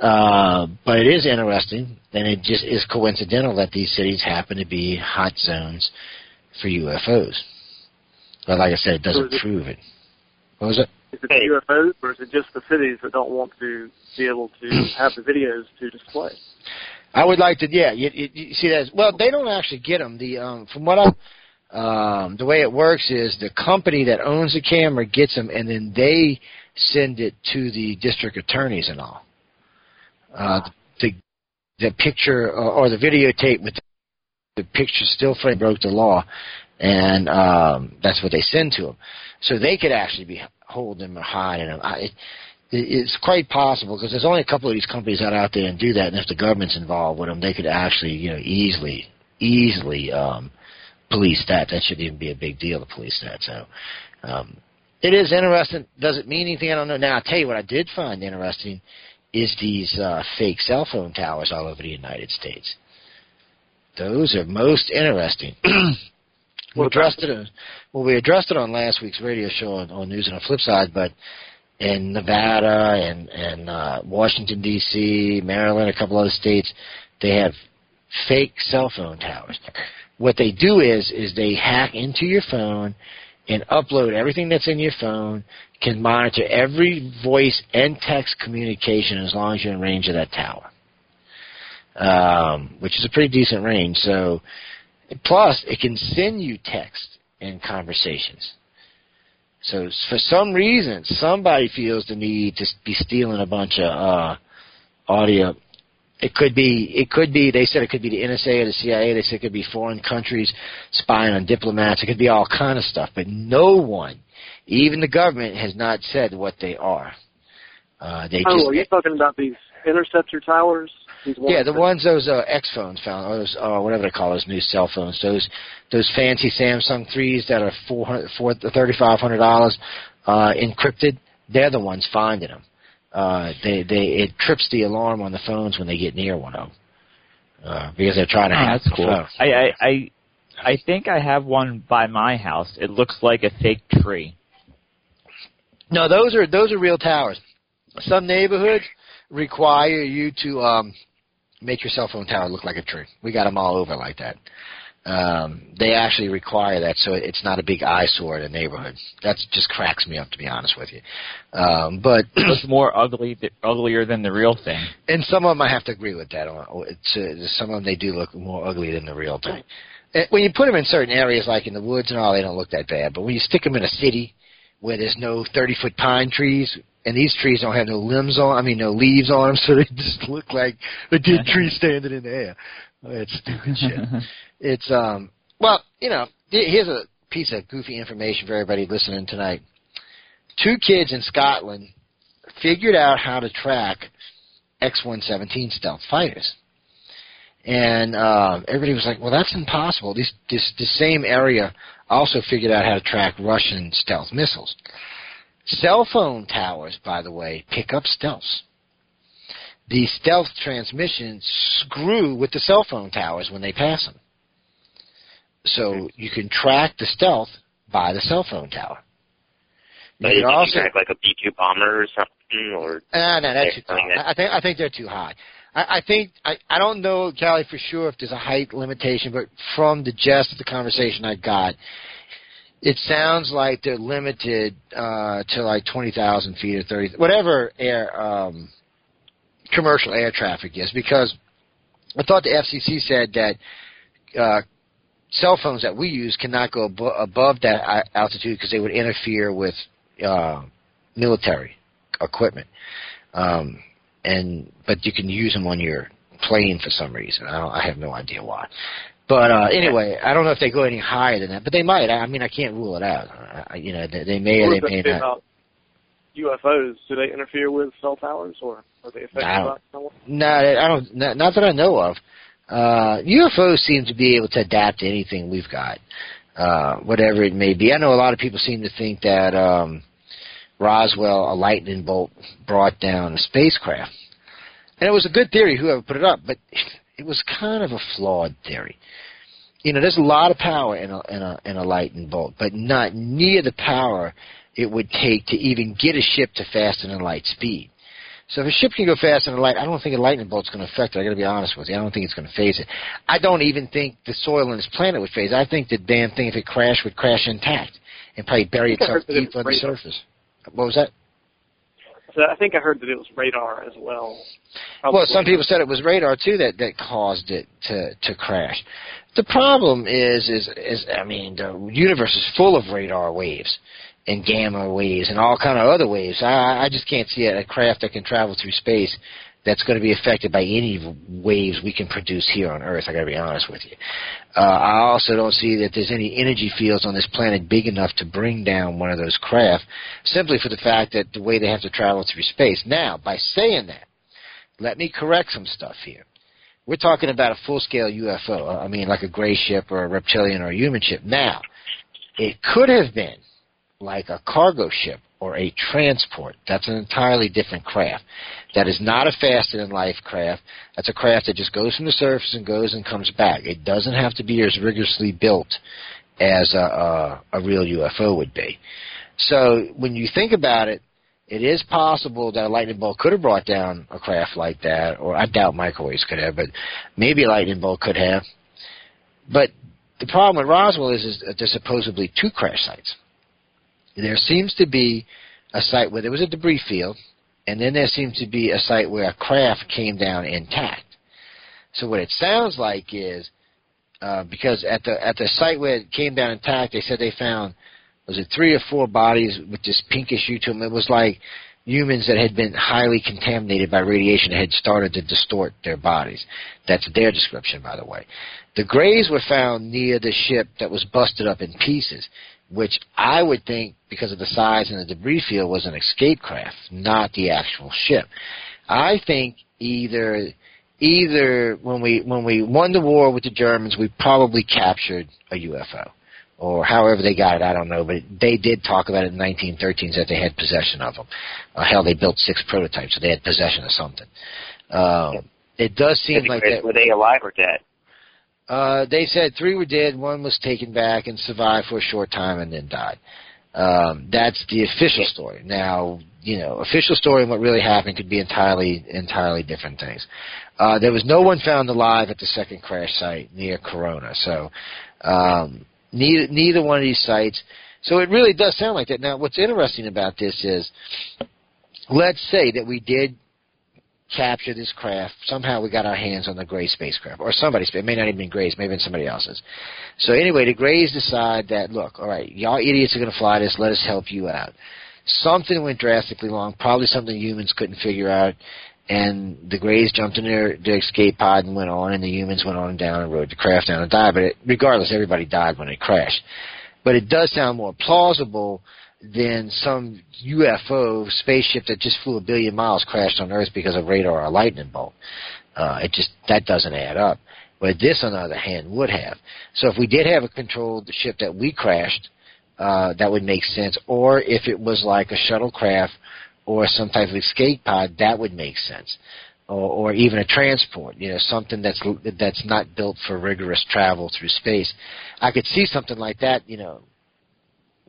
Uh, but it is interesting, and it just is coincidental that these cities happen to be hot zones for UFOs. But like I said, it doesn't it, prove it. What was it? Is it the UFOs, or is it just the cities that don't want to be able to have the videos to display? I would like to, yeah. You, you, you see that? Well, they don't actually get them. The um, from what I um, the way it works is the company that owns the camera gets them, and then they send it to the district attorneys and all. Uh, the, the picture or, or the videotape with the picture still frame broke the law, and um, that's what they send to them. So they could actually be holding them or hiding them. I, it, it's quite possible because there's only a couple of these companies that are out there and do that, and if the government's involved with them, they could actually, you know, easily, easily um, police that. That shouldn't even be a big deal to police that. So um, it is interesting. Does it mean anything? I don't know. Now I'll tell you what I did find interesting is these uh, fake cell phone towers all over the United States. Those are most interesting. we addressed it. On, well, we addressed it on last week's radio show on, on News on the Flip Side, but in Nevada and and uh, Washington D.C., Maryland, a couple other states, they have fake cell phone towers. What they do is is they hack into your phone and upload everything that's in your phone, can monitor every voice and text communication as long as you're in range of that tower, um, which is a pretty decent range. So, plus it can send you text and conversations. So for some reason, somebody feels the need to be stealing a bunch of uh, audio it could be. It could be. They said it could be the NSA or the CIA. They said it could be foreign countries spying on diplomats. It could be all kind of stuff. But no one, even the government, has not said what they are. Uh, they oh, just, are you talking about these interceptor towers? yeah, the ones those uh, X phones found, or those, uh, whatever they call those new cell phones. Those those fancy Samsung threes that are four hundred, four thirty five hundred dollars uh, encrypted. They're the ones finding them uh, they they it trips the alarm on the phones when they get near one of them uh, because they're trying to oh, hack that's the cool. phone. I, I I I think I have one by my house. It looks like a fake tree. No, those are those are real towers. Some neighborhoods require you to um, make your cell phone tower look like a tree. We got them all over like that. Um, they actually require that, so it's not a big eyesore in a neighborhood. That just cracks me up, to be honest with you. Um, but it's more ugly, uglier than the real thing. And some of them, I have to agree with that. It's, uh, some of them they do look more ugly than the real thing. And when you put them in certain areas, like in the woods and all, they don't look that bad. But when you stick them in a city where there's no 30 foot pine trees, and these trees don't have no limbs on, I mean, no leaves on them, so they just look like a dead tree standing in the air. It's stupid shit. It's um well, you know, here's a piece of goofy information for everybody listening tonight. Two kids in Scotland figured out how to track F-117 stealth fighters. And uh, everybody was like, "Well, that's impossible." This this the same area also figured out how to track Russian stealth missiles. Cell phone towers, by the way, pick up stealths. The stealth transmissions screw with the cell phone towers when they pass them. So you can track the stealth by the cell phone tower. But you, can also track like a B two bomber or something, or uh, no, that's too high. I think I think they're too high. I, I think I, I don't know, Callie, for sure if there's a height limitation, but from the gist of the conversation I got, it sounds like they're limited uh, to like twenty thousand feet or thirty, whatever air um, commercial air traffic is. Because I thought the FCC said that uh, cell phones that we use cannot go abo- above that altitude because they would interfere with uh, military equipment. Um, and but you can use them on your plane for some reason. I, don't, I have no idea why. But uh, anyway, I don't know if they go any higher than that, but they might. I, I mean, I can't rule it out. I, you know, they, they may or they may not. UFOs, do they interfere with cell towers, or are they affected I by don't, someone? no, I don't. Not, not that I know of. Uh, UFOs seem to be able to adapt to anything we've got, uh, whatever it may be. I know a lot of people seem to think that um, Roswell, a lightning bolt, brought down a spacecraft, and it was a good theory, whoever put it up, but it was kind of a flawed theory. You know, there's a lot of power in a in a in a lightning bolt, but not near the power it would take to even get a ship to faster than light speed. So if a ship can go faster than light, I don't think a lightning bolt's going to affect it. I got to be honest with you. I don't think it's going to phase it. I don't even think the soil on this planet would phase. I think the damn thing, if it crashed, would crash intact and probably bury itself deep on the surface. What was that? So I think I heard that it was radar as well. Well, some people said it was radar too that that caused it to to crash. The problem is is is I mean the universe is full of radar waves and gamma waves and all kind of other waves. I I just can't see a, craft that can travel through space that's going to be affected by any waves we can produce here on Earth. I got to be honest with you. Uh, I also don't see that there's any energy fields on this planet big enough to bring down one of those craft, simply for the fact that the way they have to travel through space. Now, by saying that, let me correct some stuff here. We're talking about a full-scale UFO. I mean, like a gray ship or a reptilian or a human ship. Now, it could have been like a cargo ship or a transport. That's an entirely different craft. That is not a faster than life craft. That's a craft that just goes from the surface and goes and comes back. It doesn't have to be as rigorously built as a, a, a real UFO would be. So when you think about it, it is possible that a lightning bolt could have brought down a craft like that, or I doubt microwaves could have, but maybe a lightning bolt could have. But the problem with Roswell is, is that there's supposedly two crash sites there seems to be a site where there was a debris field, and then there seems to be a site where a craft came down intact. So what it sounds like is uh, because at the at the site where it came down intact, they said they found was it three or four bodies with this pinkish hue to them. It was like humans that had been highly contaminated by radiation had started to distort their bodies. That's their description, by the way. The grays were found near the ship that was busted up in pieces which I would think, because of the size and the debris field, was an escape craft, not the actual ship. I think either either when we when we won the war with the Germans, we probably captured a UFO, or however they got it, I don't know. But they did talk about it in 1913 that they had possession of them. Uh, hell, they built six prototypes, so they had possession of something. Um, it does seem like that. Were they alive or dead? Uh, they said three were dead, one was taken back and survived for a short time and then died. Um, that's the official story. Now, you know, official story and what really happened could be entirely, entirely different things. Uh, there was no one found alive at the second crash site near Corona, so um, neither neither one of these sites. So it really does sound like that. Now, what's interesting about this is, let's say that we did capture this craft. Somehow we got our hands on the Gray spacecraft, or somebody's. It may not even be Gray's, maybe been somebody else's. So anyway, the Grays decide that look, all right, y'all idiots are going to fly this. Let us help you out. Something went drastically wrong. Probably something humans couldn't figure out. And the Greys jumped in their, their escape pod and went on, and the humans went on down and rode the craft down and died. But it, regardless, everybody died when it crashed. But it does sound more plausible than some UFO spaceship that just flew a billion miles crashed on Earth because of radar or a lightning bolt. Uh, it just that doesn't add up. But this, on the other hand, would have. So if we did have a controlled ship that we crashed, uh, that would make sense. Or if it was like a shuttlecraft or some type of escape pod, that would make sense. Or, or even a transport, you know, something that's that's not built for rigorous travel through space. I could see something like that, you know,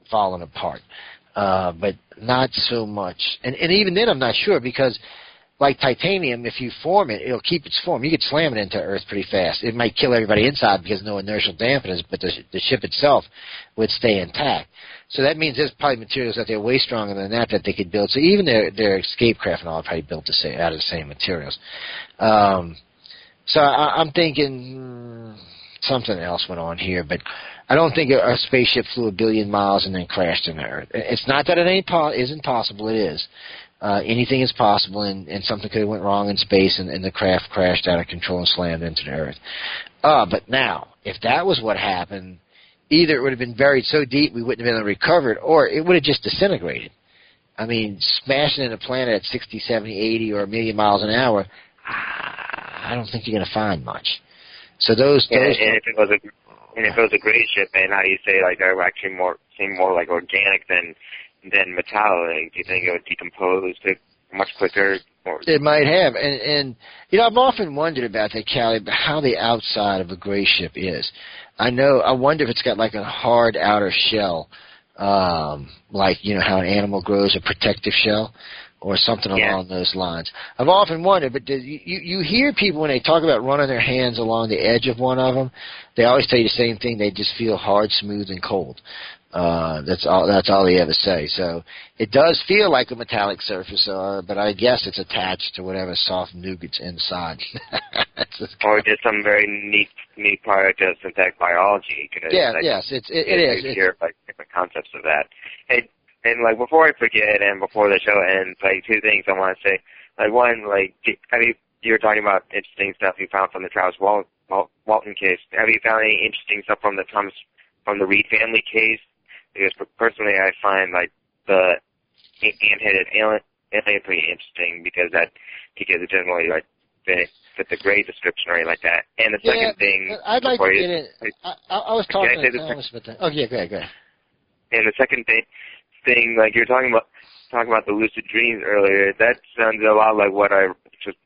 falling apart. Uh, but not so much. And, and even then, I'm not sure because like titanium, if you form it, it'll keep its form. You could slam it into Earth pretty fast. It might kill everybody inside because no inertial dampeners, but the, the ship itself would stay intact. So that means there's probably materials that they're way stronger than that that they could build. So even their their escape craft and all are probably built the same, out of the same materials. Um, so I, I'm thinking something else went on here, but I don't think a, a spaceship flew a billion miles and then crashed into Earth. It's not that it ain't po- isn't possible. It is. Uh, anything is possible, and, and something could have went wrong in space, and, and the craft crashed out of control and slammed into the Earth. Uh, but now, if that was what happened, either it would have been buried so deep we wouldn't have been able to recover it, or it would have just disintegrated. I mean, smashing into a planet at 60, 70, 80, or a million miles an hour, I don't think you're going to find much. So those, And, and if it was a and if it was a ship, and how do you say like they're actually more seem more like organic than than metallic? Do you think it would decompose much quicker? Or It might have, and and you know I've often wondered about that, Callie, how the outside of a gray ship is. I know I wonder if it's got like a hard outer shell, um, like you know how an animal grows a protective shell, or something along those lines. I've often wondered, but does, you you hear people when they talk about running their hands along the edge of one of them, they always tell you the same thing. They just feel hard, smooth, and cold. Uh, that's all. That's all they ever say. So it does feel like a metallic surface, uh, but I guess it's attached to whatever soft nougat's inside. Or just some very neat neat product of synthetic biology. Cause yeah, yes, it's it, it is. You hear like different concepts of that. And and like before I forget, and before the show ends, like two things I want to say. Like one, like do- have you you were talking about interesting stuff you found from the Travis Wal- Wal- Walton case. Have you found any interesting stuff from the Thomas from the Reed family case? Because personally, I find like the ant-headed alien, alien pretty interesting because that because it generally like fit, fit the gray description or anything like that. And the yeah, second thing, I'd like to before you- get in. I, I, I was I talking to Thomas about that. Oh yeah, go ahead, go ahead. And the second thing, thing like you're talking about, talking about the lucid dreams earlier. That sounds a lot like what I just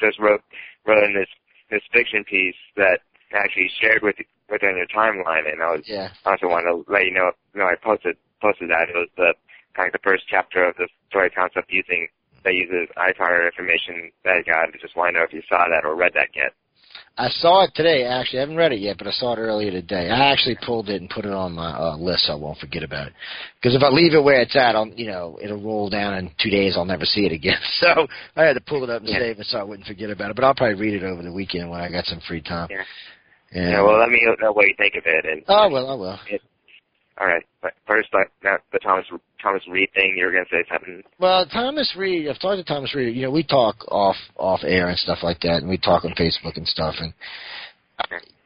just wrote wrote in this this fiction piece that I actually shared with with on your timeline. And I was Yeah. I also want to let you know. You know, I posted posted that it was the kind of the first chapter of the story concept using that uses ICAR information that I got. I just want to know if you saw that or read that yet. I saw it today. Actually, I haven't read it yet, but I saw it earlier today. I actually pulled it and put it on my uh, list, so I won't forget about it. Because if I leave it where it's at, I'll, you know, it'll roll down in two days. I'll never see it again. So I had to pull it up and Yeah. save it so I wouldn't forget about it. But I'll probably read it over the weekend when I got some free time. Yeah. And, Yeah. Well, let me know what you think of it. And oh well, I will. all right. But first, like that the Thomas Thomas Reed thing. You were gonna say something. Well, Thomas Reed, I've talked to Thomas Reed. You know, we talk off off air and stuff like that, and we talk on Facebook and stuff. And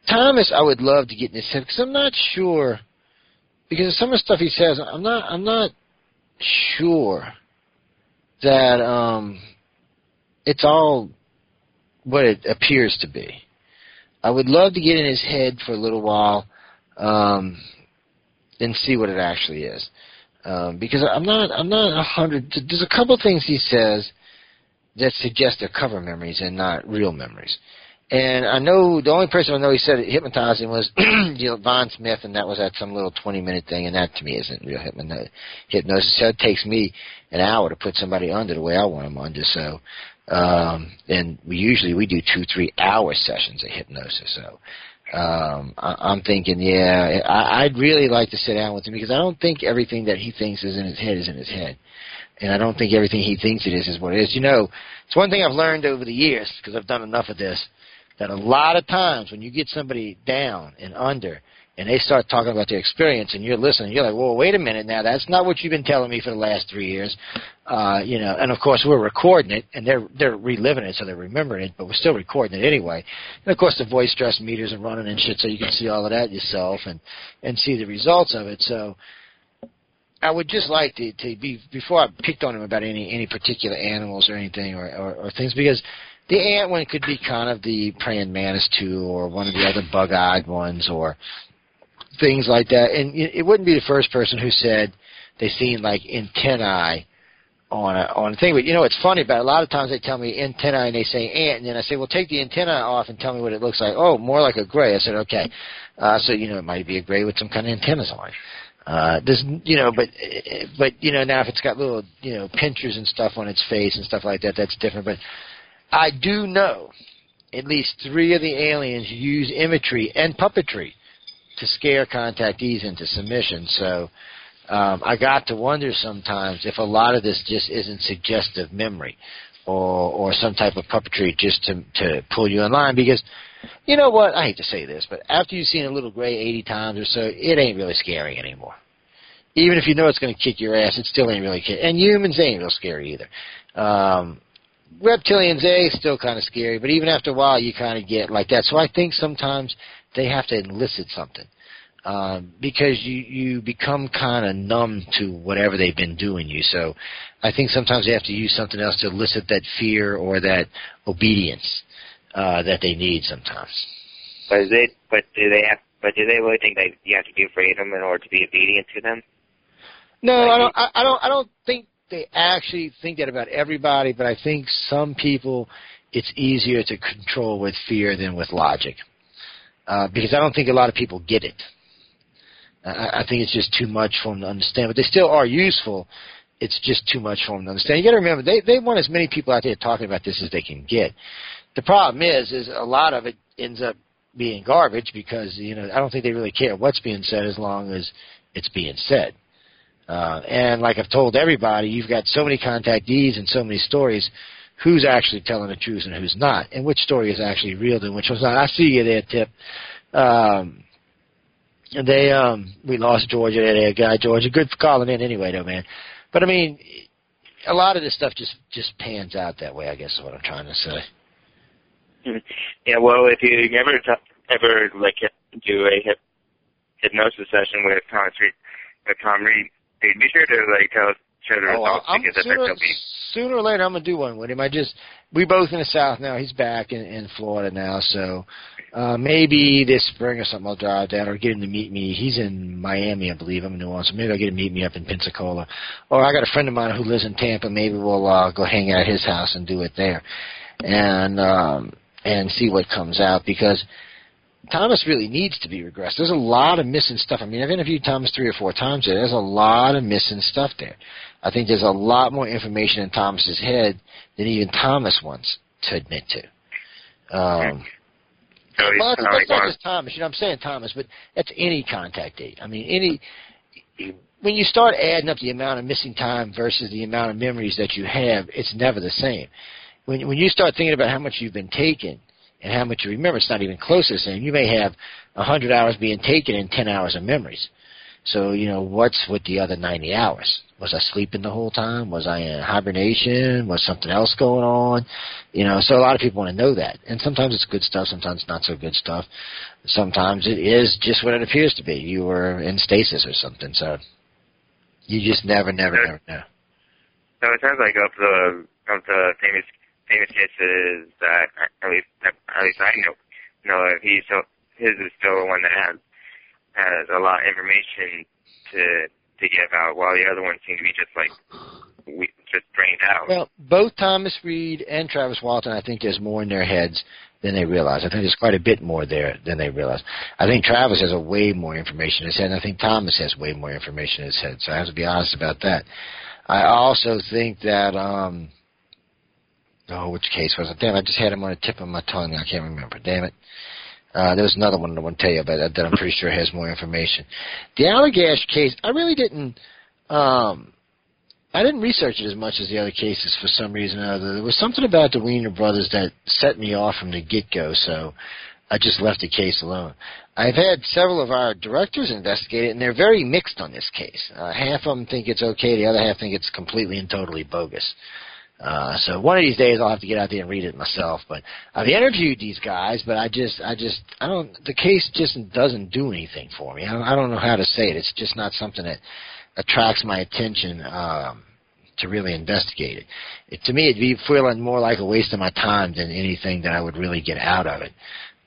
Thomas, I would love to get in his head because I'm not sure because some of the stuff he says. I'm not. I'm not sure that um it's all what it appears to be. I would love to get in his head for a little while um, and see what it actually is um, because I'm not I'm not a hundred. There's a couple things he says that suggest they're cover memories and not real memories. And I know the only person I know he said it hypnotized him was you know Yvonne Smith, and that was at some little 20 minute thing, and that to me isn't real hypnosis. So it takes me an hour to put somebody under the way I want them under. So, um, and we usually we do two three hour sessions of hypnosis. So um, I, I'm thinking, yeah, I, I'd really like to sit down with him because I don't think everything that he thinks is in his head is in his head, and I don't think everything he thinks it is is what it is. You know, it's one thing I've learned over the years because I've done enough of this that a lot of times when you get somebody down and under and they start talking about their experience and you're listening, you're like, well, wait a minute now, that's not what you've been telling me for the last three years. Uh, you know, and of course we're recording it and they're, they're reliving it so they're remembering it, but we're still recording it anyway. And of course the voice stress meters are running and shit so you can see all of that yourself and, and see the results of it. So, I would just like to, to be before I picked on him about any any particular animals or anything or, or, or things because the ant one could be kind of the praying mantis too, or one of the other bug-eyed ones, or things like that. And it wouldn't be the first person who said they seen like antennae on a on a thing. But you know what's funny it? A lot of times they tell me antennae and they say ant, and then I say, well, take the antenna off and tell me what it looks like. Oh, more like a gray. I said, okay. Uh, so you know it might be a gray with some kind of antennas on it. Uh, there's, you know, but but you know now if it's got little you know pinchers and stuff on its face and stuff like that, that's different. But I do know at least three of the aliens use imagery and puppetry to scare contactees into submission. So um, I got to wonder sometimes if a lot of this just isn't suggestive memory or or some type of puppetry just to to pull you in line because you know what? I hate to say this but after you've seen a little gray 80 times or so it ain't really scary anymore. Even if you know it's going to kick your ass it still ain't really kick and humans ain't real scary either. Um reptilians they still kind of scary but even after a while you kind of get like that. So I think sometimes they have to elicit something um, because you you become kind of numb to whatever they've been doing you. So I think sometimes they have to use something else to elicit that fear or that obedience uh, that they need sometimes. But is it? But do they have? But do they really think that you have to be afraid of them in order to be obedient to them? No, I don't. I, I don't. I don't think they actually think that about everybody. But I think some people, it's easier to control with fear than with logic, uh, because I don't think a lot of people get it. I, I think it's just too much for them to understand. But they still are useful. It's just too much for them to understand. You got to remember they they want as many people out there talking about this as they can get. The problem is, is a lot of it ends up being garbage because you know I don't think they really care what's being said as long as it's being said. Uh, and like I've told everybody, you've got so many contactees and so many stories. Who's actually telling the truth and who's not, and which story is actually real and which one's not. I see you there, Tip. Um, they um we lost Georgia that guy Georgia. Good for calling in anyway though, man. But I mean a lot of this stuff just just pans out that way, I guess is what I'm trying to say. Mm-hmm. Yeah, well, if you ever t- ever like do a hip, hypnosis session with Tom Reed, with Tom Reed, be sure to like tell share oh, results I'm, because sooner, be sooner or later I'm gonna do one with him. I just we both in the South now. He's back in, in Florida now, so uh, maybe this spring or something I'll drive down or get him to meet me. He's in Miami, I believe. I'm in New Orleans. So maybe I'll get him to meet me up in Pensacola. Or I got a friend of mine who lives in Tampa. Maybe we'll uh, go hang out at his house and do it there, and um, and see what comes out because. Thomas really needs to be regressed. There's a lot of missing stuff. I mean, I've interviewed Thomas three or four times. There. There's a lot of missing stuff there. I think there's a lot more information in Thomas's head than even Thomas wants to admit to. Um, so well, that's, that's not just Thomas. You know, what I'm saying Thomas, but that's any contactee. I mean, any when you start adding up the amount of missing time versus the amount of memories that you have, it's never the same. When when you start thinking about how much you've been taken and how much you remember, it's not even close to the same. You may have a hundred hours being taken and ten hours of memories. So you know what's with the other ninety hours? Was I sleeping the whole time? Was I in hibernation? Was something else going on? You know, so a lot of people want to know that. And sometimes it's good stuff, sometimes not so good stuff. Sometimes it is just what it appears to be. You were in stasis or something. So you just never, never, never know. So it sounds like of the of the famous famous cases that at least at least I know know he so his is still one that has has a lot of information to to give out, while the other ones seem to be just like we, just drained out. Well, both Thomas Reed and Travis Walton, I think there's more in their heads than they realize. I think there's quite a bit more there than they realize. I think Travis has a way more information in his head, and I think Thomas has way more information in his head. So I have to be honest about that. I also think that um oh, which case was it? Damn, I just had him on the tip of my tongue. I can't remember. Damn it. Uh, there was another one I want to tell you about that, that I'm pretty sure has more information. The Allagash case, I really didn't. Um, I didn't research it as much as the other cases for some reason or other. There was something about the Weiner brothers that set me off from the get go, so I just left the case alone. I've had several of our directors investigate it, and they're very mixed on this case. Uh, half of them think it's okay, the other half think it's completely and totally bogus. So one of these days I'll have to get out there and read it myself. But I've interviewed these guys, but I just, I just, I don't. The case just doesn't do anything for me. I don't, I don't know how to say it. It's just not something that attracts my attention um, to really investigate it. it. To me, it'd be feeling more like a waste of my time than anything that I would really get out of it.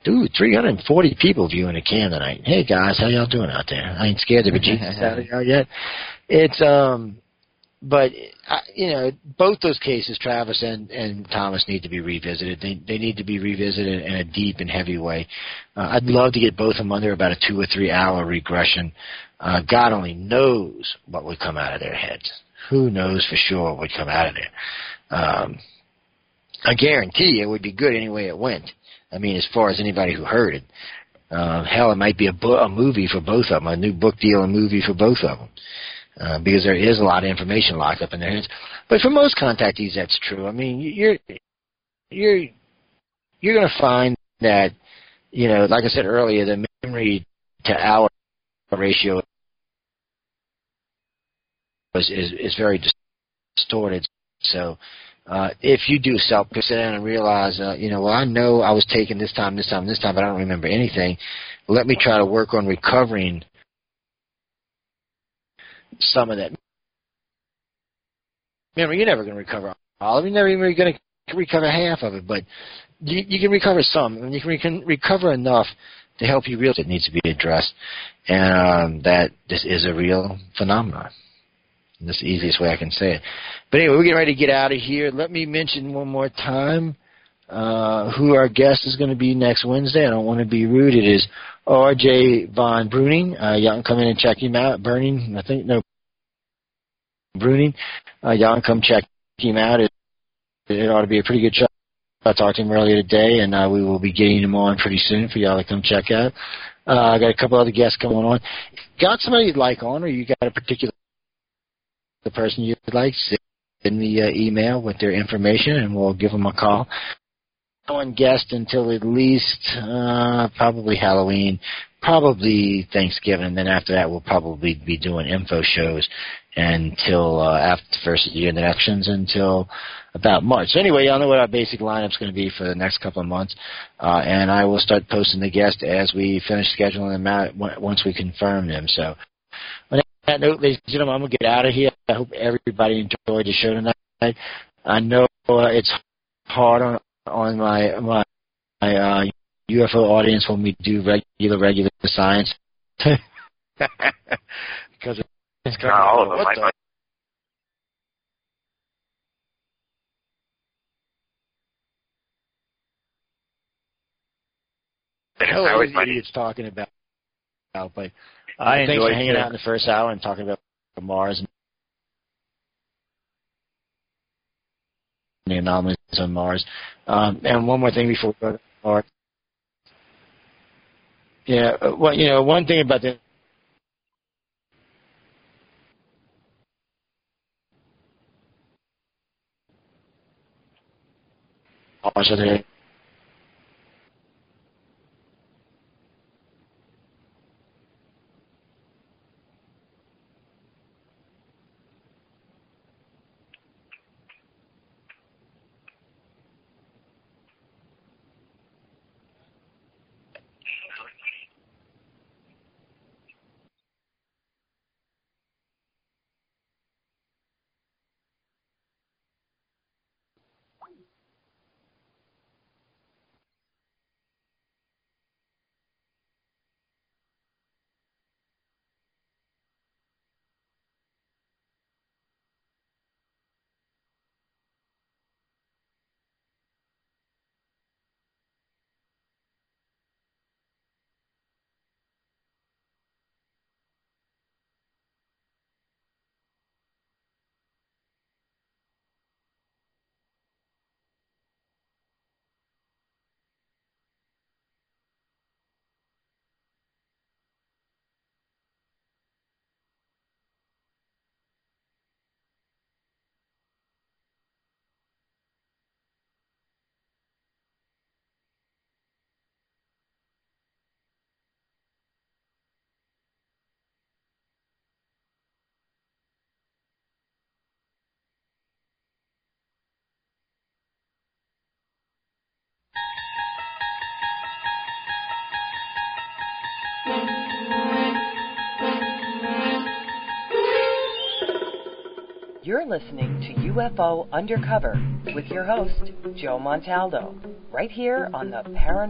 Dude, 340 people viewing a cam tonight. Hey guys, how y'all doing out there? I ain't scared of a Jesus out of y'all yet. It's um but you know, both those cases, Travis and and Thomas, need to be revisited. They they need to be revisited in a deep and heavy way. Uh, I'd love to get both of them under about a two or three hour regression uh, God only knows what would come out of their heads. Who knows for sure what would come out of there? Um, I guarantee it would be good any way it went. I mean, as far as anybody who heard it. Uh, hell, it might be a, bo- a movie for both of them, a new book deal and movie for both of them. Uh, because there is a lot of information locked up in their heads. But for most contactees, that's true. I mean, you're you're you're going to find that you know, like I said earlier, the memory to hour ratio is is, is very distorted. So uh, if you do self sit down and realize, uh, you know, well, I know I was taken this time, this time, this time, but I don't remember anything. Let me try to work on recovering some of that. Remember, you're never going to recover all of it. You're never even going to recover half of it, but you, you can recover some, and you can, you can recover enough to help you realize it needs to be addressed, and um, that this is a real phenomenon. That's the easiest way I can say it. But anyway, we're getting ready to get out of here. Let me mention one more time uh, who our guest is going to be next Wednesday. I don't want to be rude. It is R.J. Von Bruning. Uh, y'all can come in and check him out. Burning, I think, no, Bruning. Uh, y'all come check him out. It, it ought to be a pretty good show. I talked to him earlier today, and uh, we will be getting him on pretty soon for y'all to come check out. Uh, I got a couple other guests coming on. Got somebody you'd like on, or you got a particular the person you'd like, send me an email with their information, and we'll give them a call. One guest until at least uh, probably Halloween, probably Thanksgiving, and then after that we'll probably be doing info shows until uh, after the first year, elections until about March. So anyway, y'all know what our basic lineup's going to be for the next couple of months, uh, and I will start posting the guests as we finish scheduling them out once we confirm them. So on that note, ladies and gentlemen, I'm going to get out of here. I hope everybody enjoyed the show tonight. I know uh, it's hard on on my my, my uh, UFO audience when we do regular regular science because Not of all of them. what I the might- hell I are these idiots talking about? But I thanks enjoyed for hanging it. out in the first hour and talking about Mars and the anomalies on Mars. Um, and one more thing before we go to Mars. Yeah, uh, well, you know, one thing about the Mars are there You're listening to UFO Undercover with your host, Joe Montaldo, right here on the Paranormal.